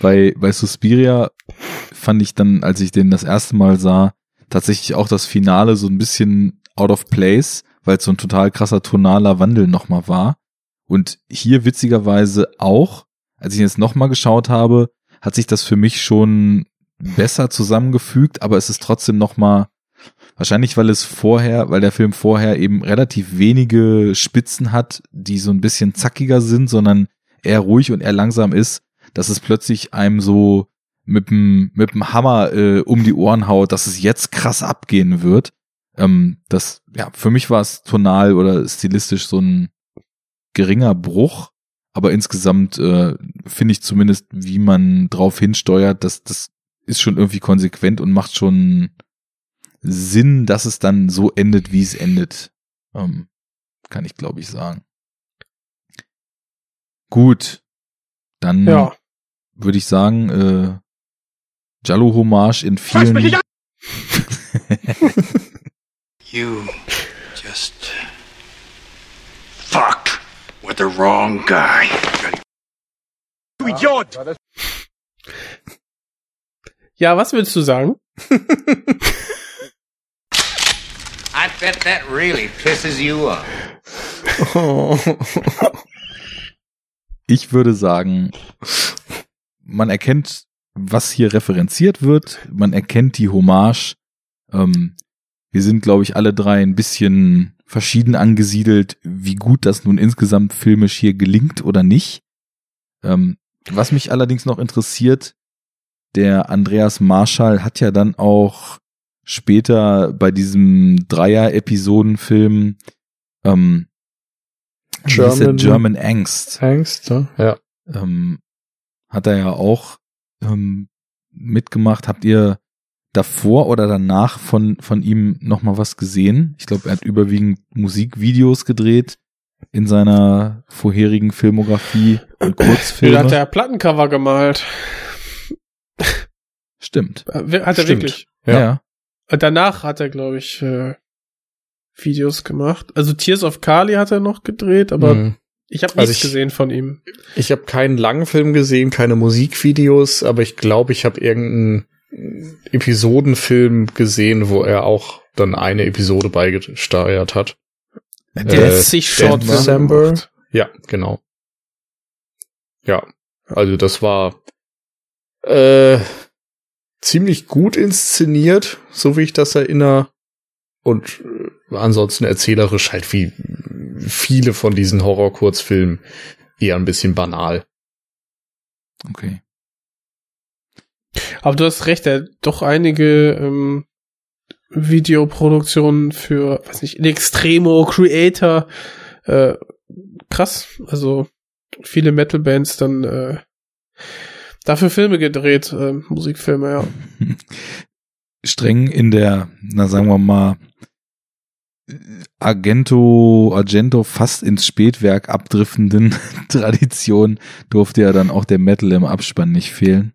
bei, bei Suspiria fand ich dann, als ich den das erste Mal sah, tatsächlich auch das Finale so ein bisschen out of place, weil es so ein total krasser tonaler Wandel nochmal war. Und hier witzigerweise auch, als ich jetzt nochmal geschaut habe, hat sich das für mich schon besser zusammengefügt, aber es ist trotzdem nochmal, wahrscheinlich weil es vorher, weil der Film vorher eben relativ wenige Spitzen hat, die so ein bisschen zackiger sind, sondern eher ruhig und eher langsam ist, dass es plötzlich einem so mit dem mit dem Hammer äh, um die Ohren haut, dass es jetzt krass abgehen wird. Ähm, das ja für mich war es tonal oder stilistisch so ein geringer Bruch, aber insgesamt äh, finde ich zumindest, wie man drauf hinsteuert, dass das ist schon irgendwie konsequent und macht schon Sinn, dass es dann so endet, wie es endet. Ähm, kann ich glaube ich sagen. Gut, dann Ja. würde ich sagen, äh, Jallo Hommage in vielen. You just fucked with the wrong guy. Du Idiot! Ja, was willst du sagen? I bet that really pisses you off. Ich würde sagen, man erkennt, was hier referenziert wird, man erkennt die Hommage. Ähm, wir sind, glaube ich, alle drei ein bisschen verschieden angesiedelt, wie gut das nun insgesamt filmisch hier gelingt oder nicht. Ähm, was mich allerdings noch interessiert, der Andreas Marschall hat ja dann auch später bei diesem Dreier-Episoden-Film ähm? German- German Angst Angst, ne? ja. ähm, hat er ja auch ähm, mitgemacht. Habt ihr davor oder danach von, von ihm noch mal was gesehen. Ich glaube, er hat überwiegend Musikvideos gedreht in seiner vorherigen Filmografie und Da Kurzfilme. hat er Plattencover gemalt. Stimmt. Äh, Hat er Stimmt. wirklich. Ja. ja. Und danach hat er, glaube ich, äh, Videos gemacht. Also Tears of Kali hat er noch gedreht, aber Mhm. ich habe Also nichts ich- gesehen von ihm. Ich habe keinen langen Film gesehen, keine Musikvideos, aber ich glaube, ich habe irgendeinen Episodenfilm gesehen, wo er auch dann eine Episode beigesteuert hat. Der Äh, sich Short December. Ja, genau. Ja, also das war äh, ziemlich gut inszeniert, so wie ich das erinnere. Und äh, ansonsten erzählerisch halt wie viele von diesen Horror-Kurzfilmen eher ein bisschen banal. Okay. Aber du hast recht, er hat doch einige ähm, Videoproduktionen für, weiß nicht, in Extremo, Creator, äh, krass, also viele Metal-Bands dann äh, dafür Filme gedreht, äh, Musikfilme, ja. Streng in der, na sagen wir mal, Argento, Argento fast ins Spätwerk abdriftenden Tradition durfte ja dann auch der Metal im Abspann nicht fehlen.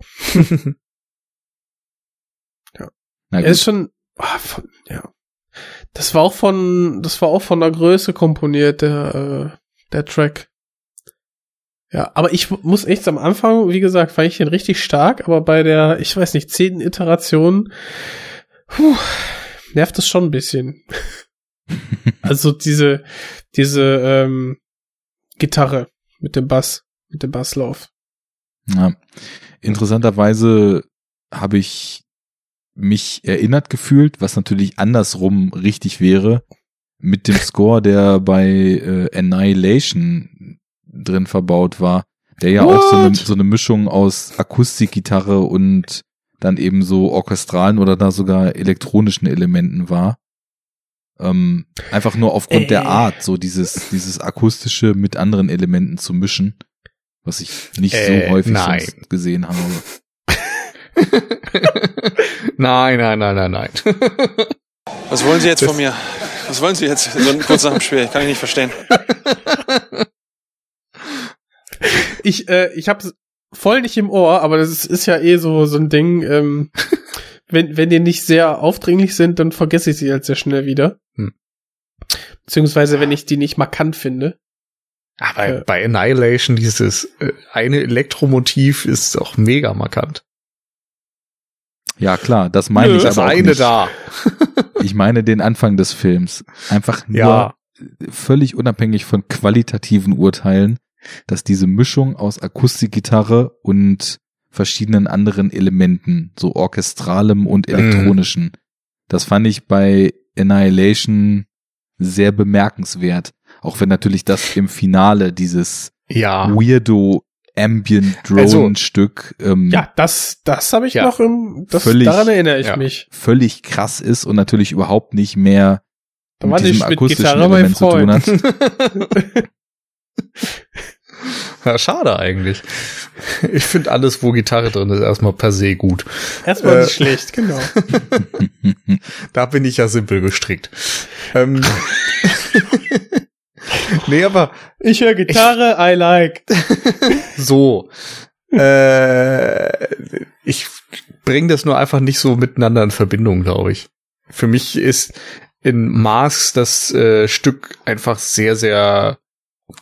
Ja. Na Er gut. ist schon, ah, von, ja. Das war auch von, das war auch von der Größe komponiert, der, äh, der Track. Ja, aber ich muss echt am Anfang, wie gesagt, fand ich den richtig stark, aber bei der, ich weiß nicht, zehnten Iteration, puh, nervt es schon ein bisschen. also diese, diese, ähm, Gitarre mit dem Bass, mit dem Basslauf. Ja. Interessanterweise habe ich mich erinnert gefühlt, was natürlich andersrum richtig wäre, mit dem Score, der bei äh, Annihilation drin verbaut war, der ja auch so eine, What? so eine Mischung aus Akustikgitarre und dann eben so orchestralen oder da sogar elektronischen Elementen war. Ähm, einfach nur aufgrund Äh. der Art, so dieses, dieses akustische mit anderen Elementen zu mischen, was ich nicht Äh, so häufig nein. sonst gesehen habe. nein, nein, nein, nein, nein. Was wollen Sie jetzt von mir? Was wollen Sie jetzt? So kurz nach dem Spiel. Kann ich nicht verstehen. Ich, äh, ich hab's voll nicht im Ohr, aber das ist, ist ja eh so, so ein Ding, ähm, wenn, wenn die nicht sehr aufdringlich sind, dann vergesse ich sie halt sehr schnell wieder. Hm. Beziehungsweise, wenn ich die nicht markant finde. Aber Äh. bei Annihilation dieses äh, eine Elektromotiv ist auch mega markant. Ja, klar, das meine Nö, ich aber auch eine nicht. da. Ich meine den Anfang des Films. Einfach nur Ja. völlig unabhängig von qualitativen Urteilen, dass diese Mischung aus Akustikgitarre und verschiedenen anderen Elementen, so orchestralem und Mhm. elektronischen, das fand ich bei Annihilation sehr bemerkenswert. Auch wenn natürlich das im Finale dieses Ja. weirdo Ambient Drone Also, Stück ähm, Ja, das, das habe ich Ja. noch im, das, Völlig- daran erinnere ich ja. mich. völlig krass ist und natürlich überhaupt nicht mehr Da war mit diesem ich mit akustischen Gitarre mein Element zu tun hat. ja, schade eigentlich. Ich finde alles, wo Gitarre drin ist, erstmal per se gut. Erstmal Äh. nicht schlecht, genau. Da bin ich ja simpel gestrickt. Ähm, nee, aber Ich höre Gitarre, I like. so. Äh, ich bringe das nur einfach nicht so miteinander in Verbindung, glaube ich. Für mich ist in Masks das äh, Stück einfach sehr, sehr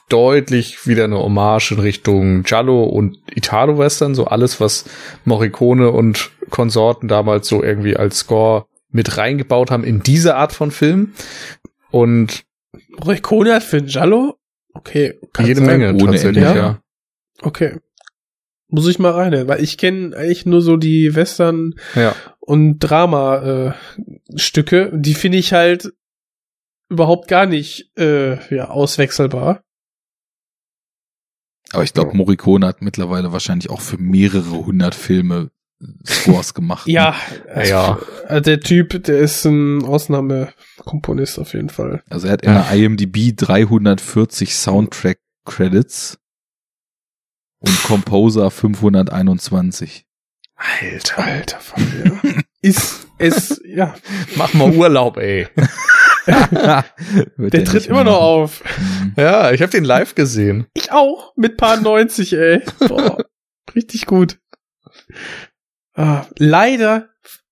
deutlich wieder eine Hommage in Richtung Giallo und Italo-Western, so alles, was Morricone und Konsorten damals so irgendwie als Score mit reingebaut haben in diese Art von Film. Und Morricone hat für Giallo? Okay. kann jede sein. Menge ohne tatsächlich, Ende, ja. Okay. Muss ich mal rein, weil ich kenne eigentlich nur so die Western Ja. und Drama äh, Stücke, die finde ich halt überhaupt gar nicht äh, ja, auswechselbar. Aber ich glaube, Morricone hat mittlerweile wahrscheinlich auch für mehrere hundert Filme Scores gemacht. Ja, Ja, ja. äh, der Typ, der ist ein Ausnahmekomponist auf jeden Fall. Also er hat in der IMDb 340 Soundtrack Credits und Composer 521. Alter. Alter Falter. ist es, ja. Mach mal Urlaub, ey. Der er tritt immer mehr noch machen. auf. Ja, ich habe den live gesehen. Ich auch. Mit paar 90, ey. Boah, richtig gut. Ah, leider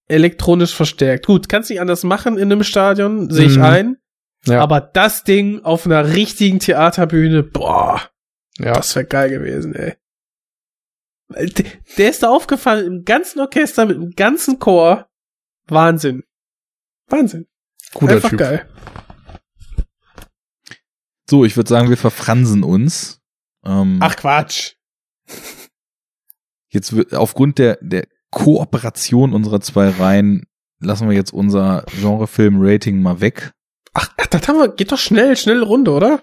elektronisch verstärkt. Gut, kannst nicht anders machen in einem Stadion, sehe ich Mhm. ein. Ja. Aber das Ding auf einer richtigen Theaterbühne, boah, ja. das wäre geil gewesen, ey. Der ist da aufgefallen im ganzen Orchester mit dem ganzen Chor. Wahnsinn. Wahnsinn. Guter Einfach Typ. geil. So, ich würde sagen, wir verfransen uns. Ähm, Ach Quatsch. Jetzt wird aufgrund der, der Kooperation unserer zwei Reihen lassen wir jetzt unser Genrefilm-Rating mal weg. Ach, das haben wir, geht doch schnell, schnell Runde, oder?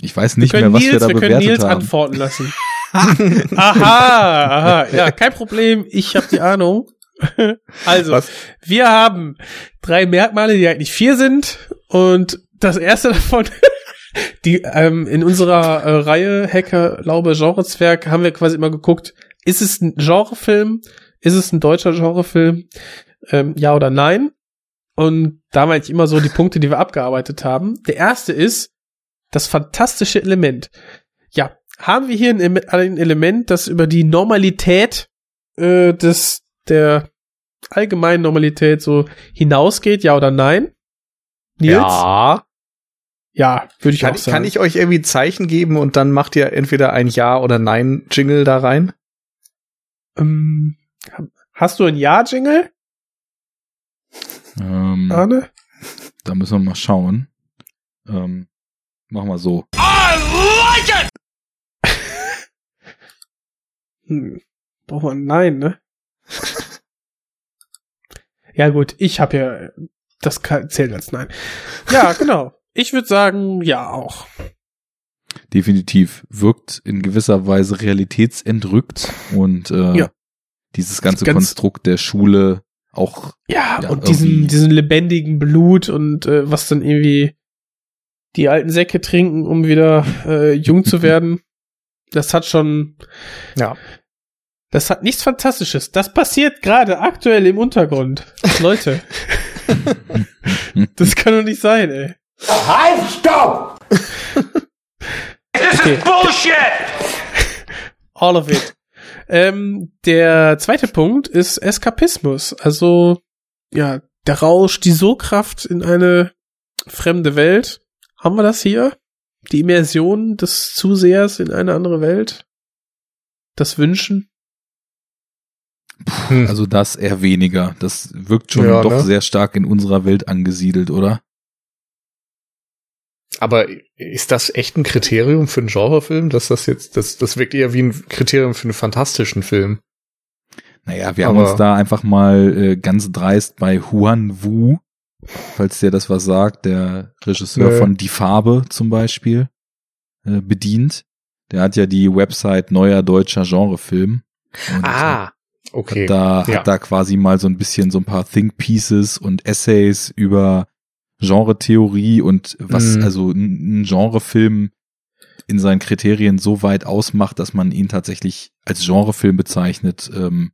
Ich weiß Wir nicht können mehr, was Nils, wir da wir können bewertet Nils haben. antworten lassen. aha, aha, ja, kein Problem. Ich habe die Ahnung. Also, Was? wir haben drei Merkmale, die eigentlich vier sind. Und das erste davon, die ähm, in unserer äh, Reihe Hacker, Laube, Genrezwerg haben wir quasi immer geguckt, ist es ein Genrefilm? Ist es ein deutscher Genrefilm? Ähm, ja oder nein? Und da meine ich immer so die Punkte, die wir abgearbeitet haben. Der erste ist das fantastische Element. Ja, haben wir hier ein, ein Element, das über die Normalität äh, des der allgemeinen Normalität so hinausgeht, ja oder nein? Nils? Ja. Ja, würde ich Kann, auch sagen. kann ich euch irgendwie ein Zeichen geben und dann macht ihr entweder ein Ja oder Nein Jingle da rein? ähm, hast du ein Ja-Jingle, Ähm, Arne? da müssen wir mal schauen. Ähm, machen wir so. Hm. Braucht man ein Nein, ne? ja gut, ich habe ja, das zählt als Nein. Ja, genau. Ich würde sagen, ja auch. Definitiv wirkt in gewisser Weise realitätsentrückt und äh, Ja. Dieses ganze Ganz- Konstrukt der Schule auch Ja, Ja, und diesen, diesen lebendigen Blut und äh, was dann irgendwie die alten Säcke trinken, um wieder äh, jung zu werden. Das hat schon, Ja. das hat nichts Fantastisches. Das passiert gerade aktuell im Untergrund. Leute, das kann doch nicht sein, ey. Halt, stopp! This Okay. is bullshit! All of it. Ähm, der zweite Punkt ist Eskapismus. Also, ja, der Rausch, die Sogkraft in eine fremde Welt. Haben wir das hier? Die Immersion des Zusehers in eine andere Welt? Das Wünschen? Also das eher weniger. Das wirkt schon Ja, doch ne? sehr stark in unserer Welt angesiedelt, oder? Aber ist das echt ein Kriterium für einen Genrefilm? Dass das jetzt, das, das wirkt eher wie ein Kriterium für einen fantastischen Film. Naja, wir haben Aber- uns da einfach mal äh, ganz dreist bei Huan Wu, falls der das was sagt, der Regisseur Nö. von Die Farbe zum Beispiel, äh, bedient. Der hat ja die Website Neuer Deutscher Genrefilm. Äh, okay. Hat da, Ja. hat da quasi mal so ein bisschen so ein paar Think Pieces und Essays über Genretheorie und was Mhm. also ein Genrefilm in seinen Kriterien so weit ausmacht, dass man ihn tatsächlich als Genrefilm bezeichnet, ähm,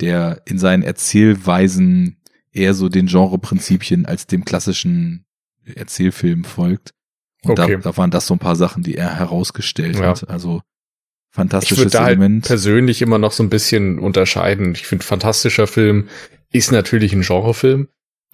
der in seinen Erzählweisen eher so den Genreprinzipien als dem klassischen Erzählfilm folgt. Und Okay. da, da waren das so ein paar Sachen, die er herausgestellt Ja. hat. Also Ich fantastisches würde da halt Element. persönlich immer noch so ein bisschen unterscheiden. Ich finde, fantastischer Film ist natürlich ein Genrefilm,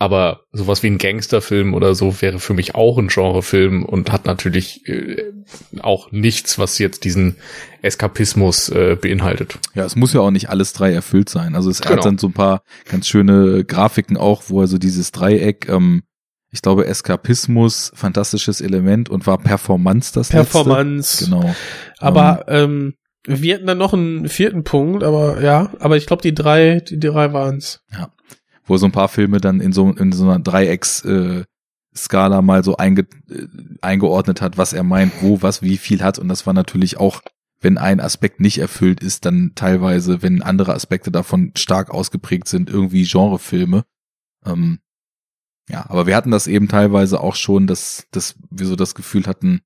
aber sowas wie ein Gangsterfilm oder so wäre für mich auch ein Genrefilm und hat natürlich äh, auch nichts, was jetzt diesen Eskapismus äh, beinhaltet. Ja, es muss ja auch nicht alles drei erfüllt sein. Also es Genau. hat dann so ein paar ganz schöne Grafiken auch, wo er so dieses Dreieck, ähm, ich glaube Eskapismus, fantastisches Element und war Performance das Performance. letzte. Genau. Aber ähm, wir hatten dann noch einen vierten Punkt, aber ja, aber ich glaube, die drei, die drei waren's. Ja. Wo so ein paar Filme dann in so, in so einer Dreiecks, äh, Skala mal so einge, äh, eingeordnet hat, was er meint, wo, was, wie viel hat. Und das war natürlich auch, wenn ein Aspekt nicht erfüllt ist, dann teilweise, wenn andere Aspekte davon stark ausgeprägt sind, irgendwie Genrefilme. Ähm, ja, aber wir hatten das eben teilweise auch schon, dass, dass wir so das Gefühl hatten,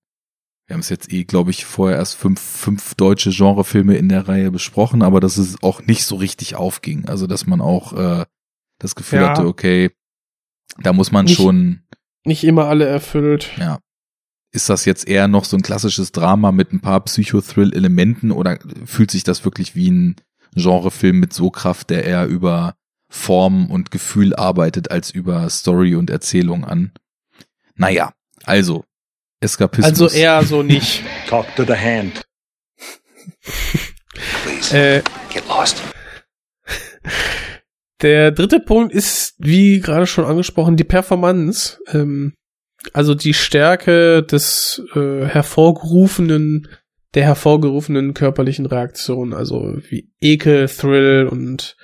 wir haben es jetzt eh, glaube ich, vorher erst fünf, fünf deutsche Genrefilme in der Reihe besprochen, aber dass es auch nicht so richtig aufging. Also dass man auch äh, das Gefühl Ja. hatte, okay, da muss man Nicht- schon, Nicht immer alle erfüllt. ja, ist das jetzt eher noch so ein klassisches Drama mit ein paar Psychothrill-Elementen oder fühlt sich das wirklich wie ein Genrefilm mit so Kraft, der eher über Form und Gefühl arbeitet, als über Story und Erzählung an? Naja, also, Eskapismus. Also eher so nicht. Talk to the hand. äh, Get lost. Der dritte Punkt ist, wie gerade schon angesprochen, die Performance. Ähm, also die Stärke des äh, hervorgerufenen, der hervorgerufenen körperlichen Reaktion. Also wie Ekel, Thrill und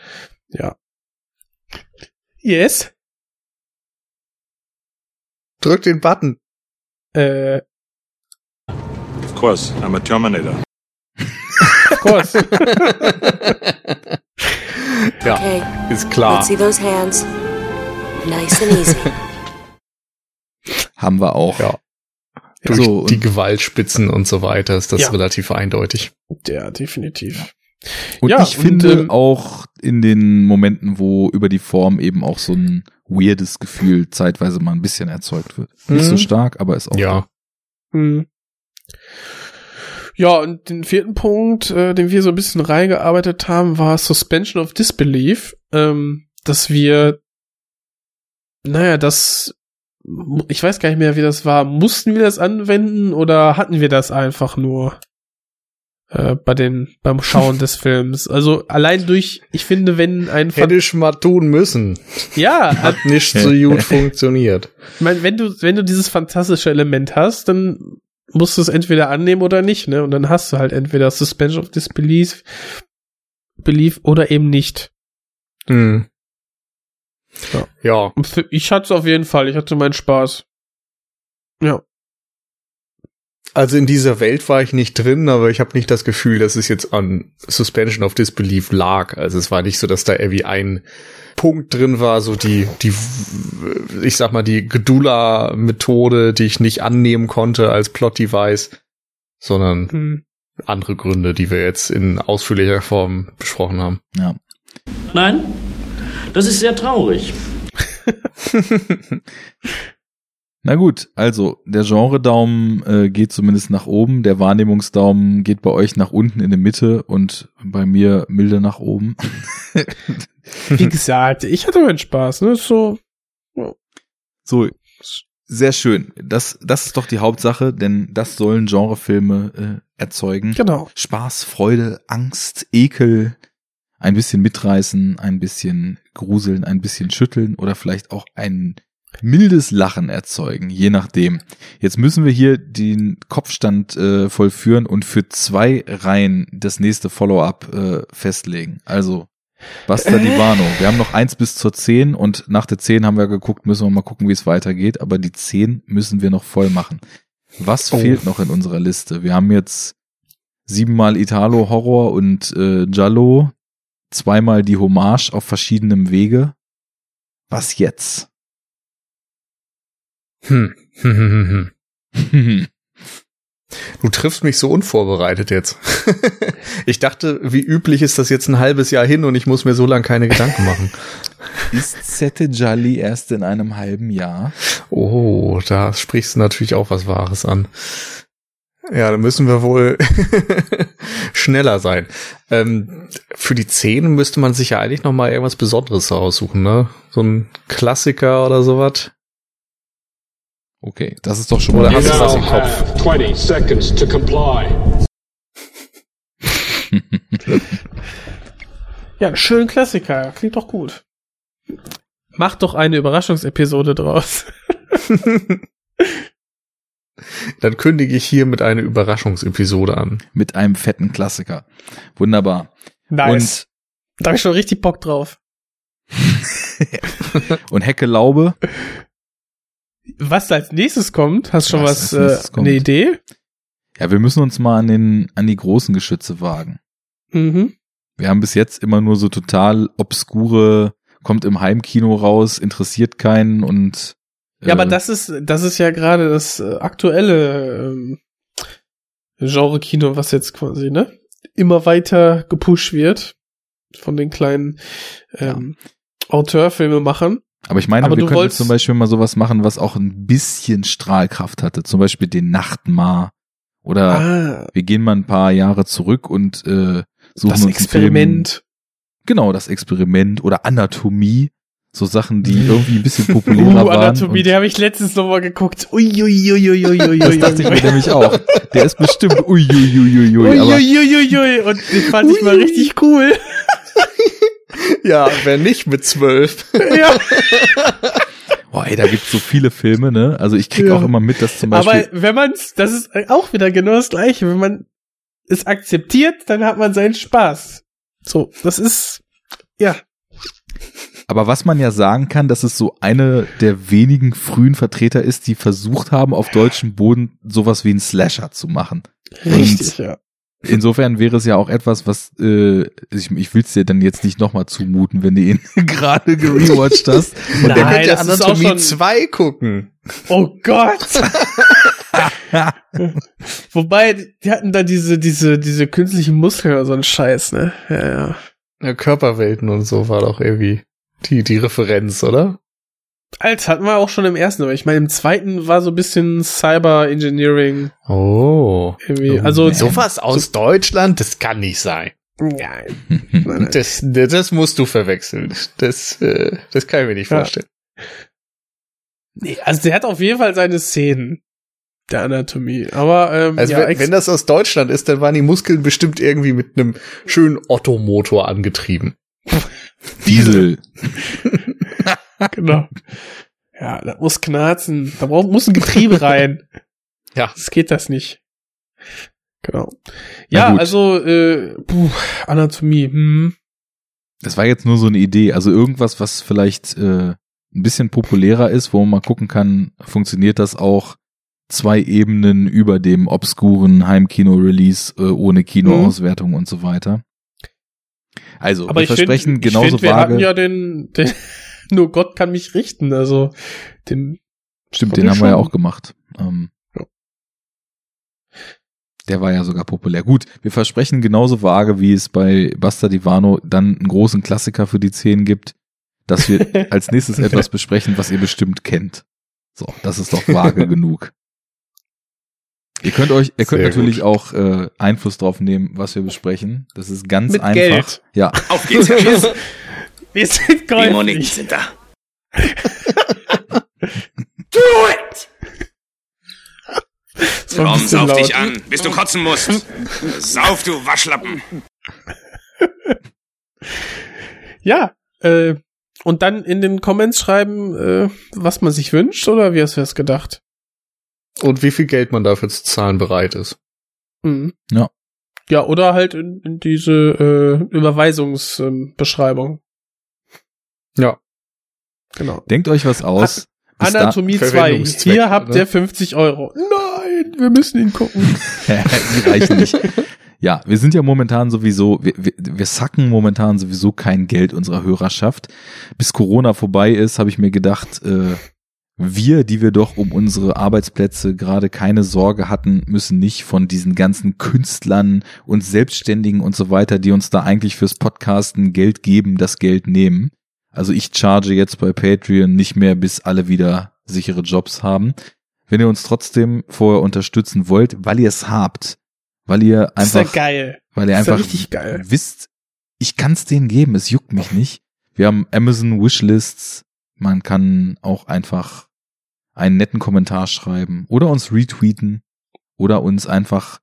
ja. Yes. Drück den Button. Äh, Of course, I'm a Terminator. of course. Ja, Okay. ist klar. Let's see those hands. Nice and easy. haben wir auch. Ja. Durch So, die Gewaltspitzen und so weiter ist das Ja. relativ eindeutig. ja, definitiv. und ja, ich und, finde ähm, auch in den Momenten, wo über die Form eben auch so ein weirdes Gefühl zeitweise mal ein bisschen erzeugt wird. Nicht so Mhm. stark, aber ist auch. Ja. Hm. Ja, und den vierten Punkt, äh, den wir so ein bisschen reingearbeitet haben, war Suspension of Disbelief, ähm, dass wir, naja, das, ich weiß gar nicht mehr, wie das war. Mussten wir das anwenden oder hatten wir das einfach nur äh, bei den beim Schauen des Films? Also allein durch, ich finde, wenn ein Fan- Hätte ich mal tun müssen. ja, Hat nicht so gut funktioniert. Ich meine, wenn du, wenn du dieses fantastische Element hast, dann musst du es entweder annehmen oder nicht, ne? Und dann hast du halt entweder Suspension of Disbelief Belief oder eben nicht. Hm. Ja. Ja. Ich hatte es auf jeden Fall, ich hatte meinen Spaß. Ja. Also in dieser Welt war ich nicht drin, aber ich habe nicht das Gefühl, dass es jetzt an Suspension of Disbelief lag. Also es war nicht so, dass da irgendwie ein Punkt drin war, so die, die, ich sag mal, die Gedula-Methode, die ich nicht annehmen konnte als Plot-Device, sondern Hm. andere Gründe, die wir jetzt in ausführlicher Form besprochen haben. Ja. Nein, das ist sehr traurig. Na gut, also der Genre-Daumen äh, geht zumindest nach oben, der Wahrnehmungsdaumen geht bei euch nach unten in der Mitte und bei mir milde nach oben. Wie gesagt, ich hatte meinen Spaß, ne? So. So, sehr schön. Das, das ist doch die Hauptsache, denn das sollen Genrefilme äh, erzeugen. Genau. Spaß, Freude, Angst, Ekel, ein bisschen mitreißen, ein bisschen gruseln, ein bisschen schütteln oder vielleicht auch ein mildes Lachen erzeugen, je nachdem. Jetzt müssen wir hier den Kopfstand äh, vollführen und für zwei Reihen das nächste Follow-up äh, festlegen. Also Basta die Warnung. Wir haben noch eins bis zur zehn und nach der zehn haben wir geguckt, müssen wir mal gucken, wie es weitergeht. Aber die zehn müssen wir noch voll machen. Was Oh. fehlt noch in unserer Liste? Wir haben jetzt siebenmal Italo Horror und äh, Giallo, zweimal die Hommage auf verschiedenem Wege. Was jetzt? Hm, hm, hm, hm. Du triffst mich so unvorbereitet jetzt. ich dachte, wie üblich ist das jetzt ein halbes Jahr hin und ich muss mir so lange keine Gedanken machen. Ist Sette Jolly erst in einem halben Jahr? Oh, da sprichst du natürlich auch was Wahres an. Ja, da müssen wir wohl schneller sein. Ähm, für die 10 müsste man sich ja eigentlich noch mal irgendwas Besonderes aussuchen, ne? So ein Klassiker oder sowas. Okay, das ist doch schon Oder mal hast du was im Kopf? have 20 seconds to comply. Ja, ein schönen Klassiker. Klingt doch gut. Mach doch eine Überraschungsepisode draus. Dann kündige ich hier mit einer Überraschungsepisode an. Mit einem fetten Klassiker. Wunderbar. Nice. da hab ich schon richtig Bock drauf. Und, und Hecke Laube. Was als nächstes kommt, hast schon Was was, äh, eine Idee? Ja, wir müssen uns mal an den, an die großen Geschütze wagen. Mhm. Wir haben bis jetzt immer nur so total obskure, kommt im Heimkino raus, interessiert keinen und Ja, aber äh, das ist, das ist ja gerade das äh, aktuelle, ähm, Genre-Kino, was jetzt quasi, ne? Immer weiter gepusht wird von den kleinen ähm, Auteurfilmemachern. Aber ich meine, Aber wir könnten zum Beispiel mal sowas machen, was auch ein bisschen Strahlkraft hatte. Zum Beispiel den Nachtmar. Oder Ah. wir gehen mal ein paar Jahre zurück und äh, suchen Das uns Experiment. Film, genau, das Experiment oder Anatomie. So Sachen, die irgendwie ein bisschen populärer Uh, waren. Anatomie, den habe ich letztens noch mal geguckt. Uiuiuiuiui. das dachte ich mir nämlich auch. Der ist bestimmt uiuiuiui. aber Uiuiuiui. Und den fand ich mal richtig cool. Ja, wer nicht mit zwölf. ja. Boah, ey, da gibt's so viele Filme, ne? Also ich krieg Ja. auch immer mit, dass zum Beispiel. Aber wenn man's, das ist auch wieder genau das Gleiche. Wenn man es akzeptiert, dann hat man seinen Spaß. So, das ist, ja. Aber was man ja sagen kann, dass es so eine der wenigen frühen Vertreter ist, die versucht haben, auf deutschem Boden sowas wie einen Slasher zu machen. Richtig, ja. Insofern wäre es ja auch etwas, was äh, ich, ich will es dir dann jetzt nicht nochmal zumuten, wenn du ihn gerade gerewatcht hast. Und Nein, dann Könnt ihr das ist auch Anatomie schon- 2 gucken. Oh Gott! Wobei, die hatten da diese, diese, diese künstlichen Muskeln oder so ein Scheiß, ne? Ja, ja. Ja, Körperwelten und so war doch irgendwie die, die Referenz, oder? Als hatten wir auch schon im ersten, aber ich meine, im zweiten war so ein bisschen Cyber Engineering Oh. irgendwie. Also, Sowas aus Deutschland, das kann nicht sein. Nein. Das, das musst du verwechseln. Das, äh, das kann ich mir nicht Ja. vorstellen. Nee, also der hat auf jeden Fall seine Szenen der Anatomie. Aber ähm, Also ja, wenn, wenn das aus Deutschland ist, dann waren die Muskeln bestimmt irgendwie mit einem schönen Ottomotor angetrieben. Diesel. genau. Ja, da muss knarzen. Da muss ein Getriebe rein. Ja. Das geht das nicht. Genau. Na Ja, also äh, puh, Anatomie. Hm. Das war jetzt nur so eine Idee. Also irgendwas, was vielleicht äh, ein bisschen populärer ist, wo man mal gucken kann, funktioniert das auch zwei Ebenen über dem obskuren Heimkino-Release äh, ohne Kinoauswertung und so weiter. Also, Aber wir ich versprechen ich genauso find, wir vage. hatten ja den, den nur Gott kann mich richten. Also den Stimmt, den haben wir ja schon- auch gemacht. Ähm, Ja. Der war ja sogar populär. Gut, wir versprechen genauso vage, wie es bei Basta Divano dann einen großen Klassiker für die 10 gibt, dass wir als nächstes etwas besprechen, was ihr bestimmt kennt. So, das ist doch vage genug. Ihr könnt euch, ihr könnt Sehr natürlich gut. auch äh, Einfluss drauf nehmen, was wir besprechen. Das ist ganz Mit einfach. Geld. Ja, Auf geht's. Wir sind Die käuflich. Moneten sind da. Do it! Komm, sauf laut. dich an, bis du kotzen musst. Sauf, du Waschlappen. Ja, äh, und dann in den Comments schreiben, äh, was man sich wünscht oder wie hast du das gedacht? Und wie viel Geld man dafür zu zahlen bereit ist. Mhm. Ja. Ja, oder halt in, in diese äh, Überweisungsbeschreibung. Ja. Genau. denkt euch was aus. Da- Anatomie 2. Verwendungszweck, Hier habt ihr 50 Euro. Nein, wir müssen ihn gucken. die reichen nicht. Ja, wir sind ja momentan sowieso, wir, wir, wir sacken momentan sowieso kein Geld unserer Hörerschaft. Bis Corona vorbei ist, habe ich mir gedacht, äh, wir, die wir doch um unsere Arbeitsplätze gerade keine Sorge hatten, müssen nicht von diesen ganzen Künstlern und Selbstständigen und so weiter, die uns da eigentlich fürs Podcasten Geld geben, das Geld nehmen. Also ich charge jetzt bei Patreon nicht mehr, bis alle wieder sichere Jobs haben. Wenn ihr uns trotzdem vorher unterstützen wollt, weil ihr es habt, weil ihr Das ist ja einfach, geil. weil ihr Das einfach richtig geil. wisst, ich kann es denen geben, es juckt mich nicht. Wir haben Amazon Wishlists, man kann auch einfach einen netten Kommentar schreiben oder uns retweeten oder uns einfach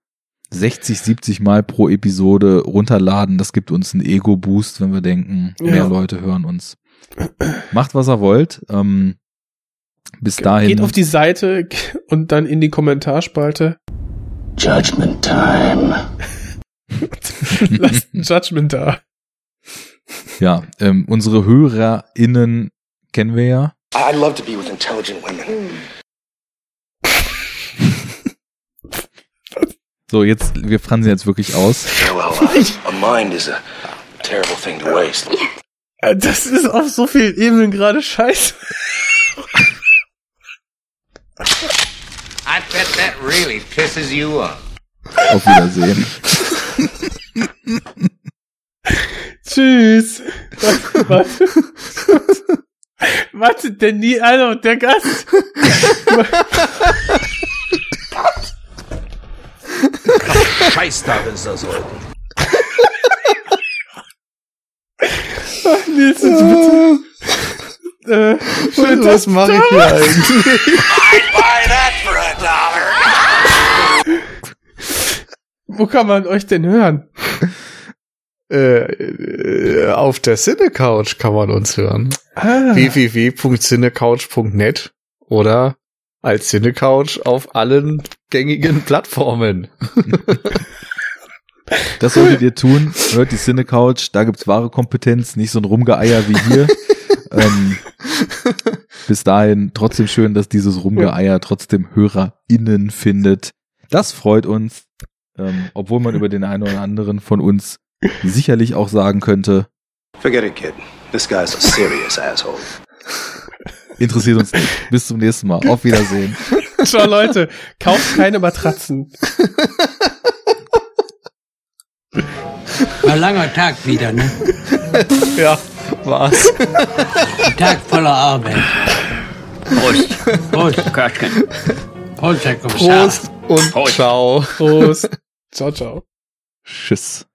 60, 70 Mal pro Episode runterladen. Das gibt uns einen Ego-Boost, wenn wir denken, Ja. mehr Leute hören uns. Macht, was ihr wollt. Ähm, bis dahin. Geht auf die Seite und dann in die Kommentarspalte. Judgment Time. Lasst ein Judgment da. ja, ähm, unsere HörerInnen kennen wir ja. I love to be with intelligent women. So, jetzt, wir fransen jetzt wirklich aus. Farewell, love. A mind is a terrible thing to waste. Äh, Das ist auf so vielen Ebenen gerade scheiße. I bet that really pisses you off. Auf Wiedersehen. Tschüss. Warte, warte. Warte, der nie, Alter, der Gast. Scheißtag ist das heute. Ach, Nils, jetzt bitte. Äh, schönen Was Tag. mache ich hier eigentlich? Wo kann man euch denn hören? Äh, äh, auf der Cinecouch kann man uns hören. Ah. www.cinecouch.net oder als Cinecouch auf allen gängigen Plattformen. Das solltet ihr tun. Hört die Cine Couch. Da gibt's wahre Kompetenz, nicht so ein Rumgeeier wie hier. ähm, bis dahin trotzdem schön, dass dieses Rumgeeier trotzdem HörerInnen findet. Das freut uns. Ähm, obwohl man über den einen oder anderen von uns sicherlich auch sagen könnte, Forget it, kid. This guy's a serious asshole. interessiert uns nicht. Bis zum nächsten Mal. Auf Wiedersehen. Ciao, Leute. Kauft keine Matratzen. War ein langer Tag wieder, ne? ja, war's. Ein Tag voller Arbeit. Prost. Prost. Körbchen. Prost, Herr Kommissar. Prost und Prost. ciao. Prost. Ciao, ciao. Tschüss.